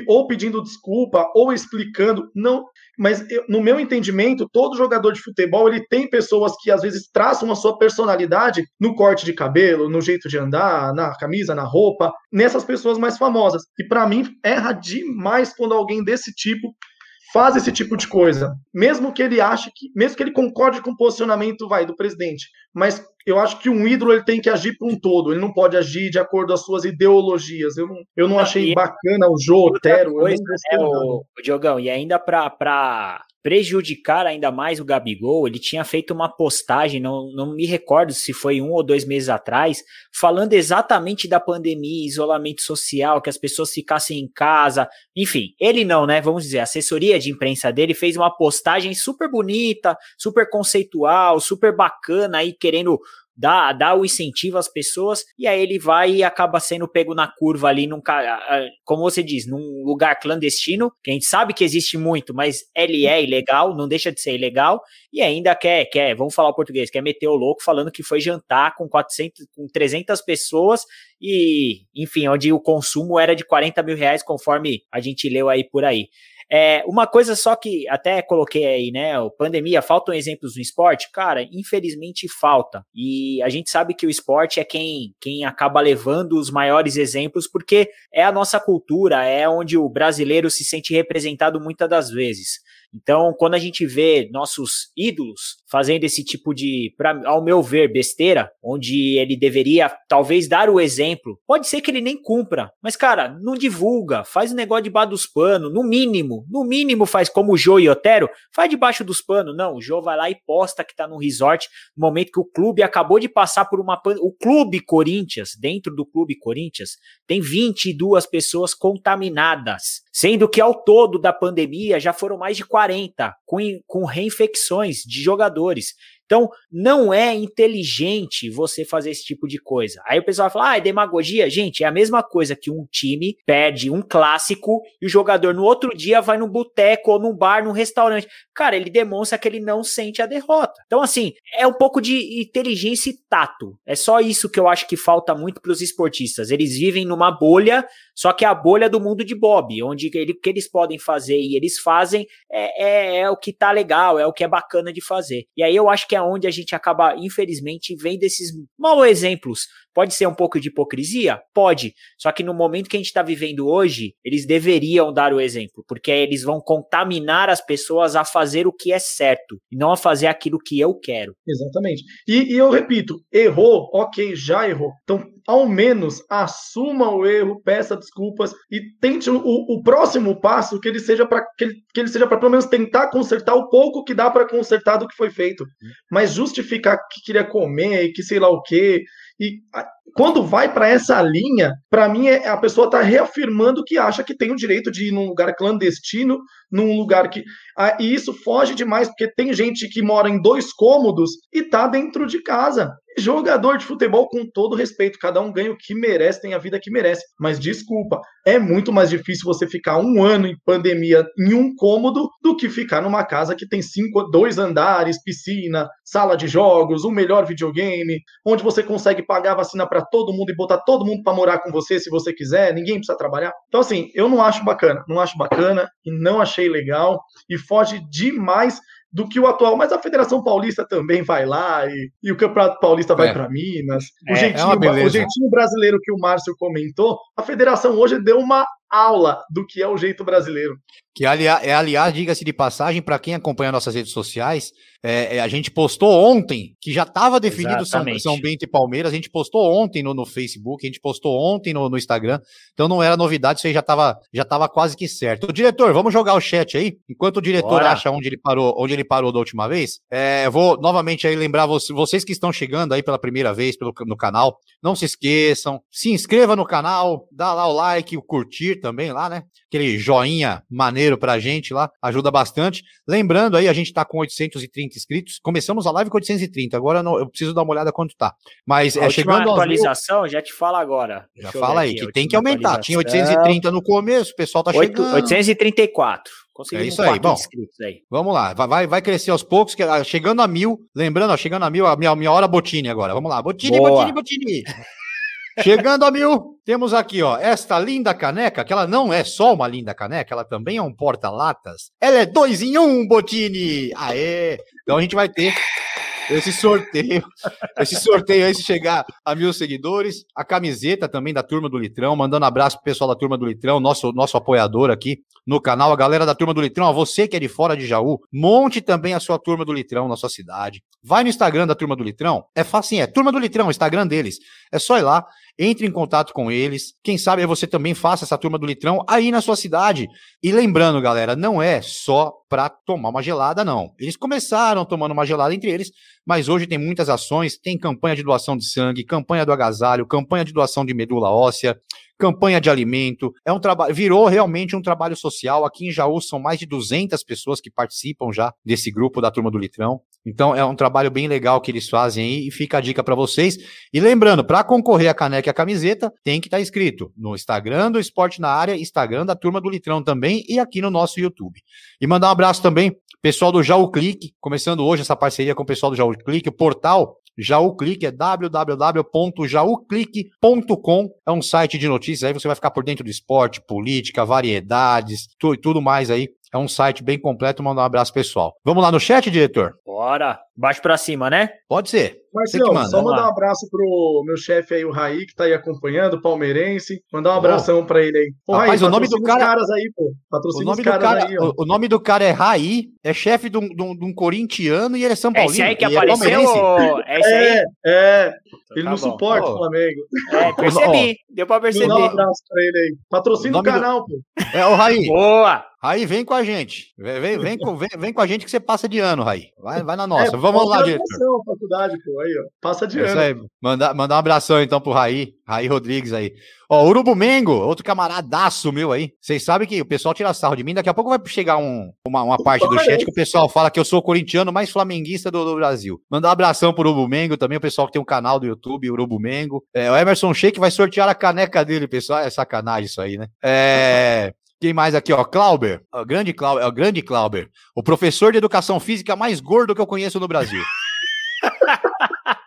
ou pedindo desculpa, ou explicando. Não, mas eu, no meu entendimento, todo jogador de futebol ele tem pessoas que às vezes traçam a sua personalidade no corte de cabelo, no jeito de andar, na camisa, na roupa, nessas pessoas mais famosas. E para mim erra demais quando alguém desse tipo faz esse tipo de coisa, mesmo que ele ache que, mesmo que ele concorde com o posicionamento vai do presidente, mas eu acho que um ídolo ele tem que agir por um todo, ele não pode agir de acordo com as suas ideologias. Eu não, eu não achei bacana o Jô Otero, coisa,
né, o, o Diogão, e ainda para prejudicar ainda mais o Gabigol, ele tinha feito uma postagem, não, não me recordo se foi um ou dois meses atrás, falando exatamente da pandemia, isolamento social, que as pessoas ficassem em casa, enfim, ele não, né? Vamos dizer, a assessoria de imprensa dele fez uma postagem super bonita, super conceitual, super bacana aí, querendo dá, dá o incentivo às pessoas, e aí ele vai e acaba sendo pego na curva ali, num, como você diz, num lugar clandestino, que a gente sabe que existe muito, mas ele é ilegal, não deixa de ser ilegal, e ainda quer, quer, vamos falar o português, quer meter o louco falando que foi jantar com 400, com 300 pessoas, e, enfim, onde o consumo era de 40 mil reais, conforme a gente leu aí por aí. É, uma coisa só que até coloquei aí, né? Pandemia, faltam exemplos no esporte? Cara, infelizmente falta. E a gente sabe que o esporte é quem, quem acaba levando os maiores exemplos, porque é a nossa cultura, é onde o brasileiro se sente representado muitas das vezes. Então, quando a gente vê nossos ídolos fazendo esse tipo de, pra, ao meu ver, besteira, onde ele deveria talvez dar o exemplo, pode ser que ele nem cumpra, mas cara, não divulga, faz o um negócio debaixo dos panos, no mínimo, no mínimo faz como o Jô e Otero, faz debaixo dos panos. Não, o Jô vai lá e posta que tá no resort no momento que o clube acabou de passar por uma o clube Corinthians, dentro do clube Corinthians, tem 22 pessoas contaminadas, sendo que ao todo da pandemia já foram mais de 40 com, com reinfecções de jogadores. Então, não é inteligente você fazer esse tipo de coisa. Aí o pessoal vai falar, ah, é demagogia. Gente, é a mesma coisa que um time perde um clássico e o jogador no outro dia vai no boteco ou num bar, num restaurante. Cara, ele demonstra que ele não sente a derrota. Então, assim, é um pouco de inteligência e tato. É só isso que eu acho que falta muito para os esportistas. Eles vivem numa bolha, só que é a bolha do mundo de Bob, onde ele, que eles podem fazer e eles fazem é, é, é o que tá legal, é o que é bacana de fazer. E aí eu acho que é onde a gente acaba, infelizmente, vendo esses maus exemplos. Pode ser um pouco de hipocrisia? Pode. Só que no momento que a gente está vivendo hoje, eles deveriam dar o exemplo, porque eles vão contaminar as pessoas a fazer o que é certo e não a fazer aquilo que eu quero.
Exatamente. E, e eu repito, errou, ok, já errou. Então, ao menos assuma o erro, peça desculpas e tente o, o próximo passo que ele seja para que, ele, que ele seja para pelo menos tentar consertar o pouco que dá para consertar do que foi feito. Mas justificar que queria comer e que sei lá o quê. E quando vai para essa linha, para mim é, a pessoa está reafirmando que acha que tem o direito de ir num lugar clandestino, num lugar que. E isso foge demais, porque tem gente que mora em dois cômodos e tá dentro de casa. Jogador de futebol, com todo respeito, cada um ganha o que merece, tem a vida que merece. Mas desculpa, é muito mais difícil você ficar um ano em pandemia em um cômodo do que ficar numa casa que tem cinco, dois andares, piscina, sala de jogos, um melhor videogame, onde você consegue pagar vacina para todo mundo e botar todo mundo para morar com você se você quiser, ninguém precisa trabalhar. Então, assim, eu não acho bacana, não acho bacana e não achei legal e foge demais do que o atual, mas a Federação Paulista também vai lá e, e o Campeonato Paulista vai é. para Minas. O, é, jeitinho, é o jeitinho brasileiro que o Márcio comentou, a federação hoje deu uma aula do que é o jeito brasileiro.
Que, aliás, é, aliás diga-se de passagem, para quem acompanha nossas redes sociais, é, é, a gente postou ontem, que já estava definido São, São, Bento e Palmeiras, a gente postou ontem no, no Facebook, a gente postou ontem no, no, Instagram, então não era novidade, isso aí já estava já tava quase que certo. O diretor, vamos jogar o chat aí? Enquanto o diretor Bora. acha onde ele parou, onde ele parou da última vez, é, vou novamente aí lembrar vocês, vocês que estão chegando aí pela primeira vez pelo, no canal, não se esqueçam, se inscreva no canal, dá lá o like, o curtir também lá, né? Aquele joinha maneiro pra gente lá, ajuda bastante. Lembrando aí, a gente tá com 830 inscritos. Começamos a live com 830, agora não, eu preciso dar uma olhada quanto tá. Mas a é chegando
a atualização, mil... já te fala agora.
Já fala aí, que tem que aumentar. Tinha 830 no começo, o pessoal tá 8, chegando.
834.
Conseguimos é isso aí, bom. Aí. Vamos lá, vai, vai crescer aos poucos, ah, chegando a mil, lembrando, ó, chegando a mil, a minha, minha hora Botini agora. Vamos lá, Botini, Botini, Botini. Chegando a mil, temos aqui, ó, esta linda caneca, que ela não é só uma linda caneca, ela também é um porta-latas. Ela é dois em um, Botini! Aê! Então a gente vai ter esse sorteio, [laughs] esse sorteio aí, se chegar a mil seguidores, a camiseta também da Turma do Litrão, mandando abraço pro pessoal da Turma do Litrão, nosso, nosso apoiador aqui no canal, a galera da Turma do Litrão, você que é de fora de Jaú, monte também a sua Turma do Litrão na sua cidade. Vai no Instagram da Turma do Litrão, é fácil, é Turma do Litrão, o Instagram deles. É só ir lá, entre em contato com eles. Quem sabe você também faça essa turma do litrão aí na sua cidade. E lembrando, galera, não é só para tomar uma gelada, não. Eles começaram tomando uma gelada entre eles, mas hoje tem muitas ações, tem campanha de doação de sangue, campanha do agasalho, campanha de doação de medula óssea, campanha de alimento, é um trabalho, virou realmente um trabalho social. Aqui em Jaú são mais de 200 pessoas que participam já desse grupo da Turma do Litrão. Então é um trabalho bem legal que eles fazem aí e fica a dica para vocês. E lembrando, para concorrer a caneca e a camiseta, tem que estar tá inscrito no Instagram do Esporte na Área, Instagram da Turma do Litrão também e aqui no nosso YouTube. E mandar um abraço também pessoal do Jaú Clique, começando hoje essa parceria com o pessoal do Jaú Clique, o portal Jaú Clique é www.jaúclique.com. É um site de notícias, aí você vai ficar por dentro do esporte, política, variedades, tudo, tudo mais aí É um site bem completo, mandar um abraço pessoal. Vamos lá no chat, diretor?
Bora. Baixo pra cima, né?
Pode ser.
Marcelo, só mandar um abraço pro meu chefe aí, o Raí, que tá aí acompanhando, palmeirense. Mandar um abração pra ele aí.
Ô, Rapaz,
Raí,
o nome do cara...
caras aí, pô.
Patrocina o nome do cara, aí, o, o, nome do cara é Raí, é chefe de um, de, um, de um, corintiano e ele é São Paulino.
Esse aí que apareceu?
É, é esse aí? É, é. Ele tá não bom. suporta o Flamengo.
É, percebi. Deu pra perceber. Dá
um abraço pra ele aí. Patrocina o, o canal, do...
pô. É, o Raí. Boa! Raí, vem com a gente. Vem, vem, vem, com, vem, vem, com a gente que você passa de ano, Raí. Vai, vai na nossa. É, Vamos lá, diretor.
faculdade, pô. Aí, ó. Passa de é ano.
Aí. Mandar, mandar um abração então pro Raí. Raí Rodrigues aí. Ó, Urubu Mengo, outro camaradaço meu aí. Vocês sabem que o pessoal tira sarro de mim. Daqui a pouco vai chegar um, uma, uma parte do chat que o pessoal fala que eu sou o corintiano mais flamenguista do, do Brasil. Mandar um abração pro Urubu Mengo também, o pessoal que tem um canal do YouTube, Urubu Mengo. É, o Emerson Sheik vai sortear a caneca dele, pessoal. É sacanagem isso aí, né? É. Quem mais aqui, ó? Clauber. O grande Clauber, o grande Clauber. O professor de educação física mais gordo que eu conheço no Brasil. [laughs]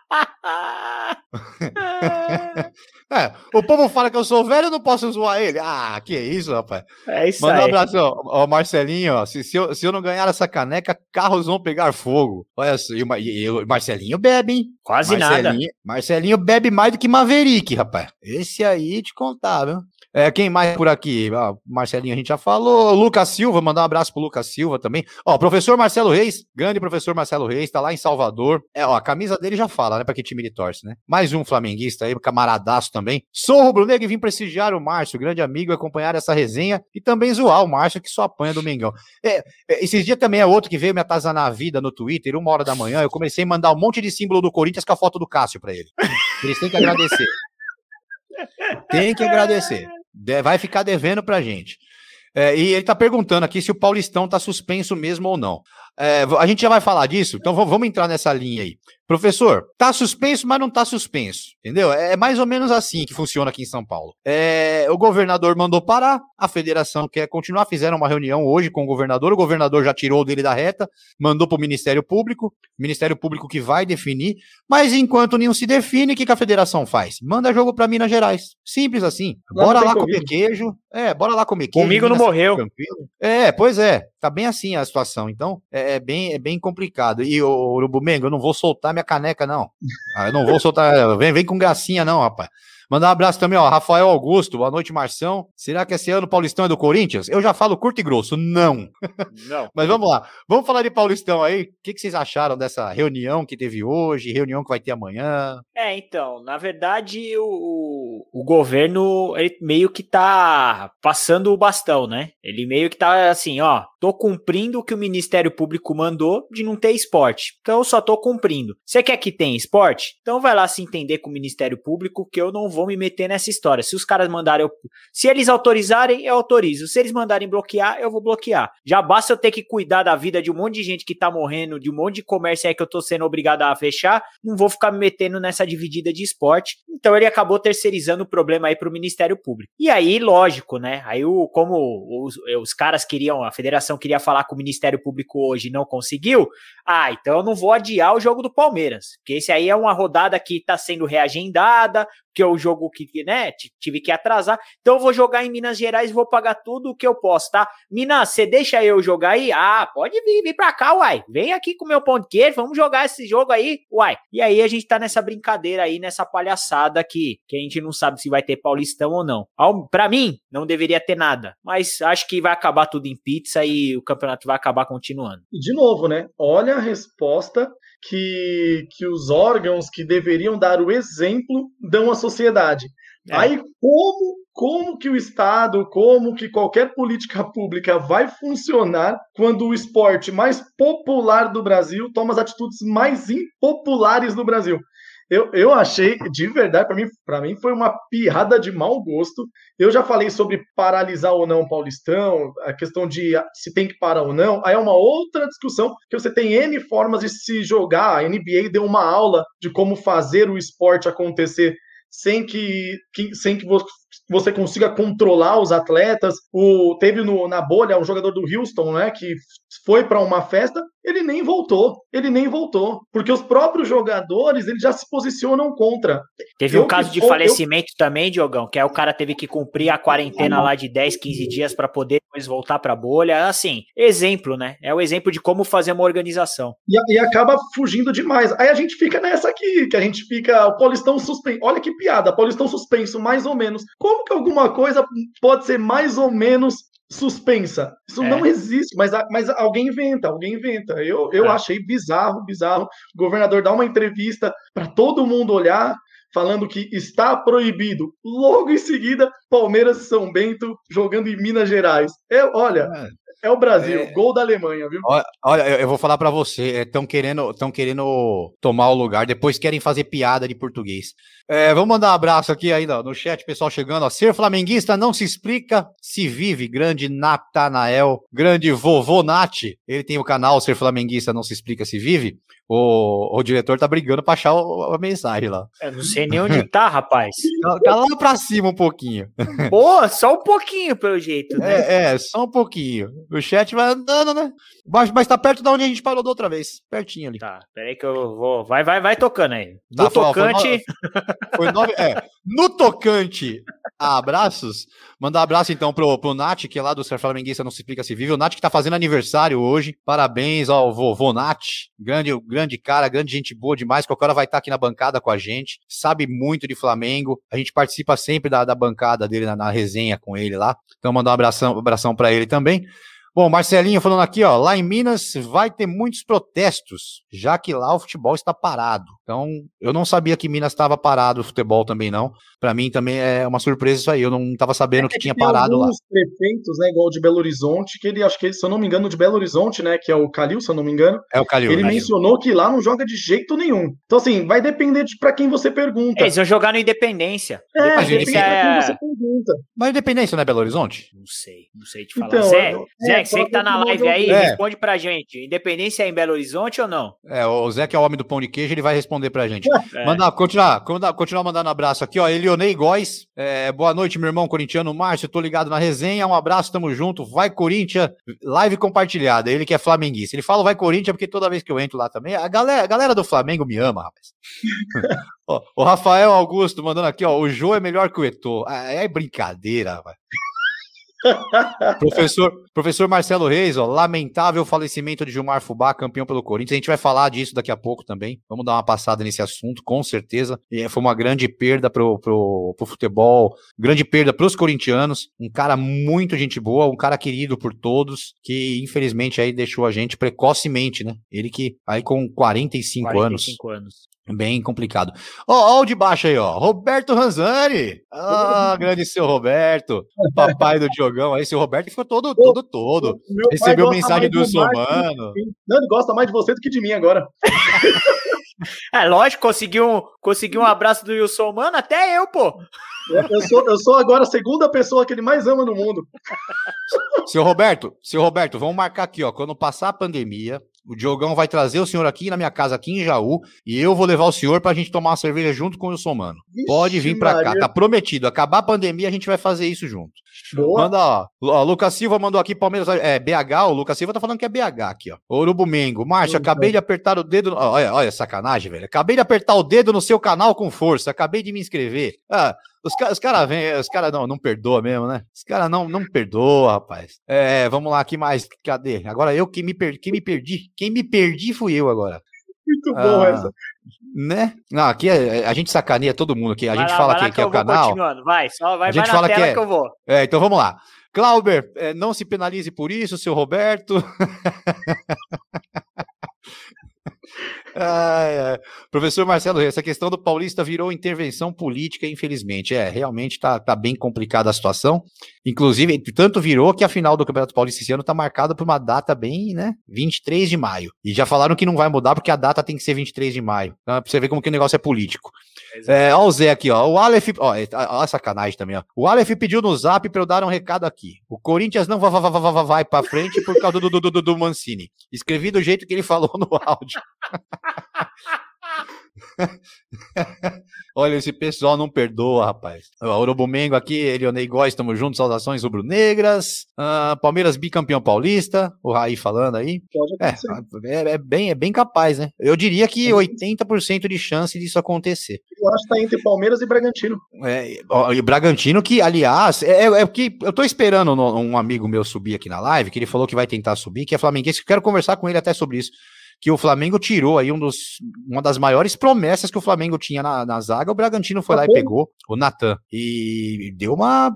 [laughs] é, o povo fala que eu sou velho, eu não posso zoar ele. Ah, que isso, rapaz.
É isso
Manda
aí.
um abraço, ó, Marcelinho, ó, se, se, eu, se eu não ganhar essa caneca, carros vão pegar fogo. Olha só, e o Marcelinho bebe, hein?
Quase
Marcelinho,
nada.
Marcelinho bebe mais do que Maverick, rapaz. Esse aí te contar, viu? É, quem mais por aqui? Ah, Marcelinho, a gente já falou. Lucas Silva, mandar um abraço pro Lucas Silva também. Ó, professor Marcelo Reis, grande professor Marcelo Reis, tá lá em Salvador. É, ó, a camisa dele já fala, né? Pra que time ele torce, né? Mais um flamenguista aí, camaradaço também. Sou rubro-negro e vim prestigiar o Márcio, grande amigo, acompanhar essa resenha e também zoar o Márcio, que só apanha do Mengão. É, é, esses dias também é outro que veio me atazanar a vida no Twitter, uma hora da manhã, eu comecei a mandar um monte de símbolo do Corinthians com a foto do Cássio pra ele. Eles têm que agradecer. Tem que agradecer. Vai ficar devendo pra gente. É, e ele tá perguntando aqui se o Paulistão tá suspenso mesmo ou não. É, a gente já vai falar disso, então vamos entrar nessa linha aí. Professor, tá suspenso, mas não tá suspenso, entendeu? É mais ou menos assim que funciona aqui em São Paulo. É, o governador mandou parar, a federação quer continuar, fizeram uma reunião hoje com o governador, o governador já tirou dele da reta, mandou pro Ministério Público, Ministério Público que vai definir, mas enquanto nenhum se define, o que, que a federação faz? Manda jogo para Minas Gerais. Simples assim. Bora lá comer queijo. É, bora lá comer queijo.
Comigo não morreu. Tranquilo.
É, pois é. Tá bem assim a situação. Então, é, é bem, é bem complicado. E o Urubu Mengo, eu não vou soltar minha caneca, não. Ah, eu não vou soltar. Vem, vem com gracinha, não, rapaz. Mandar um abraço também, ó, Rafael Augusto, boa noite, Marção. Será que esse ano o Paulistão é do Corinthians? Eu já falo curto e grosso, não. Não. [laughs] Mas vamos lá, vamos falar de Paulistão aí. O que, que, vocês acharam dessa reunião que teve hoje, reunião que vai ter amanhã?
É, então, na verdade, o, o governo ele meio que tá passando o bastão, né? Ele meio que tá assim, ó, tô cumprindo o que o Ministério Público mandou de não ter esporte. Então eu só tô cumprindo. Você quer que tenha esporte? Então vai lá se entender com o Ministério Público que eu não vou me meter nessa história. Se os caras mandarem, eu... se eles autorizarem, eu autorizo. Se eles mandarem bloquear, eu vou bloquear. Já basta eu ter que cuidar da vida de um monte de gente que tá morrendo, de um monte de comércio aí que eu tô sendo obrigado a fechar. Não vou ficar me metendo nessa dividida de esporte. Então ele acabou terceirizando o problema aí pro Ministério Público. E aí, lógico, né? Aí o como os, os caras queriam, a federação queria falar com o Ministério Público hoje e não conseguiu, ah, então eu não vou adiar o jogo do Palmeiras, porque esse aí é uma rodada que está sendo reagendada, que o jogo que, né, tive que atrasar. Então eu vou jogar em Minas Gerais e vou pagar tudo o que eu posso, tá? Minas, você deixa eu jogar aí? Ah, pode vir, vir pra cá, uai. Vem aqui com meu pão de queijo, vamos jogar esse jogo aí, uai. E aí a gente tá nessa brincadeira aí, nessa palhaçada aqui, que a gente não sabe se vai ter Paulistão ou não. Para mim, não deveria ter nada, mas acho que vai acabar tudo em pizza e o campeonato vai acabar continuando.
De novo, né? Olha a resposta que, que os órgãos que deveriam dar o exemplo dão à sociedade. É. Aí como como que o Estado, como que qualquer política pública vai funcionar quando o esporte mais popular do Brasil toma as atitudes mais impopulares do Brasil? Eu, eu achei, de verdade, para mim, mim foi uma piada de mau gosto. Eu já falei sobre paralisar ou não o Paulistão, a questão de se tem que parar ou não. Aí é uma outra discussão, que você tem N formas de se jogar. A NBA deu uma aula de como fazer o esporte acontecer sem que, que, sem que, você consiga controlar os atletas. O, teve no, na bolha um jogador do Houston, né, que foi para uma festa, ele nem voltou, ele nem voltou, porque os próprios jogadores eles já se posicionam contra.
Teve eu um caso de falecimento eu... também, Diogão, que é o cara teve que cumprir a quarentena lá de 10, 15 dias para poder depois voltar para a bolha. Assim, exemplo, né? É o exemplo de como fazer uma organização.
E, e, acaba fugindo demais. Aí a gente fica nessa aqui, que a gente fica o Paulistão suspenso. Olha que piada, Paulistão suspenso, mais ou menos. Como que alguma coisa pode ser mais ou menos suspensa. Isso é. não existe, mas, mas alguém inventa, alguém inventa. Eu, eu é. achei bizarro, bizarro. O governador dá uma entrevista para todo mundo olhar, falando que está proibido. Logo em seguida, Palmeiras e São Bento jogando em Minas Gerais. É, olha, é. É o Brasil, é... gol da Alemanha, viu?
Olha, eu vou falar para você, estão é, querendo, estão querendo tomar o lugar, depois querem fazer piada de português. É, vamos mandar um abraço aqui ainda no chat, pessoal chegando. Ó. Ser flamenguista não se explica, se vive. Grande Natanael, grande vovô Nati. Ele tem o canal Ser Flamenguista não se explica, se vive. O, o diretor tá brigando pra achar a mensagem lá.
Eu não sei nem onde tá, rapaz. [laughs]
Tá, tá, lá pra cima um pouquinho.
Pô, só um pouquinho pelo jeito,
né? É, é, só um pouquinho. O chat vai andando, né? Mas, mas tá perto da onde a gente parou da outra vez. Pertinho ali.
Tá, peraí que eu vou. Vai, vai, vai tocando aí. Tá, tocante.
Foi, [laughs] nove... é, no tocante a abraços, mandar abraço então pro, pro Nath, que é lá do Ser Flamenguista Não Se Explica Se Vive. O Nath que tá fazendo aniversário hoje. Parabéns ao vovô Nath. Grande, grande cara, grande gente boa demais. Qualquer hora vai estar tá aqui na bancada com a gente. Sabe muito de Flamengo. A gente participa sempre da, da bancada dele na, na resenha com ele lá. Então mandar um abração, abração para ele também. Bom, Marcelinho falando aqui, ó, lá em Minas vai ter muitos protestos, já que lá o futebol está parado. Então, eu não sabia que Minas estava parado o futebol também não. Para mim também é uma surpresa isso aí. Eu não estava sabendo é que, que, tinha parado lá.
prefeitos, né, igual o de Belo Horizonte, que ele acho que ele, se eu não me engano, de Belo Horizonte, né, que é o Calil, se eu não me engano.
É o Calil.
Ele
Calil.
mencionou que lá não joga de jeito nenhum. Então assim, vai depender de para quem você pergunta.
Eles vão jogar no Independência.
É, Independência é... quem você pergunta.
Mas Independência não é Belo Horizonte?
Não sei, não sei te falar. Então, Zé, é, Zé, você que tá na live aí, é. responde pra gente. Independência é em Belo Horizonte ou não?
É, o Zé, que é o homem do pão de queijo, ele vai responder pra gente. [laughs] É. Mandar, continuar, continuar mandando um abraço aqui, ó. Elionei Góes. É, boa noite, meu irmão corintiano Márcio. Tô ligado na resenha. Um abraço, tamo junto. Vai, Corinthians. Live compartilhada. Ele que é flamenguista. Ele fala vai, Corinthians, porque toda vez que eu entro lá também, a galera, a galera do Flamengo me ama, rapaz. [laughs] ó, o Rafael Augusto mandando aqui, ó. O Jô é melhor que o Eto'o. Ah, é brincadeira, rapaz professor, professor Marcelo Reis, ó, lamentável falecimento de Gilmar Fubá, campeão pelo Corinthians. A gente vai falar disso daqui a pouco também. Vamos dar uma passada nesse assunto, com certeza. E foi uma grande perda pro, pro, pro futebol, grande perda pros corintianos. Um cara muito gente boa, um cara querido por todos, que infelizmente aí deixou a gente precocemente, né? Ele que aí com 45, 45 anos. anos. Bem complicado. Ó, ó, o de baixo aí, ó. Roberto Ranzani. Ah, [laughs] grande seu Roberto. Papai do Diogão aí. Seu Roberto ficou todo, todo, todo. Recebeu mensagem do Somano.
Não, ele gosta mais de você do que de mim agora.
é lógico, conseguiu um, conseguiu um abraço do Wilson Mano, até eu, pô.
Eu sou, eu sou agora a segunda pessoa que ele mais ama no mundo.
Seu Roberto, seu Roberto, vamos marcar aqui, ó. Quando passar a pandemia, o Diogão vai trazer o senhor aqui na minha casa, aqui em Jaú, e eu vou levar o senhor pra gente tomar uma cerveja junto com o Wilson Mano. Vixe Pode vir pra Maria. cá, tá prometido. Acabar a pandemia, a gente vai fazer isso junto. Boa. Manda, ó. ó Lucas Silva mandou aqui, Palmeiras, é, BH, o Lucas Silva tá falando que é BH aqui, ó. Urubu Mengo. Márcio, acabei de apertar o dedo, olha, olha, sacanagem, velho. Acabei de apertar o dedo no seu canal com força, acabei de me inscrever. Ah, os, os caras vêm, os caras não, não perdoa mesmo, né? Os caras não, não perdoa, rapaz. É, vamos lá, que mais? Cadê? Agora eu que me perdi, quem me perdi? Quem me perdi fui eu agora.
Muito bom ah, essa.
Né? Não, aqui a, a gente sacaneia todo mundo aqui. A vai gente lá, fala que, que é o canal.
Vai, só vai, a gente vai fala que, é, que eu vou.
É, então vamos lá. Clauber, é, não se penalize por isso, seu Roberto. [laughs] Ai, ai. Professor Marcelo essa questão do Paulista virou intervenção política, infelizmente. É, realmente tá, tá bem complicada a situação. Inclusive, tanto virou que a final do Campeonato Paulista esse ano tá marcada por uma data bem, né? 23 de maio. E já falaram que não vai mudar porque a data tem que ser 23 de maio. Então, pra você ver como que o negócio é político. É, ó o Zé aqui, ó. O Aleph, ó, é, ó a sacanagem também, ó. O Aleph pediu no zap pra eu dar um recado aqui. O Corinthians não vai, vai, vai, vai, vai pra frente por causa do, do, do, do Mancini. Escrevi do jeito que ele falou no [laughs] áudio. [laughs] Olha, esse pessoal não perdoa, rapaz. O Urubumengo aqui, Elionei Góes, estamos juntos, saudações rubro-negras. Uh, Palmeiras bicampeão paulista, o Raí falando aí. É, é, é, bem, é bem capaz, né? Eu diria que 80% de chance disso acontecer.
Eu acho que tá entre Palmeiras e Bragantino.
É, e Bragantino que, aliás, é, é, é que eu tô esperando um amigo meu subir aqui na live, que ele falou que vai tentar subir, que é flamenguense, eu quero conversar com ele até sobre isso que o Flamengo tirou aí um dos, uma das maiores promessas que o Flamengo tinha na, na zaga, o Bragantino foi lá e pegou o Natan. E deu uma.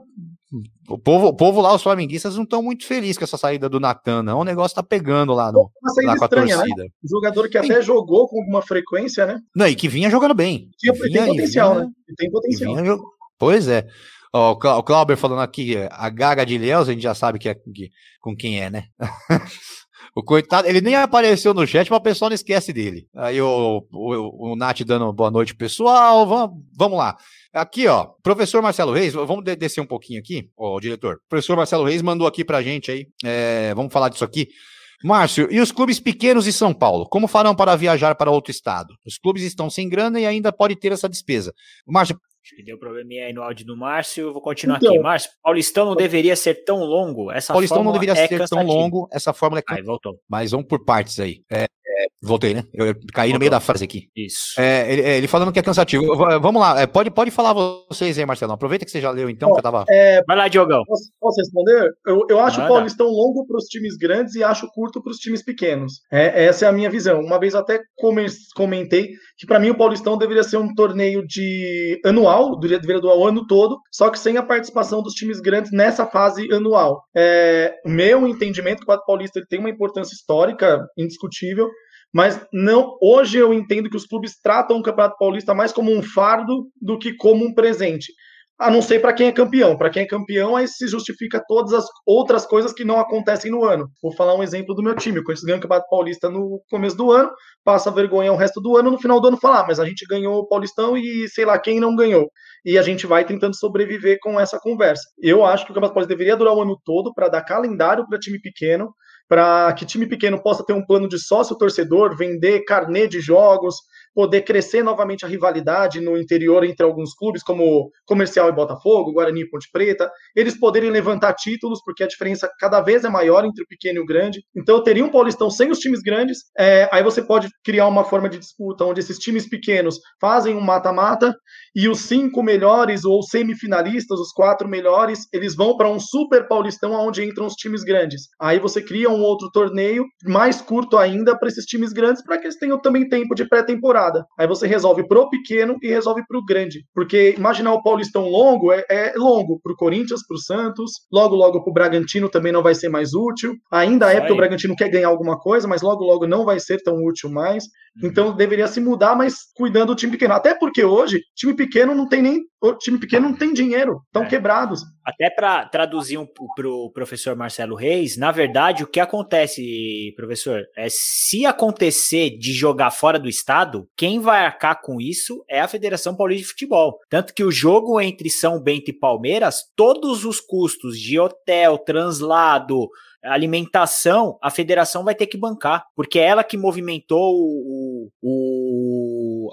O povo, o povo lá, os flamenguistas, não estão muito felizes com essa saída do Natan, não. O negócio tá pegando lá, no,
lá com a estranha, né? torcida. Né? jogador que até jogou com alguma frequência, né?
Não, e que vinha jogando bem.
Vinha, tem potencial, vinha, né? tem potencial. Vinha,
pois é. Ó, o Clauber falando aqui, a Gaga de Leos, a gente já sabe que é que, com quem é, né? [laughs] O coitado, ele nem apareceu no chat, mas o pessoal não esquece dele. Aí o, o, o Nath dando boa noite, pessoal. Vamos, vamos lá. Aqui, ó, professor Marcelo Reis, vamos descer um pouquinho aqui, ó, diretor. Professor Marcelo Reis mandou aqui pra gente aí. É, vamos falar disso aqui. Márcio, e os clubes pequenos de São Paulo? Como farão para viajar para outro estado? Os clubes estão sem grana e ainda pode ter essa despesa. Márcio,
Acho que deu probleminha aí no áudio do Márcio. Vou continuar então, aqui. Márcio, Paulistão não deveria ser tão longo. Essa
Paulistão não deveria é ser cansativa. tão longo. Essa fórmula é.
Aí, voltou.
Mas vamos por partes aí. É, Voltei, né? Eu caí no meio da frase aqui.
Isso.
É, ele, ele, falando que é cansativo. Vamos lá, é, pode, pode falar vocês aí, Marcelo. Aproveita que você já leu então, que eu tava.
É, Vai lá, Diogão. Posso, posso responder? Eu, eu acho o Paulistão longo para os times grandes e acho curto para os times pequenos. É, essa é a minha visão. Uma vez até comentei que para mim o Paulistão deveria ser um torneio de anual, deveria durar o ano todo, só que sem a participação dos times grandes nessa fase anual. É, meu entendimento o Paulista ele tem uma importância histórica indiscutível mas não hoje eu entendo que os clubes tratam o Campeonato Paulista mais como um fardo do que como um presente. A não ser para quem é campeão. Para quem é campeão, aí se justifica todas as outras coisas que não acontecem no ano. Vou falar um exemplo do meu time. O Corinthians ganha o Campeonato Paulista no começo do ano, passa vergonha o resto do ano, no final do ano falar, ah, mas a gente ganhou o Paulistão e sei lá quem não ganhou. E a gente vai tentando sobreviver com essa conversa. Eu acho que o Campeonato Paulista deveria durar o ano todo para dar calendário para time pequeno, para que time pequeno possa ter um plano de sócio torcedor, vender carnê de jogos, poder crescer novamente a rivalidade no interior entre alguns clubes, como Comercial e Botafogo, Guarani e Ponte Preta, eles poderem levantar títulos, porque a diferença cada vez é maior entre o pequeno e o grande. Então, teria um Paulistão sem os times grandes, é, aí você pode criar uma forma de disputa onde esses times pequenos fazem um mata-mata e os cinco melhores ou semifinalistas, os quatro melhores, eles vão para um super Paulistão onde entram os times grandes. Aí você cria um outro torneio mais curto ainda para esses times grandes, para que eles tenham também tempo de pré-temporada. Aí você resolve pro pequeno e resolve pro grande. Porque imaginar o Paulistão longo é, é longo pro Corinthians, pro Santos, logo logo pro Bragantino também não vai ser mais útil. Ainda é porque o Bragantino quer ganhar alguma coisa, mas logo logo não vai ser tão útil mais. Uhum. Então deveria se mudar, mas cuidando do time pequeno. Até porque hoje, time pequeno não tem nem. O time pequeno não tem dinheiro, estão é. quebrados.
Até para traduzir um, para o professor Marcelo Reis, na verdade, o que acontece, professor, é se acontecer de jogar fora do estado, quem vai arcar com isso é a Federação Paulista de Futebol. Tanto que o jogo entre São Bento e Palmeiras, todos os custos de hotel, translado, alimentação, a federação vai ter que bancar, porque é ela que movimentou o, o,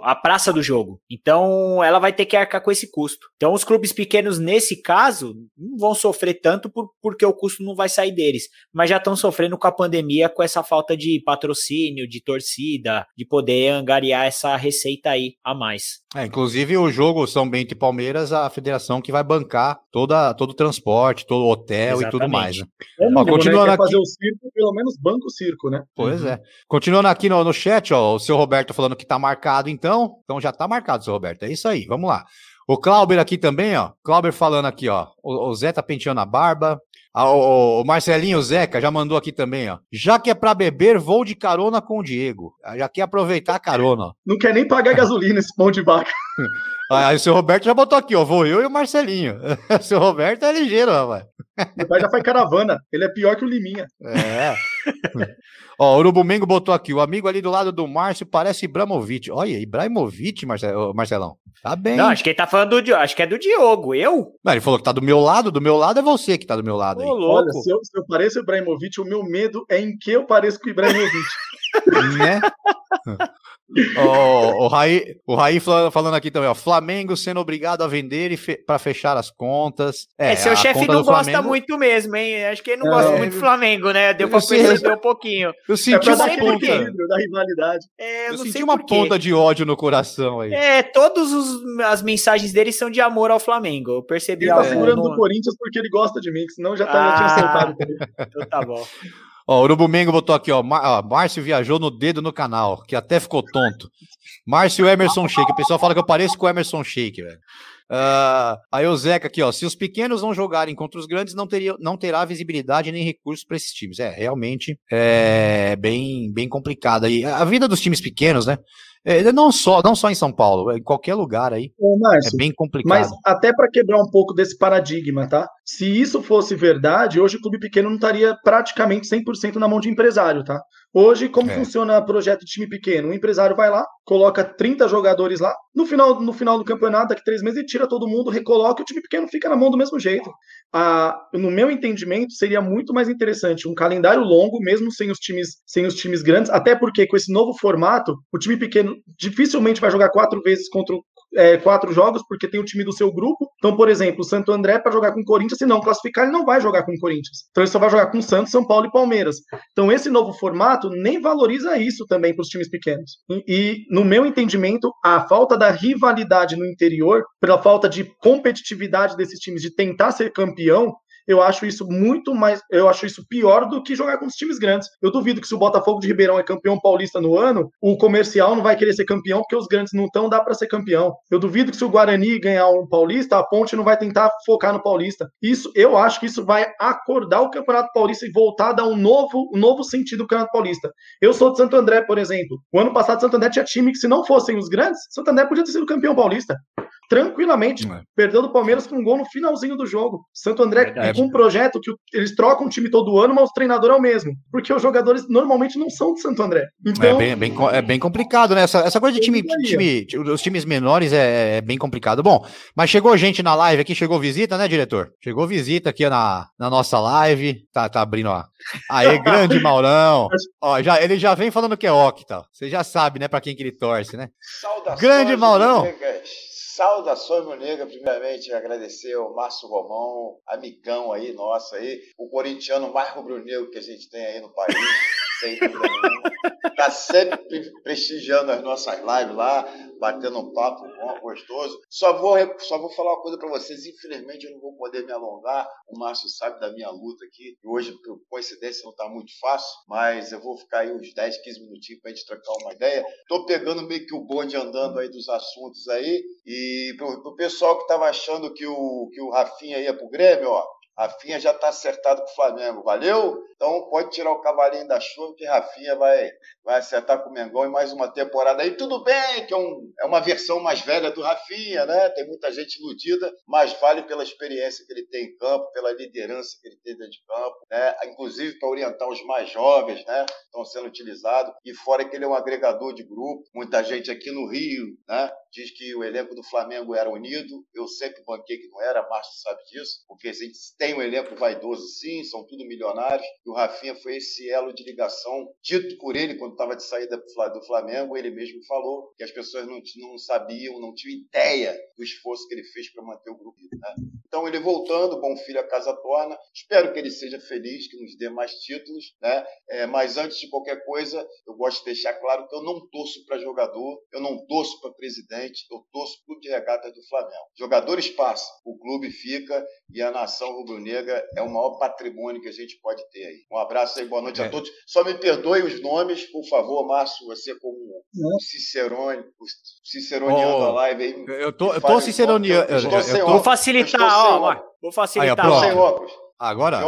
a praça do jogo. Então, ela vai ter que arcar com esse custo. Então, os clubes pequenos, nesse caso, não vão sofrer tanto por, porque o custo não vai sair deles, mas já estão sofrendo com a pandemia, com essa falta de patrocínio, de torcida, de poder angariar essa receita aí a mais.
É, inclusive o jogo São Bento e Palmeiras, a federação que vai bancar toda, todo o transporte, todo o hotel Exatamente. e tudo mais. Né?
É, ó, continuando aqui... fazer o circo, pelo menos banco o circo, né?
Pois uhum. é. Continuando aqui no, no chat, ó, o seu Roberto falando que tá marcado então. Então já tá marcado, seu Roberto. É isso aí, vamos lá. O Clauber aqui também, ó. Clauber falando aqui, ó. O, o Zé tá penteando a barba. Ah, o, o, Marcelinho Zeca já mandou aqui também, ó. Já que é para beber, vou de carona com o Diego. Já quer aproveitar a carona. Ó.
Não quer nem pagar gasolina esse pão de vaca.
Aí o seu Roberto já botou aqui, ó. Vou eu e o Marcelinho. [laughs] O seu Roberto é ligeiro, rapaz.
Meu pai já foi caravana. Ele é pior que o Liminha.
É. [laughs] Ó, o Urubumengo botou aqui. O amigo ali do lado do Márcio parece Ibramovic. Olha, Ibrahimovic, Marcelão. Tá bem.
Não, acho que ele tá falando do Acho que é do Diogo. Eu?
Não, ele falou que tá do meu lado. Do meu lado é você que tá do meu lado. Ô,
louco. Olha, se eu, se eu pareço Ibrahimovic, o meu medo é em que eu pareço com o Ibrahimovic. [laughs] né?
o, o Raí, o Raí falando aqui também, ó. Flamengo sendo obrigado a vender e fe, para fechar as contas.
É, é seu chefe não gosta Flamengo... muito mesmo, hein? Acho que ele não é, gosta muito do Flamengo, né? Deu pra perceber um pouquinho.
Eu senti
é
uma ponta
da rivalidade.
É, eu, eu senti uma ponta de ódio no coração aí.
É, todas as mensagens dele são de amor ao Flamengo. Eu percebi.
Ele tá segurando no... Corinthians porque ele gosta de mim, senão já, tá, ah, já tinha acertado.
então tá bom.
Ó, o Urubu Mengo botou aqui, ó, ó, Márcio viajou no dedo no canal, que até ficou tonto. Márcio Emerson Shake. O pessoal fala que eu pareço com o Emerson Shake, velho. Uh, aí o Zeca aqui, ó. Se os pequenos não jogarem contra os grandes, não, teria, não terá visibilidade nem recursos para esses times. É, realmente é bem, bem complicado. E a vida dos times pequenos, né? É, não, só, não só em São Paulo, em qualquer lugar aí.
Ô, Márcio, é bem complicado. Mas até para quebrar um pouco desse paradigma, tá? Se isso fosse verdade, hoje o clube pequeno não estaria praticamente 100% na mão de empresário, tá? Hoje, como é. funciona o projeto de time pequeno? O empresário vai lá, coloca 30 jogadores lá, no final, no final do campeonato, daqui três meses, ele tira todo mundo, recoloca e o time pequeno fica na mão do mesmo jeito. Ah, no meu entendimento, seria muito mais interessante um calendário longo, mesmo sem os times, sem os times grandes, até porque com esse novo formato, o time pequeno dificilmente vai jogar quatro vezes contra, é, quatro jogos, porque tem o time do seu grupo. Então, por exemplo, o Santo André, para jogar com o Corinthians, se não classificar, ele não vai jogar com o Corinthians. Então, ele só vai jogar com Santos, São Paulo e Palmeiras. Então, esse novo formato nem valoriza isso também para os times pequenos. E, e, no meu entendimento, a falta da rivalidade no interior, pela falta de competitividade desses times de tentar ser campeão, eu acho isso muito mais, eu acho isso pior do que jogar com os times grandes. Eu duvido que se o Botafogo de Ribeirão é campeão paulista no ano, o comercial não vai querer ser campeão porque os grandes não estão, dá para ser campeão. Eu duvido que se o Guarani ganhar um paulista, a Ponte não vai tentar focar no paulista. Isso, eu acho que isso vai acordar o Campeonato Paulista e voltar a dar um novo, um novo sentido ao Campeonato Paulista. Eu sou de Santo André, por exemplo. O ano passado Santo André tinha time que se não fossem os grandes, Santo André podia ter sido campeão paulista tranquilamente. É. Perdeu do Palmeiras com um gol no finalzinho do jogo. Santo André com um projeto que eles trocam o time todo ano, mas o treinador é o mesmo. Porque os jogadores normalmente não são de Santo André. Então,
é, bem, bem, é bem complicado, né? Essa, essa coisa de time, time, os times menores é, é, bem complicado. Bom, mas chegou gente na live aqui, chegou visita, né, diretor? Chegou visita aqui na, na nossa live. Tá, tá abrindo, ó. Aí, [laughs] grande Maurão. Ó, já, ele já vem falando que é octa. Você já sabe, né, pra quem que ele torce, né? Saudações, grande Maurão.
Saudações, meu nega. Primeiramente, agradecer ao Márcio Romão, amigão aí, nosso aí, o corintiano mais rubro-negro que a gente tem aí no país, [laughs] sem dúvida nenhuma. Tá sempre prestigiando as nossas lives lá, batendo um papo bom, gostoso. Só vou, só vou falar uma coisa para vocês. Infelizmente, eu não vou poder me alongar. O Márcio sabe da minha luta aqui. Hoje, por coincidência, não está muito fácil, mas eu vou ficar aí uns 10, 15 minutinhos para a gente trocar uma ideia. Tô pegando meio que o bonde andando aí dos assuntos aí. E pro, pro pessoal que estava achando que o, que o Rafinha ia pro Grêmio, ó, Rafinha já está acertado com o Flamengo, valeu? Então pode tirar o cavalinho da chuva que Rafinha vai, vai acertar com o Mengão em mais uma temporada aí. Tudo bem que é, um, é uma versão mais velha do Rafinha, né? Tem muita gente iludida, mas vale pela experiência que ele tem em campo, pela liderança que ele tem dentro de campo, né? Inclusive para orientar os mais jovens, né? Estão sendo utilizados. E fora que ele é um agregador de grupo. Muita gente aqui no Rio, né? Diz que o elenco do Flamengo era unido. Eu sempre banquei que não era, Márcio sabe disso, porque a gente tem um elenco vaidoso sim, são tudo milionários. E o Rafinha foi esse elo de ligação dito por ele quando estava de saída do Flamengo. Ele mesmo falou que as pessoas não, não sabiam, não tinham ideia do esforço que ele fez para manter o grupo. Né? Então, ele voltando, bom filho a casa torna. Espero que ele seja feliz, que nos dê mais títulos. Né? É, mas antes de qualquer coisa, eu gosto de deixar claro que eu não torço para jogador, eu não torço para presidente, eu torço para o clube de regatas do Flamengo. Jogadores passam, o clube fica e a nação rubro-negra é o maior patrimônio que a gente pode ter aí. Um abraço aí, boa noite é. a todos. Só me perdoe os nomes, por favor, Márcio, você como o Cicerone, o Ciceroneando oh, a live aí.
Eu tô, eu tô ciceroneando.
Vou facilitar, ó, vou facilitar.
Aí, sem óculos. Agora.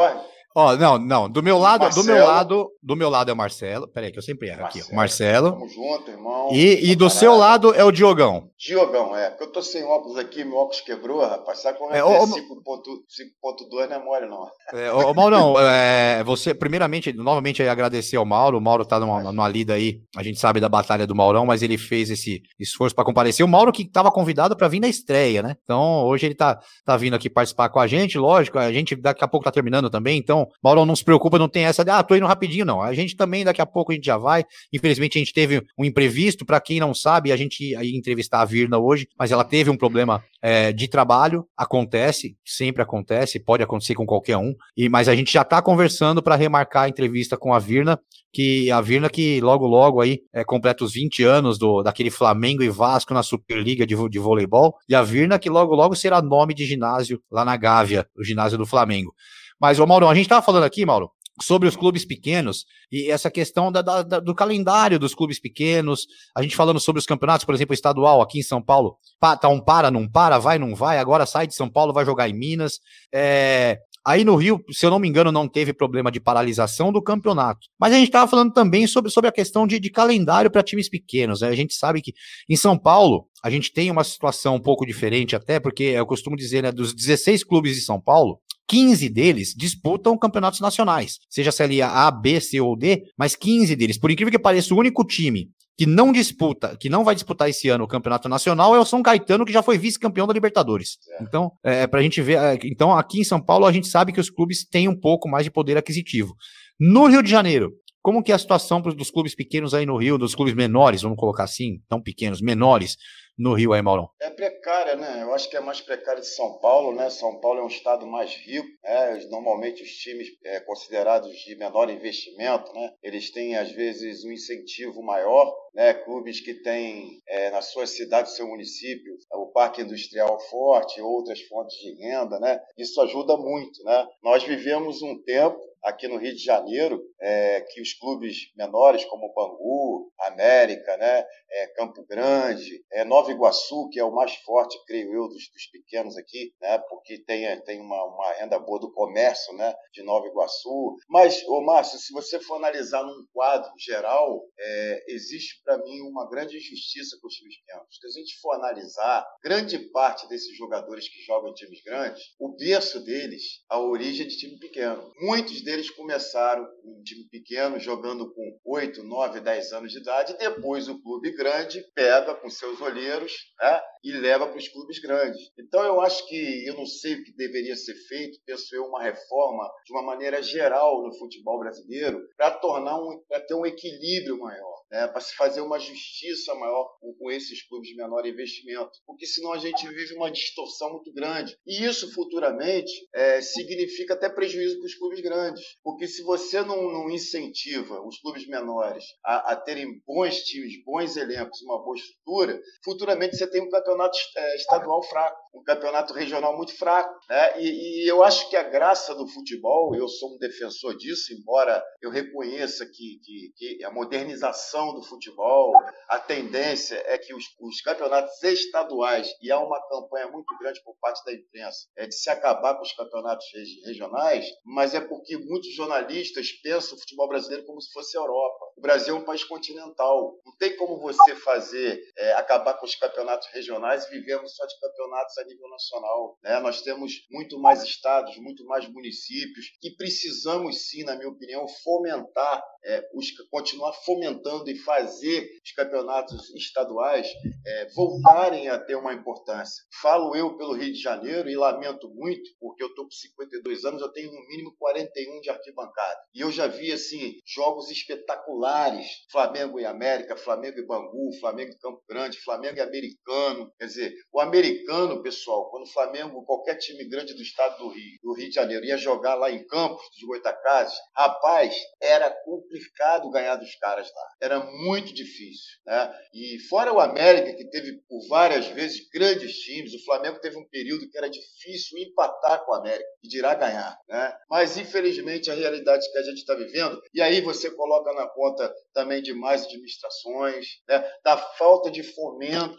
Ó, não, não. Do meu lado, Marcelo. do meu lado, do meu lado é o Marcelo. Peraí, que eu sempre erro Marcelo. aqui. Marcelo. Tamo junto, irmão. E, e do seu lado é o Diogão.
Diogão, é. Porque eu tô sem óculos aqui, meu óculos quebrou, rapaz. Sabe como é,
É,
é
ô,
5.2 não é mole, não.
É, ô, Maurão, é, você, primeiramente, novamente agradecer ao Mauro. O Mauro tá numa, numa lida aí, a gente sabe da batalha do Maurão, mas ele fez esse esforço para comparecer. O Mauro que estava convidado para vir na estreia, né? Então, hoje ele tá, tá vindo aqui participar com a gente, lógico, a gente daqui a pouco tá terminando também, então, Maurão, não se preocupa, não tem essa de, ah, tô indo rapidinho, não. A gente também, daqui a pouco a gente já vai. Infelizmente, a gente teve um imprevisto, para quem não sabe, a gente ia entrevistar a Virna hoje, mas ela teve um problema é, de trabalho, acontece, sempre acontece, pode acontecer com qualquer um, e, mas a gente já está conversando para remarcar a entrevista com a Virna, que a Virna que logo logo aí é, completa os 20 anos do, daquele Flamengo e Vasco na Superliga de, de voleibol, e a Virna que logo logo será nome de ginásio lá na Gávea, o ginásio do Flamengo. Mas, ô Mauro, a gente estava falando aqui, Mauro, sobre os clubes pequenos e essa questão da- da- do calendário dos clubes pequenos, a gente falando sobre os campeonatos, por exemplo, estadual aqui em São Paulo, pa, tá um para, não para, vai, não vai, agora sai de São Paulo, vai jogar em Minas. É, aí no Rio, se eu não me engano, não teve problema de paralisação do campeonato. Mas a gente estava falando também sobre, sobre a questão de, de calendário para times pequenos. né? A gente sabe que em São Paulo, a gente tem uma situação um pouco diferente, até porque eu costumo dizer, né, dos 16 clubes de São Paulo, 15 deles disputam campeonatos nacionais, seja Série A, B, C ou D, mas 15 deles. Por incrível que pareça, o único time que não disputa, que não vai disputar esse ano o campeonato nacional é o São Caetano, que já foi vice-campeão da Libertadores. Então, é, pra gente ver, é, então aqui em São Paulo a gente sabe que os clubes têm um pouco mais de poder aquisitivo. No Rio de Janeiro, como que é a situação dos clubes pequenos aí no Rio, dos clubes menores, vamos colocar assim, tão pequenos, menores no Rio aí, Maurão?
É precária, né? Eu acho que é mais precária de São Paulo, né? São Paulo é um estado mais rico, né? Normalmente os times é, considerados de menor investimento, né? Eles têm às vezes um incentivo maior, né? Clubes que têm é, na sua cidade, seu município, o parque industrial forte, outras fontes de renda, né? Isso ajuda muito, né? Nós vivemos um tempo aqui no Rio de Janeiro, é, que os clubes menores como Bangu, América, né, é, Campo Grande, é, Nova Iguaçu, que é o mais forte, creio eu, dos, dos pequenos aqui, né, porque tem, tem uma, uma renda boa do comércio né, de Nova Iguaçu. Mas, ô Márcio, se você for analisar num quadro geral, é, existe para mim uma grande injustiça com os times pequenos. Se a gente for analisar, grande parte desses jogadores que jogam em times grandes, o berço deles, a origem é de time pequeno. Muitos deles começaram em time pequeno, jogando com 8, 9, 10 anos de idade, depois o clube grande pega com seus olheiros né, e leva para os clubes grandes. Então eu acho que, eu não sei o que deveria ser feito, penso eu, uma reforma de uma maneira geral no futebol brasileiro, para tornar um, para ter um equilíbrio maior. Né, para se fazer uma justiça maior com, com esses clubes de menor investimento, porque senão a gente vive uma distorção muito grande. E isso futuramente é, significa até prejuízo para os clubes grandes, porque se você não, não incentiva os clubes menores a, a terem bons times, bons elencos, uma boa estrutura, futuramente você tem um campeonato é, estadual fraco, um campeonato regional muito fraco. Né? E, e eu acho que a graça do futebol, eu sou um defensor disso, embora eu reconheça que, que, que a modernização do futebol, a tendência é que os, os, campeonatos estaduais, e há uma campanha muito grande por parte da imprensa, é de se acabar com os campeonatos regionais, mas é porque muitos jornalistas pensam o futebol brasileiro como se fosse a Europa. O Brasil é um país continental. Não tem como você fazer, é, acabar com os campeonatos regionais e vivemos só de campeonatos a nível nacional. Né? Nós temos muito mais estados, muito mais municípios, e precisamos sim, na minha opinião, fomentar, é, os, continuar fomentando e fazer os campeonatos estaduais é, voltarem a ter uma importância. Falo eu pelo Rio de Janeiro e lamento muito, porque eu estou com 52 anos, eu tenho no mínimo 41 de arquibancada. E eu já vi assim jogos espetaculares: Flamengo e América, Flamengo e Bangu, Flamengo e Campo Grande, Flamengo e Americano. Quer dizer, o americano, pessoal, quando o Flamengo, qualquer time grande do estado do Rio, do Rio de Janeiro, ia jogar lá em Campos, de Goitacazes, rapaz, era complicado ganhar dos caras lá. Era muito difícil. Né? E fora o América, que teve por várias vezes grandes times, o Flamengo teve um período que era difícil empatar com o América, e dirá ganhar. Né? Mas, infelizmente, a realidade que a gente está vivendo, e aí você coloca na conta também de mais administrações, né? da falta de fomento,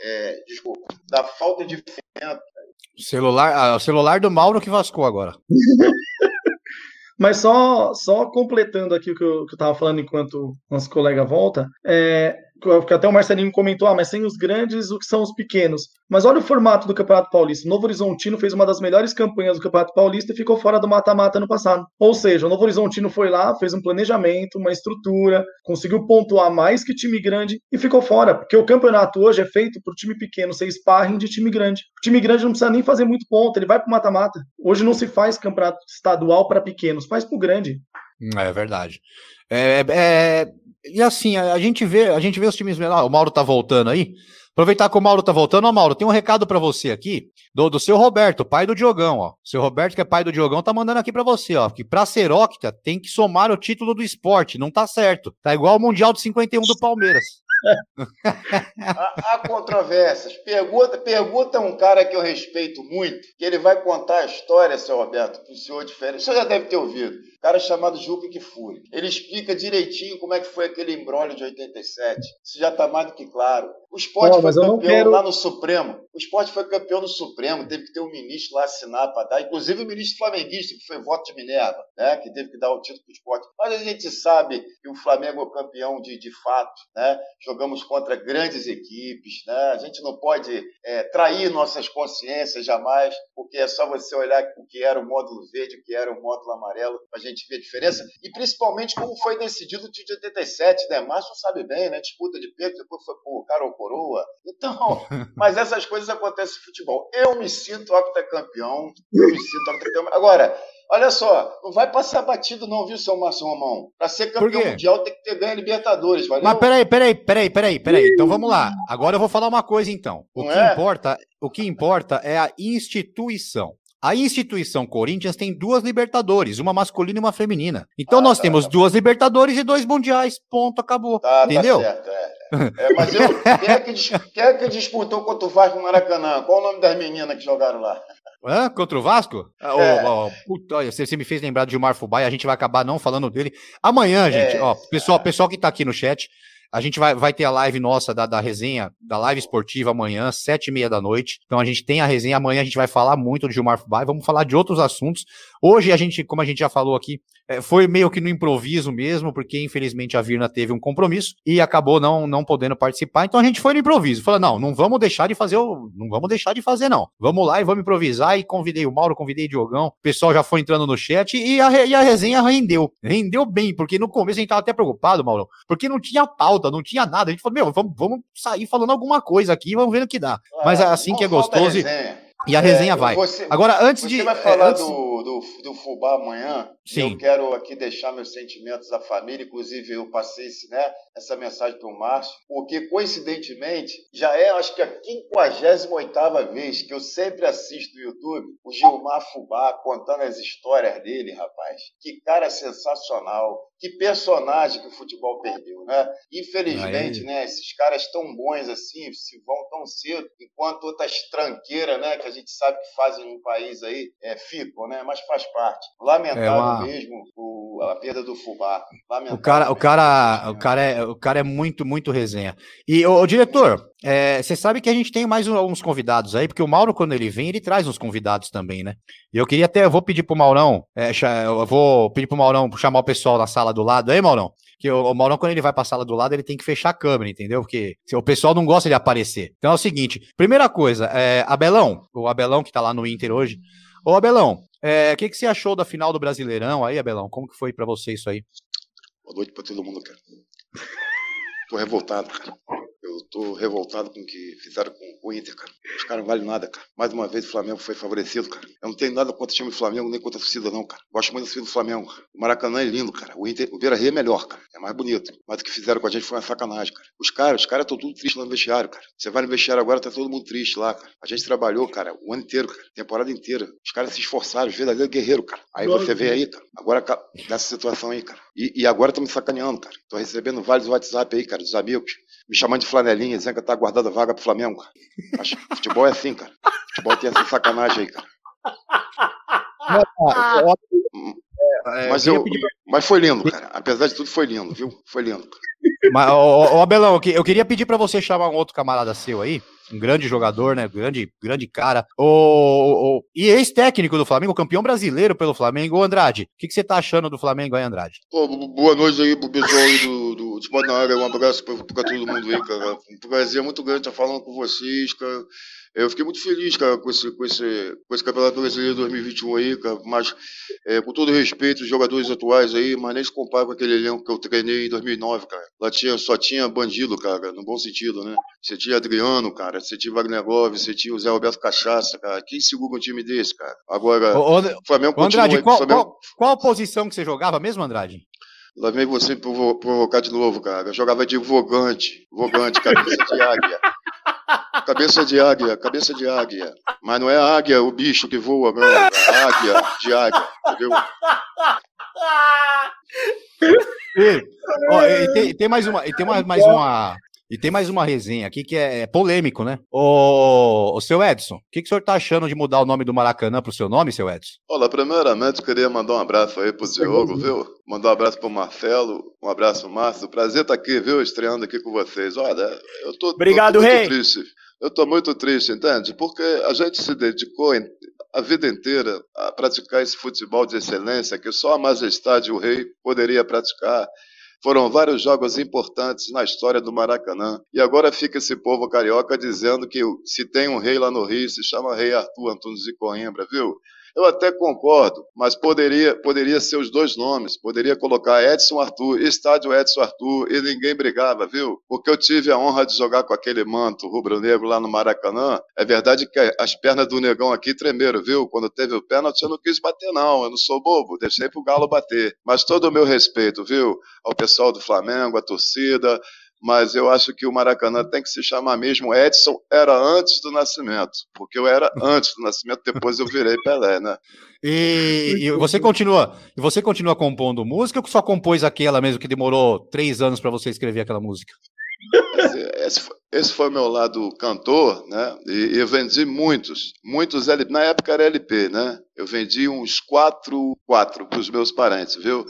é, desculpa, da falta de.
O celular, ah, o celular do Mauro que vascou agora. [laughs]
Mas só, só completando aqui o que eu, que eu tava falando enquanto nosso colega volta, é, que até o Marcelinho comentou, ah, mas sem os grandes, o que são os pequenos? Mas olha o formato do Campeonato Paulista. O Novo Horizontino fez uma das melhores campanhas do Campeonato Paulista e ficou fora do mata-mata no passado. Ou seja, o Novo Horizontino foi lá, fez um planejamento, uma estrutura, conseguiu pontuar mais que time grande e ficou fora. Porque o campeonato hoje é feito o time pequeno ser sparring de time grande. O time grande não precisa nem fazer muito ponto, ele vai para o mata-mata. Hoje não se faz campeonato estadual para pequenos, faz para o grande.
É verdade. É, é, e assim, a, gente vê, a gente vê os times menores. O Mauro tá voltando aí. Aproveitar que o Mauro tá voltando, ó, Mauro, tem um recado para você aqui do, do seu Roberto, pai do Diogão, ó. Seu Roberto, que é pai do Diogão, tá mandando aqui para você, ó, que pra ser octa tem que somar o título do esporte, não tá certo. Tá igual o Mundial de 51 do Palmeiras [laughs]
há, há controvérsias. Pergunta, pergunta um cara que eu respeito muito, que ele vai contar a história, seu Roberto, para senhor diferente. O senhor já deve ter ouvido. Cara chamado Juca Kifuri. Ele explica direitinho como é que foi aquele embrólio de 87. Isso já está mais do que claro. O esporte foi campeão quero... lá no Supremo. O esporte foi campeão no Supremo, teve que ter um ministro lá assinar para dar, inclusive o ministro flamenguista, que foi voto de Minerva, né, que teve que dar o título para o esporte. Mas a gente sabe que o Flamengo é campeão de, de fato, né? jogamos contra grandes equipes, né? a gente não pode é, trair nossas consciências jamais, porque é só você olhar o que era o módulo verde, o que era o módulo amarelo, para gente ver a diferença, e principalmente como foi decidido o de 87, né? Márcio sabe bem, né? disputa de peito, depois foi por Carol Coroa, então, [laughs] mas essas coisas acontecem no futebol. Eu me sinto octacampeão, eu me sinto octacampeão. Agora, Olha só, não vai passar batido não, viu, seu Márcio Romão? Para ser campeão mundial tem que ter ganho Libertadores, valeu?
Mas peraí, peraí, peraí, peraí, peraí. Então vamos lá. Agora eu vou falar uma coisa então. O não que é? importa, o que importa é a instituição. A instituição Corinthians tem duas Libertadores, uma masculina e uma feminina. Então ah, nós tá, temos tá. duas Libertadores e dois Mundiais. Ponto, acabou. Tá, tá Entendeu? Certo, é.
É, mas eu, quem, é que, quem é que disputou contra o Vasco no Maracanã? Qual o nome das meninas que jogaram lá?
Hã? Contra o Vasco? Ah, é. Oh, oh, puta, você, você, me fez lembrar de Gilmar Fubá a gente vai acabar não falando dele. Amanhã, gente, é. ó, pessoal, pessoal que tá aqui no chat, a gente vai, vai ter a live nossa da, da resenha, da live esportiva amanhã, sete e meia da noite. Então a gente tem a resenha amanhã, a gente vai falar muito de Gilmar Fubá vamos falar de outros assuntos. Hoje a gente, como a gente já falou aqui, é, foi meio que no improviso mesmo, porque infelizmente a Virna teve um compromisso e acabou não, não podendo participar. Então a gente foi no improviso. Falou, não, não vamos deixar de fazer, o, não vamos deixar de fazer não. Vamos lá e vamos improvisar e convidei o Mauro, convidei o Diogão. O pessoal já foi entrando no chat e a, e a resenha rendeu. Rendeu bem, porque no começo a gente tava até preocupado, Mauro, porque não tinha pauta, não tinha nada. A gente falou, meu, vamos, vamos sair falando alguma coisa aqui, vamos ver o que dá. Mas é assim que é gostoso. E a resenha é, vai.
Você,
Agora, antes de.
Vai falar antes... do, do, do Fubá amanhã. Sim. Eu quero aqui deixar meus sentimentos à família, inclusive eu passei né, essa mensagem para o Márcio, porque coincidentemente já é, acho que a 58 vez que eu sempre assisto no YouTube o Gilmar Fubá contando as histórias dele, rapaz. Que cara sensacional, que personagem que o futebol perdeu, né? Infelizmente, Aí. né, esses caras tão bons assim, se vão tão cedo, enquanto outras tranqueiras, né, que a gente sabe que fazem no país aí, é, ficam, né? Mas faz parte. Lamentável é uma... mesmo o, a perda do Fubá.
O cara, o cara, o cara é, o cara é muito, muito resenha. E o, diretor, é, você sabe que a gente tem mais uns convidados aí, porque o Mauro, quando ele vem, ele traz uns convidados também, né? E eu queria até, eu vou pedir pro Maurão, é, eu vou pedir pro Maurão chamar o pessoal na sala do lado aí, Maurão. Que o, o Maurão, quando ele vai pra sala do lado, ele tem que fechar a câmera, entendeu? Porque o pessoal não gosta de aparecer. Então é o seguinte: primeira coisa, é, Abelão, o Abelão que tá lá no Inter hoje. Ô, Abelão, é, o que, que você achou da final do Brasileirão aí, Abelão? Como que foi para você isso aí?
Boa noite pra todo mundo, cara. Tô revoltado, cara. Eu tô revoltado com o que fizeram com o Inter, cara. Os caras não valem nada, cara. Mais uma vez o Flamengo foi favorecido, cara. Eu não tenho nada contra o time do Flamengo, nem contra a torcida, não, cara. Gosto muito da torcida do Flamengo. O Maracanã é lindo, cara. O, Inter, o Beira Rio é melhor, cara. É mais bonito. Mas o que fizeram com a gente foi uma sacanagem, cara. Os caras, os caras estão tudo tristes lá no vestiário, cara. Você vai no vestiário agora, tá todo mundo triste lá, cara. A gente trabalhou, cara, o ano inteiro, cara. Temporada inteira. Os caras se esforçaram, os verdadeiros guerreiros, cara. Aí você vê aí, cara. Agora, nessa situação aí, cara. E, e agora estão me sacaneando, cara. Tô recebendo vários WhatsApp aí, cara, dos amigos me chamando de flanelinha, dizendo que tá guardando vaga pro Flamengo. Mas futebol é assim, cara. Futebol tem essa sacanagem aí, cara. É, mas, eu, mas foi lindo, cara. Apesar de tudo, foi lindo, viu? Foi lindo.
Mas, ô, ô, Abelão, eu queria pedir para você chamar um outro camarada seu aí, um grande jogador, né? Grande, grande cara. O, o e ex-técnico do Flamengo, campeão brasileiro pelo Flamengo. Andrade, o que, que você tá achando do Flamengo aí, Andrade?
Boa noite aí pro pessoal aí do, do Esporte na área. Um abraço pra, pra todo mundo aí, cara. Um prazer muito grande estar falando com vocês, cara. Eu fiquei muito feliz, cara, com esse, com esse, com esse Campeonato Brasileiro 2021 aí, cara, mas é, com todo respeito os jogadores atuais aí, mas nem se compara com aquele elenco que eu treinei em 2009, cara. Lá tinha, só tinha bandido, cara, no bom sentido, né? Você tinha Adriano, cara, você tinha Wagner Love, você tinha o Zé Roberto Cachaça, cara. Quem segura um time desse, cara? Agora,
ô,
o Flamengo
ô, Andrade,
continua...
qual,
Flamengo...
qual, qual posição que você jogava mesmo, Andrade?
Lá vem você provo provocar de novo, cara. Eu jogava de vogante, vogante, cabeça de águia. Cabeça de águia, cabeça de águia. Mas não é a águia, o bicho que voa, não. É águia de águia, entendeu?
E, ó, e tem, tem mais uma, tem mais, mais uma, e tem mais uma resenha aqui que é, é polêmico, né? O, o seu Edson, o que, que o senhor tá achando de mudar o nome do Maracanã pro seu nome, seu Edson?
Olha, primeiramente queria mandar um abraço aí pro Diogo, viu? Mandar um abraço pro Marcelo, um abraço pro Márcio. Prazer estar aqui, viu? Estreando aqui com vocês. Olha, eu tô,
Obrigado,
eu tô muito
rei.
triste. Eu tô muito triste, entende? Porque a gente se dedicou em- a vida inteira a praticar esse futebol de excelência que só a majestade e o rei poderia praticar. Foram vários jogos importantes na história do Maracanã. E agora fica esse povo carioca dizendo que se tem um rei lá no Rio, se chama Rei Arthur Antunes de Coimbra, viu? Eu até concordo, mas poderia, poderia ser os dois nomes. Poderia colocar Edson Arthur, Estádio Edson Arthur, e ninguém brigava, viu? Porque eu tive a honra de jogar com aquele manto rubro-negro lá no Maracanã. É verdade que as pernas do negão aqui tremeram, viu? Quando teve o pênalti, eu não quis bater, não. Eu não sou bobo, deixei pro Galo bater. Mas todo o meu respeito, viu? Ao pessoal do Flamengo, à torcida, mas eu acho que o Maracanã tem que se chamar mesmo Edson era antes do nascimento, porque eu era antes do nascimento, depois eu virei Pelé, né?
E, e você continua, e você continua compondo música ou só compôs aquela mesmo que demorou três anos pra você escrever aquela música?
Esse, esse foi- meu lado cantor, né? E, e eu vendi muitos, muitos LP. Na época era LP, né? Eu vendi uns quatro, quatro para os meus parentes, viu?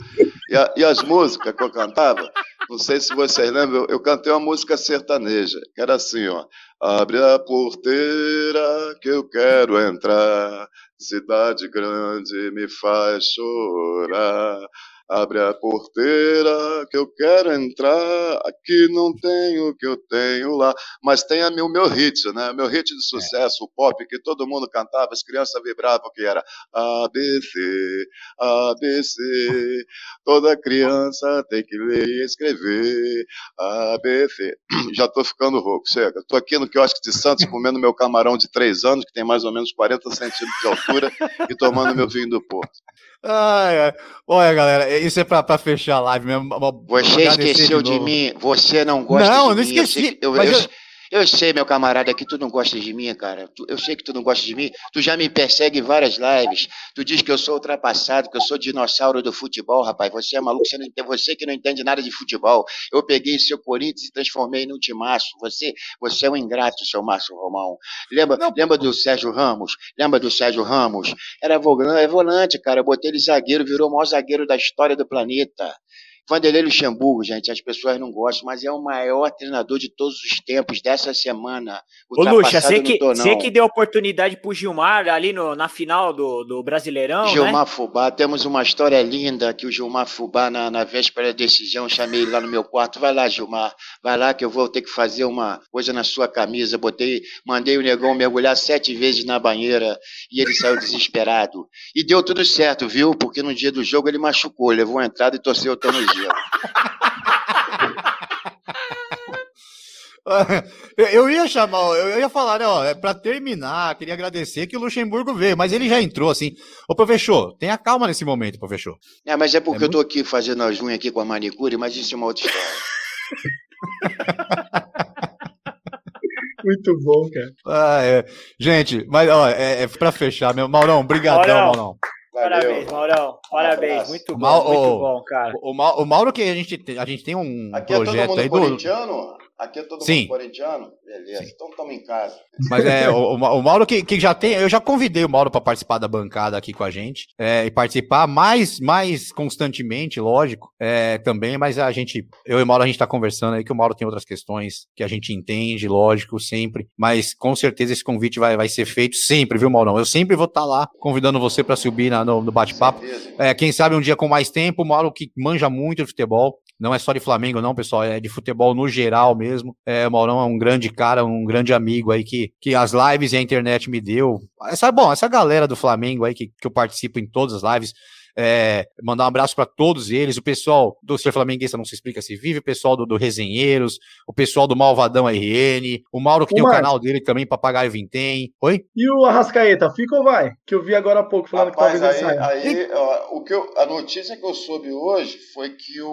E, a- e as músicas que eu cantava, não sei se vocês lembram, eu, eu cantei uma música sertaneja, que era assim, ó. Abre a porteira que eu quero entrar, cidade grande me faz chorar. Abre a porteira que eu quero entrar, aqui não tenho o que eu tenho lá. Mas tem a meu, o meu hit, né? Meu hit de sucesso, o pop, que todo mundo cantava, as crianças vibravam, que era ABC, ABC. Toda criança tem que ler e escrever, ABC. [clears throat] Já tô ficando rouco, chega. Tô aqui no quiosque de Santos [laughs] comendo meu camarão de três anos, que tem mais ou menos 40 centímetros de altura, e tomando meu vinho do Porto.
Ai, ai. Olha, galera, isso é pra, pra fechar a live mesmo.
Você esqueceu de,
novo.
mim, você não gosta
Não,
de
não
mim.
esqueci,
Eu, eu-
eu-
eu sei, meu camarada, que tu não gosta de mim, cara. Eu sei que tu não gosta de mim. Tu já me persegue em várias lives. Tu diz que eu sou ultrapassado, que eu sou dinossauro do futebol, rapaz. Você é maluco, você, não entende, você que não entende nada de futebol. Eu peguei seu Corinthians e transformei num timaço. Você, você é um ingrato, seu Márcio Romão. Lembra,
Não,
lembra do Sérgio Ramos? Lembra do Sérgio Ramos? Era volante, volante, cara. Eu botei ele zagueiro, virou o maior zagueiro da história do planeta. Vanderlei Luxemburgo, gente, as pessoas não gostam, mas é o maior treinador de todos os tempos dessa semana.
Ô, Luxa, você que,
tô,
você que deu oportunidade pro Gilmar ali no, na final do, do Brasileirão,
Gilmar
né?
Fubá, temos uma história linda que o Gilmar Fubá, na, na véspera da decisão, chamei ele lá no meu quarto. Vai lá, Gilmar, vai lá que eu vou ter que fazer uma coisa na sua camisa. Botei, mandei o negão mergulhar sete vezes na banheira e ele saiu desesperado. E deu tudo certo, viu? Porque no dia do jogo ele machucou, levou a entrada e torceu o tornozelo.
Eu- [laughs] Eu ia chamar, eu ia falar, né, ó, é pra terminar, queria agradecer que o Luxemburgo veio, mas ele já entrou assim. Ô, professor, tenha calma nesse momento, professor.
É, mas é porque
É
eu tô aqui fazendo as unhas aqui com a manicure, mas isso é uma outra história. [laughs]
Muito bom, cara.
Ah, é. Gente, mas ó, é, é pra fechar mesmo. Maurão, brigadão,
Maurão. Parabéns, Maurão. Parabéns,
abraço.
muito bom,
Mal-
muito bom, cara.
O, o Mauro que a gente, tem- a gente tem um
Aqui é todo
projeto
mundo
aí do...
Aqui é todo
Sim.
mundo corintiano? Beleza,
Sim.
então estamos em casa.
Mas é, o, o Mauro que, que já tem, eu já convidei o Mauro para participar da bancada aqui com a gente, é, e participar mais, mais constantemente, lógico, é, também, mas a gente, eu e o Mauro, a gente tá conversando aí que o Mauro tem outras questões que a gente entende, lógico, sempre, mas com certeza esse convite vai, vai ser feito sempre, viu, Maurão? Eu sempre vou estar lá convidando você para subir na- no, no bate-papo. É, quem sabe um dia com mais tempo, o Mauro que manja muito de futebol. Não é só de Flamengo, não, pessoal. É de futebol no geral mesmo. É, o Maurão é um grande cara, um grande amigo aí que, que as lives e a internet me deu. Essa, bom, essa galera do Flamengo aí que, que eu participo em todas as lives. É, mandar um abraço para todos eles, o pessoal do Ser Flamenguista Não Se Explica Se Vive, o pessoal do, do Resenheiros, o pessoal do Malvadão RN, o Mauro que
Ô,
tem o
Márcio.
canal dele também, Papagaio Vintém. Oi?
E o Arrascaeta, fica ou vai? Que eu vi agora há pouco falando
Rapaz,
que talvez
aí,
saia.
aí ó, o que eu- a notícia que eu soube hoje foi que o,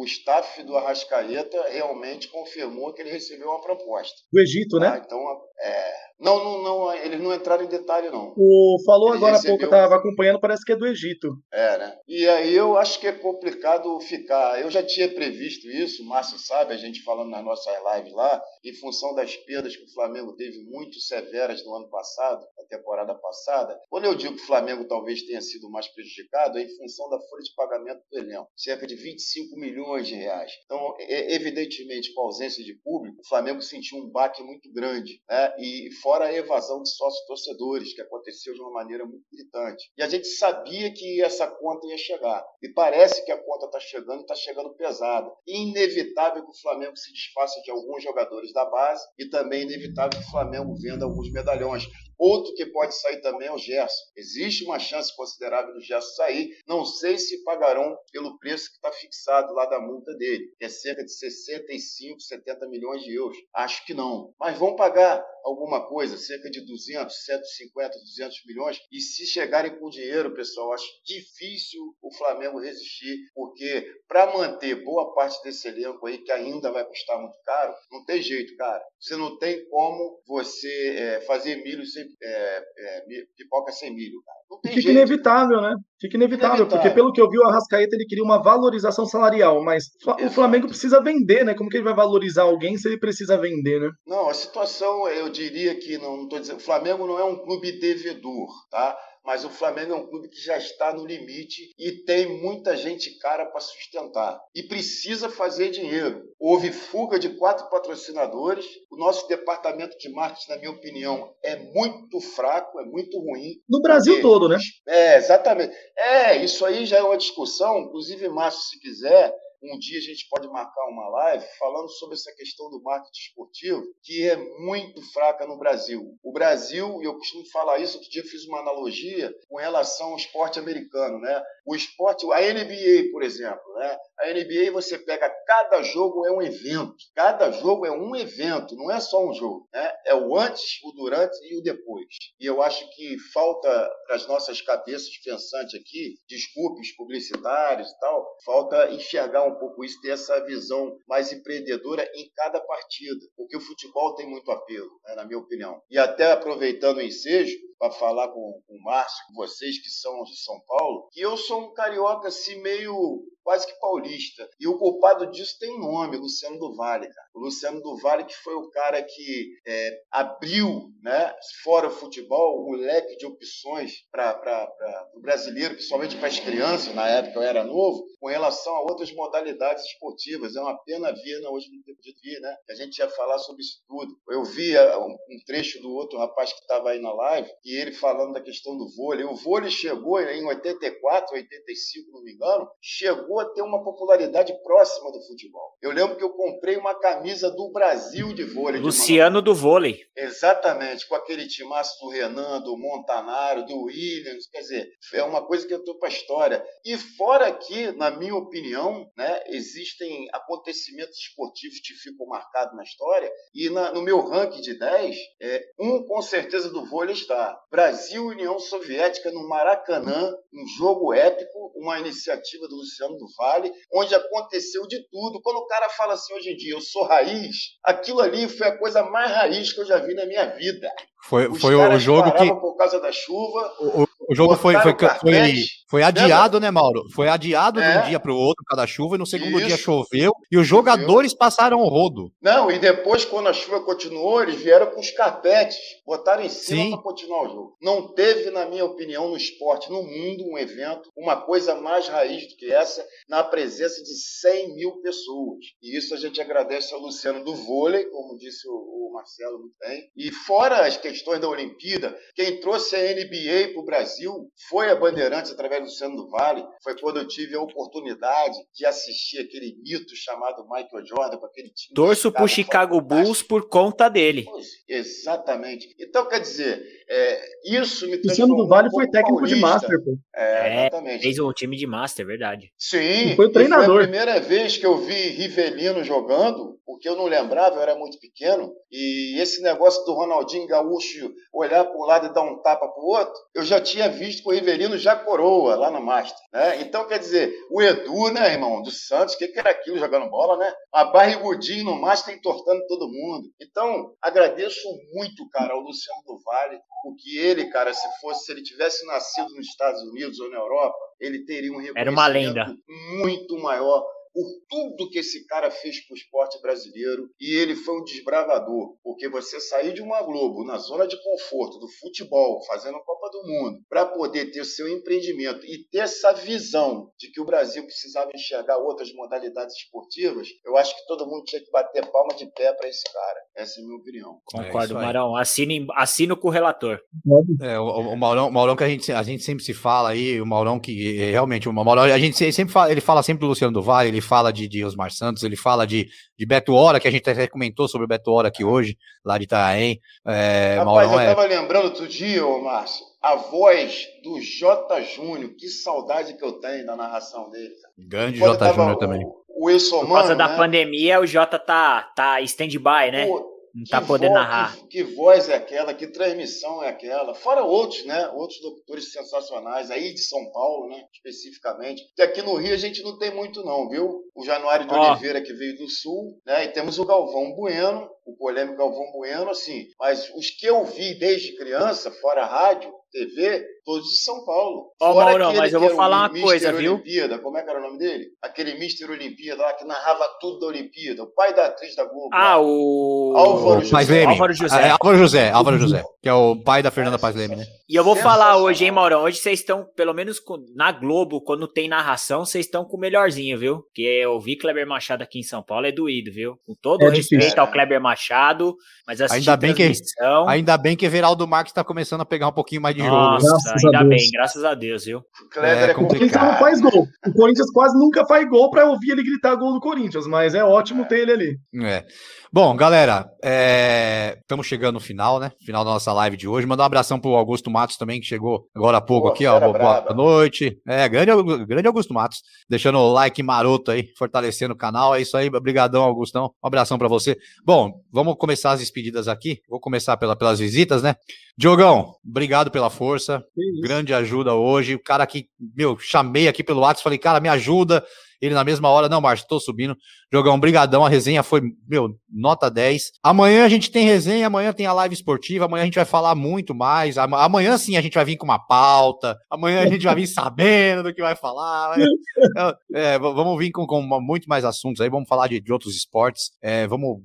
o staff do Arrascaeta realmente confirmou que ele recebeu uma proposta.
Do Egito, né?
tá? Então, é, não, não, não, eles não entraram em detalhe, não.
O falou
Ele
agora há pouco, eu
recebeu-
tava acompanhando, parece que é do Egito.
É, né? E aí eu acho que é complicado ficar. Eu já tinha previsto isso, o Márcio sabe, a gente falando nas nossas lives lá, em função das perdas que o Flamengo teve muito severas no ano passado, na temporada passada. Quando eu digo que o Flamengo talvez tenha sido mais prejudicado, é em função da folha de pagamento do elenco, cerca de 25 milhões de reais. Então, evidentemente, com a ausência de público, o Flamengo sentiu um baque muito grande, né? E fora a evasão de sócios torcedores, que aconteceu de uma maneira muito gritante. E a gente sabia que essa conta ia chegar. E parece que a conta está chegando, está chegando pesada. Inevitável que o Flamengo se desfaça de alguns jogadores da base e também inevitável que o Flamengo venda alguns medalhões. Outro que pode sair também é o Gerson. Existe uma chance considerável do Gerson sair. Não sei se pagarão pelo preço que está fixado lá da multa dele, que é cerca de 65, 70 milhões de euros. Acho que não. Mas vão pagar alguma coisa, cerca de 200, 150, 200 milhões. E se chegarem com dinheiro, pessoal, acho difícil o Flamengo resistir, porque para manter boa parte desse elenco aí, que ainda vai custar muito caro, não tem jeito, cara. Você não tem como você é, fazer milho sem é, é, pipoca sem milho, cara. Não tem
Fica
jeito.
inevitável, né? Fica inevitável,
Inevitável.
porque pelo que eu vi, o Arrascaeta ele queria uma valorização salarial, mas Fla- o
Exato.
Flamengo precisa vender, né? Como que ele vai valorizar alguém se ele precisa vender, né?
Não, a situação, eu diria que não, não tô dizendo, o Flamengo não é um clube devedor, tá? Mas o Flamengo é um clube que já está no limite e tem muita gente cara para sustentar e precisa fazer dinheiro. Houve fuga de quatro patrocinadores. O nosso departamento de marketing, na minha opinião, é muito fraco, é muito ruim.
No Brasil
Porque-
todo, né?
É, exatamente. É, isso aí já é uma discussão. Inclusive, Márcio, se quiser, um dia a gente pode marcar uma live falando sobre essa questão do marketing esportivo, que é muito fraca no Brasil. O Brasil, e eu costumo falar isso, outro dia eu fiz uma analogia com relação ao esporte americano, né? O esporte, a NBA, por exemplo, né? A NBA você pega cada jogo é um evento. Cada jogo é um evento, não é só um jogo, né? É o antes, o durante e o depois. E eu acho que falta as nossas cabeças pensantes aqui, desculpe os publicitários e tal, falta enxergar um pouco isso, ter essa visão mais empreendedora em cada partida, porque o futebol tem muito apelo, né, na minha opinião. E até aproveitando o ensejo, para falar com, com o Márcio, com vocês que são de São Paulo, que eu sou um carioca assim meio quase que paulista. E o culpado disso tem um nome, Luciano do Vale, cara. O Luciano do Vale que foi o cara que é, abriu, né, fora o futebol, o leque de opções para o brasileiro, principalmente para as crianças, na época eu era novo, com relação a outras modalidades esportivas. É uma pena ver, né, hoje no tempo de vir, né, que a gente ia falar sobre isso tudo. Eu vi ah, um, trecho do outro rapaz que estava aí na live, e ele falando da questão do vôlei. O vôlei chegou em 84, 85, não me engano, chegou a ter uma popularidade próxima do futebol. Eu lembro que eu comprei uma camisa do Brasil de vôlei. de
Luciano do vôlei.
Exatamente, com aquele timaço do Renan, do Montanaro, do Williams, quer dizer, é uma coisa que eu estou para a história. E fora que, na minha opinião, né, existem acontecimentos esportivos que ficam marcados na história, e na- no meu ranking de 10, é, um com certeza do vôlei está. Brasil e União Soviética no Maracanã, um jogo épico, uma iniciativa do Luciano do Vale, onde aconteceu de tudo. Quando o cara fala assim hoje em dia, eu sou raiz, aquilo ali foi a coisa mais raiz que eu já vi na minha vida.
Foi,
Os
foi o jogo que.
por causa da chuva.
O, o jogo foi, foi, foi. Foi adiado, né, Mauro? Foi adiado
É.
de um dia para o outro, cada chuva, e no segundo
Isso.
dia choveu, e os jogadores passaram o rodo.
Não, e depois, quando a chuva continuou, eles vieram com os carpetes, botaram em cima para continuar o jogo. Não teve, na minha opinião, no esporte, no mundo, um evento, uma coisa mais raiz do que essa, na presença de 100 mil pessoas. E isso a gente agradece ao Luciano do vôlei, como disse o, o Marcelo muito bem. E fora as questões da Olimpíada, quem trouxe a NBA para o Brasil foi a Bandeirantes através do Luciano do Vale. Foi quando eu tive a oportunidade de assistir aquele mito chamado Michael Jordan com aquele time.
Torço pro Chicago. Bulls por conta dele.
Exatamente. Então, quer dizer, é, isso me
Luciano do Vale
um
foi técnico de
paulista.
Master, pô.
É,
É,
exatamente.
Fez o time de Master, verdade.
Sim,
E foi o treinador.
a primeira vez que eu vi Rivelino jogando, porque eu não lembrava, eu era muito pequeno, e esse negócio do Ronaldinho Gaúcho olhar para um lado e dar um tapa para o outro, eu já tinha visto com o Rivelino já coroa lá no Master. Né? Então, quer dizer, o Edu, né, irmão, do Santos, o que, que era aquilo jogando bola, né? A barrigudinho no Master entortando todo mundo. Então, agradeço muito, cara, ao Luciano do Vale, porque ele, cara, se fosse, se ele tivesse nascido nos Estados Unidos ou na Europa, ele teria um
Era uma
reconhecimento
lenda.
muito maior por tudo que esse cara fez para o esporte brasileiro e ele foi um desbravador, porque você sair de uma Globo na zona de conforto do futebol, fazendo Copa do Mundo, para poder ter o seu empreendimento e ter essa visão de que o Brasil precisava enxergar outras modalidades esportivas, eu acho que todo mundo tinha que bater palma de pé para esse cara. Essa é a minha opinião.
Concordo,
aí.
Marão. Assino, em- assino com o relator.
É, o, o Maurão, o Maurão que a gente, a gente sempre se fala aí, o Maurão que é, realmente, o Maurão, a gente se- sempre fala, ele fala sempre do Luciano do Vale, ele fala de, de Osmar Santos, ele fala de, de Beto Hora, que a gente até comentou sobre o Beto Hora aqui hoje, lá de Itaém. É,
Rapaz,
Maurão
eu
é.
tava lembrando outro dia, ô Márcio, a voz do J. Júnior, que saudade que eu tenho da narração dele.
Grande
Quando
J. Júnior
o-
também.
O Wilson
Por causa
Mano,
da
né?
pandemia, o Jota tá, tá stand-by, né?
Pô,
Não
que
tá podendo narrar.
Que, que voz é aquela, que transmissão é aquela. Fora outros, né? Outros locutores sensacionais, aí de São Paulo, né? Especificamente. Que aqui no Rio a gente não tem muito, não, viu? O Januário de
Ó.
Oliveira, que veio do Sul, né? E temos o Galvão Bueno, o polêmico Galvão Bueno, assim. Mas os que eu vi desde criança, fora rádio, TV, todos de São Paulo.
Ó,
Fora
Maurão, mas eu vou falar uma coisa, viu?
Olimpíada, como é que era o nome dele? Aquele Mr. Olimpíada lá que narrava tudo da Olimpíada, o pai da atriz da Globo.
Ah,
lá.
o.
Álvaro José.
Leme.
Álvaro José.
É, Álvaro José, Álvaro José, que é o pai da Fernanda Paz Leme, né?
E eu vou falar
Sensacional.
hoje, hein, Maurão? Hoje vocês estão, pelo menos com- na Globo, quando tem narração, vocês estão com o melhorzinho, viu? Porque eu vi Kleber Machado aqui em São Paulo, é doído, viu? Com todo
É
o respeito
difícil.
ao Kleber Machado, mas
Ainda bem que-. Ainda bem que Everaldo Marques tá começando a pegar um pouquinho mais de jogo.
Nossa,
Graças a
ainda
Deus.
bem, graças a Deus, viu?
O Kleber
É
é,
O Corinthians
complicado.
não faz gol. O Corinthians quase nunca faz gol pra ouvir ele gritar gol do Corinthians, mas é ótimo ter ele ali.
É. Bom, galera, estamos chegando no final, né? Final da nossa live de hoje. Mandar um abração pro Augusto Matos também, que chegou agora há pouco
Pô,
aqui, ó. Boa, boa noite. É, grande, grande Augusto Matos, deixando o like maroto aí, fortalecendo o canal. É isso aí, obrigadão, Augustão. Um abração pra você. Bom, vamos começar as despedidas aqui. Vou começar pela, pelas visitas, né? Diogão, obrigado pela força. Grande ajuda hoje. O cara que, meu, chamei aqui pelo WhatsApp, falei, cara, me ajuda. Ele na mesma hora, não, Márcio, tô subindo. Jogão, brigadão, a resenha foi, meu, nota 10. Amanhã a gente tem resenha, amanhã tem a live esportiva, amanhã a gente vai falar muito mais. Ama- Amanhã sim a gente vai vir com uma pauta, amanhã a gente vai vir sabendo do que vai falar. [laughs] É, vamos vir com, com muito mais assuntos aí, vamos falar de, de outros esportes, é, vamos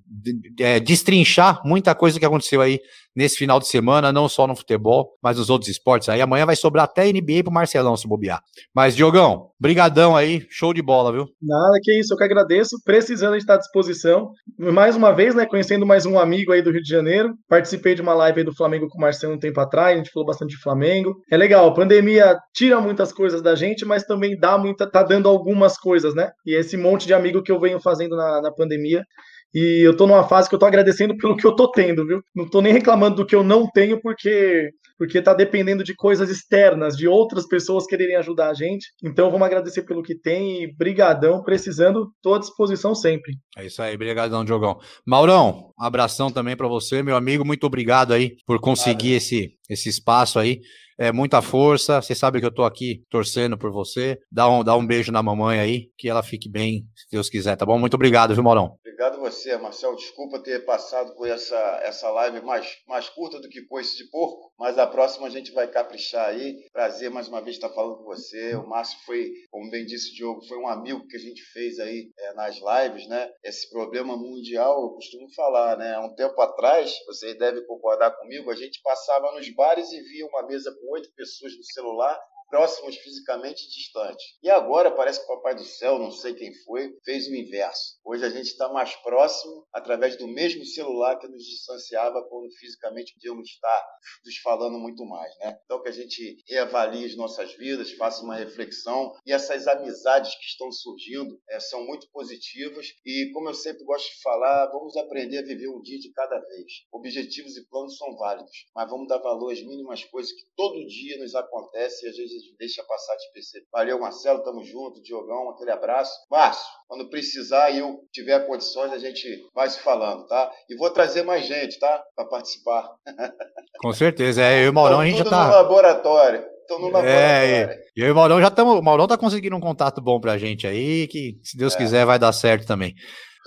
é, destrinchar muita coisa que aconteceu aí nesse final de semana, não só no futebol, mas nos outros esportes aí. Amanhã vai sobrar até NBA pro Marcelão se bobear. Mas, Diogão, brigadão aí, show de bola, viu?
Nada, que isso, eu que agradeço. Precisando gente está à disposição. Mais uma vez, né, conhecendo mais um amigo aí do Rio de Janeiro. Participei de uma live aí do Flamengo com o Marcelo um tempo atrás, a gente falou bastante de Flamengo. É legal, a pandemia tira muitas coisas da gente, mas também dá muita, tá dando algumas coisas, né? E esse monte de amigo que eu venho fazendo na, na pandemia. E eu tô numa fase que eu tô agradecendo [laughs] pelo que eu tô tendo, viu? Não tô nem reclamando do que eu não tenho, porque porque tá dependendo de coisas externas, de outras pessoas quererem ajudar a gente. Então vamos agradecer pelo que tem e brigadão, precisando, tô à disposição sempre.
É isso aí, brigadão, Diogão. Maurão, um abração também para você, meu amigo. Muito obrigado aí por conseguir esse, esse espaço aí. É muita força. Você sabe que eu tô aqui torcendo por você. Dá um, dá um beijo na mamãe aí, que ela fique bem, se Deus quiser, tá bom? Muito obrigado, viu, Maurão?
Obrigado você, Marcel. Desculpa ter passado por essa, essa live mais, mais curta do que coice de porco, mas a próxima a gente vai caprichar aí. Prazer mais uma vez estar falando com você. O Márcio foi, como bem disse o Diogo, foi um amigo que a gente fez aí é, nas lives, né? Esse problema mundial, eu costumo falar, né? Há um tempo atrás, vocês devem concordar comigo, a gente passava nos bares e via uma mesa com oito pessoas no celular próximos fisicamente distantes. E agora parece que o Papai do Céu, não sei quem foi, fez o inverso. Hoje a gente está mais próximo através do mesmo celular que nos distanciava quando fisicamente podíamos estar nos falando muito mais, né? Então que a gente reavalie as nossas vidas, faça uma reflexão e essas amizades que estão surgindo é, são muito positivas e como eu sempre gosto de falar, vamos aprender a viver um dia de cada vez. Objetivos e planos são válidos, mas vamos dar valor às mínimas coisas que todo dia nos acontecem e às vezes deixa passar de perceber. Valeu, Marcelo, tamo junto, Diogão, aquele abraço. Márcio, quando precisar e eu tiver condições, a gente vai se falando, tá? E vou trazer mais gente, tá? Para participar. [laughs]
Com certeza, é, eu e o Maurão a gente já tá...
no laboratório. Tô no laboratório.
É, e eu e o Maurão já estamos. O Maurão tá conseguindo um contato bom pra gente aí, que se Deus é. quiser vai dar certo também.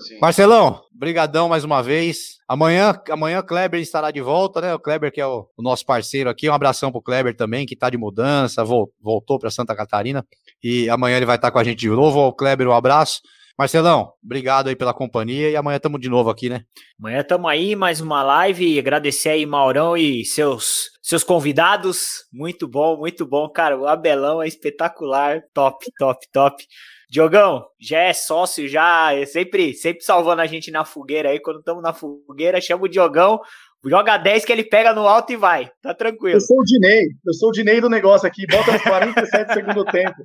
Sim. Marcelão, brigadão mais uma vez. Amanhã, amanhã o Kleber estará de volta, né? O Kleber que é o, o nosso parceiro aqui. Um abração pro Kleber também, que tá de mudança, voltou para Santa Catarina. E amanhã ele vai estar com a gente de novo. O Kleber, um abraço. Marcelão, obrigado aí pela companhia e amanhã estamos de novo aqui, né?
Amanhã estamos aí, mais uma live. Agradecer aí, Maurão e seus, seus convidados. Muito bom, muito bom, cara. O Abelão é espetacular. Top, top, top. Diogão, já é sócio, já é sempre, sempre salvando a gente na fogueira aí. Quando estamos na fogueira, chama o Diogão. Joga 10 que ele pega no alto e vai. Tá tranquilo.
Eu sou o Dinei. Eu sou o Dinei do negócio aqui. Bota nos 47 segundo tempo.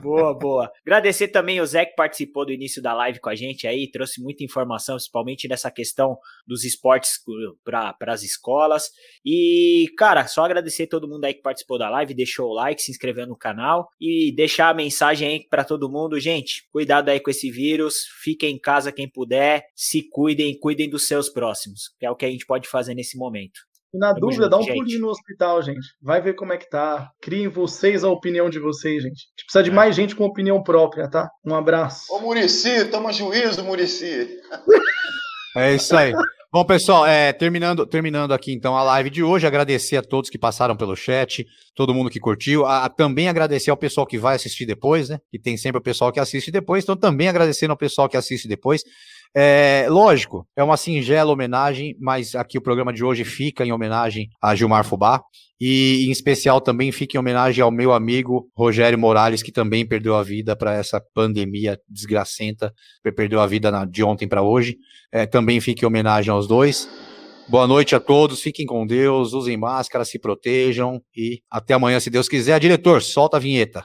Boa, boa. Agradecer também o Zé que participou do início da live com a gente aí. Trouxe muita informação, principalmente nessa questão dos esportes para as escolas. E, cara, só agradecer todo mundo aí que participou da live, deixou o like, se inscreveu no canal e deixar a mensagem aí para todo mundo. Gente, cuidado aí com esse vírus. Fiquem em casa quem puder. Se cuidem, cuidem dos seus próximos. Que é o que a gente pode fazer nesse momento.
E na Tamo dúvida, junto, dá um gente. pulinho no hospital, gente. Vai ver como é que tá. Criem vocês a opinião de vocês, gente. A gente precisa de é. mais gente com opinião própria, tá? Um abraço.
Ô, Murici, toma juízo, Murici.
É isso aí. Bom, pessoal, é, terminando, terminando aqui então a live de hoje, agradecer a todos que passaram pelo chat, todo mundo que curtiu, a, a, também agradecer ao pessoal que vai assistir depois, né? Que tem sempre o pessoal que assiste depois, então também agradecendo ao pessoal que assiste depois. É, lógico, é uma singela homenagem, mas aqui o programa de hoje fica em homenagem a Gilmar Fubá. E em especial também fica em homenagem ao meu amigo Rogério Morales, que também perdeu a vida para essa pandemia desgracenta, perdeu a vida na, de ontem para hoje. É, também fica em homenagem aos dois. Boa noite a todos, fiquem com Deus, usem máscara, se protejam e até amanhã, se Deus quiser. Diretor, solta a vinheta.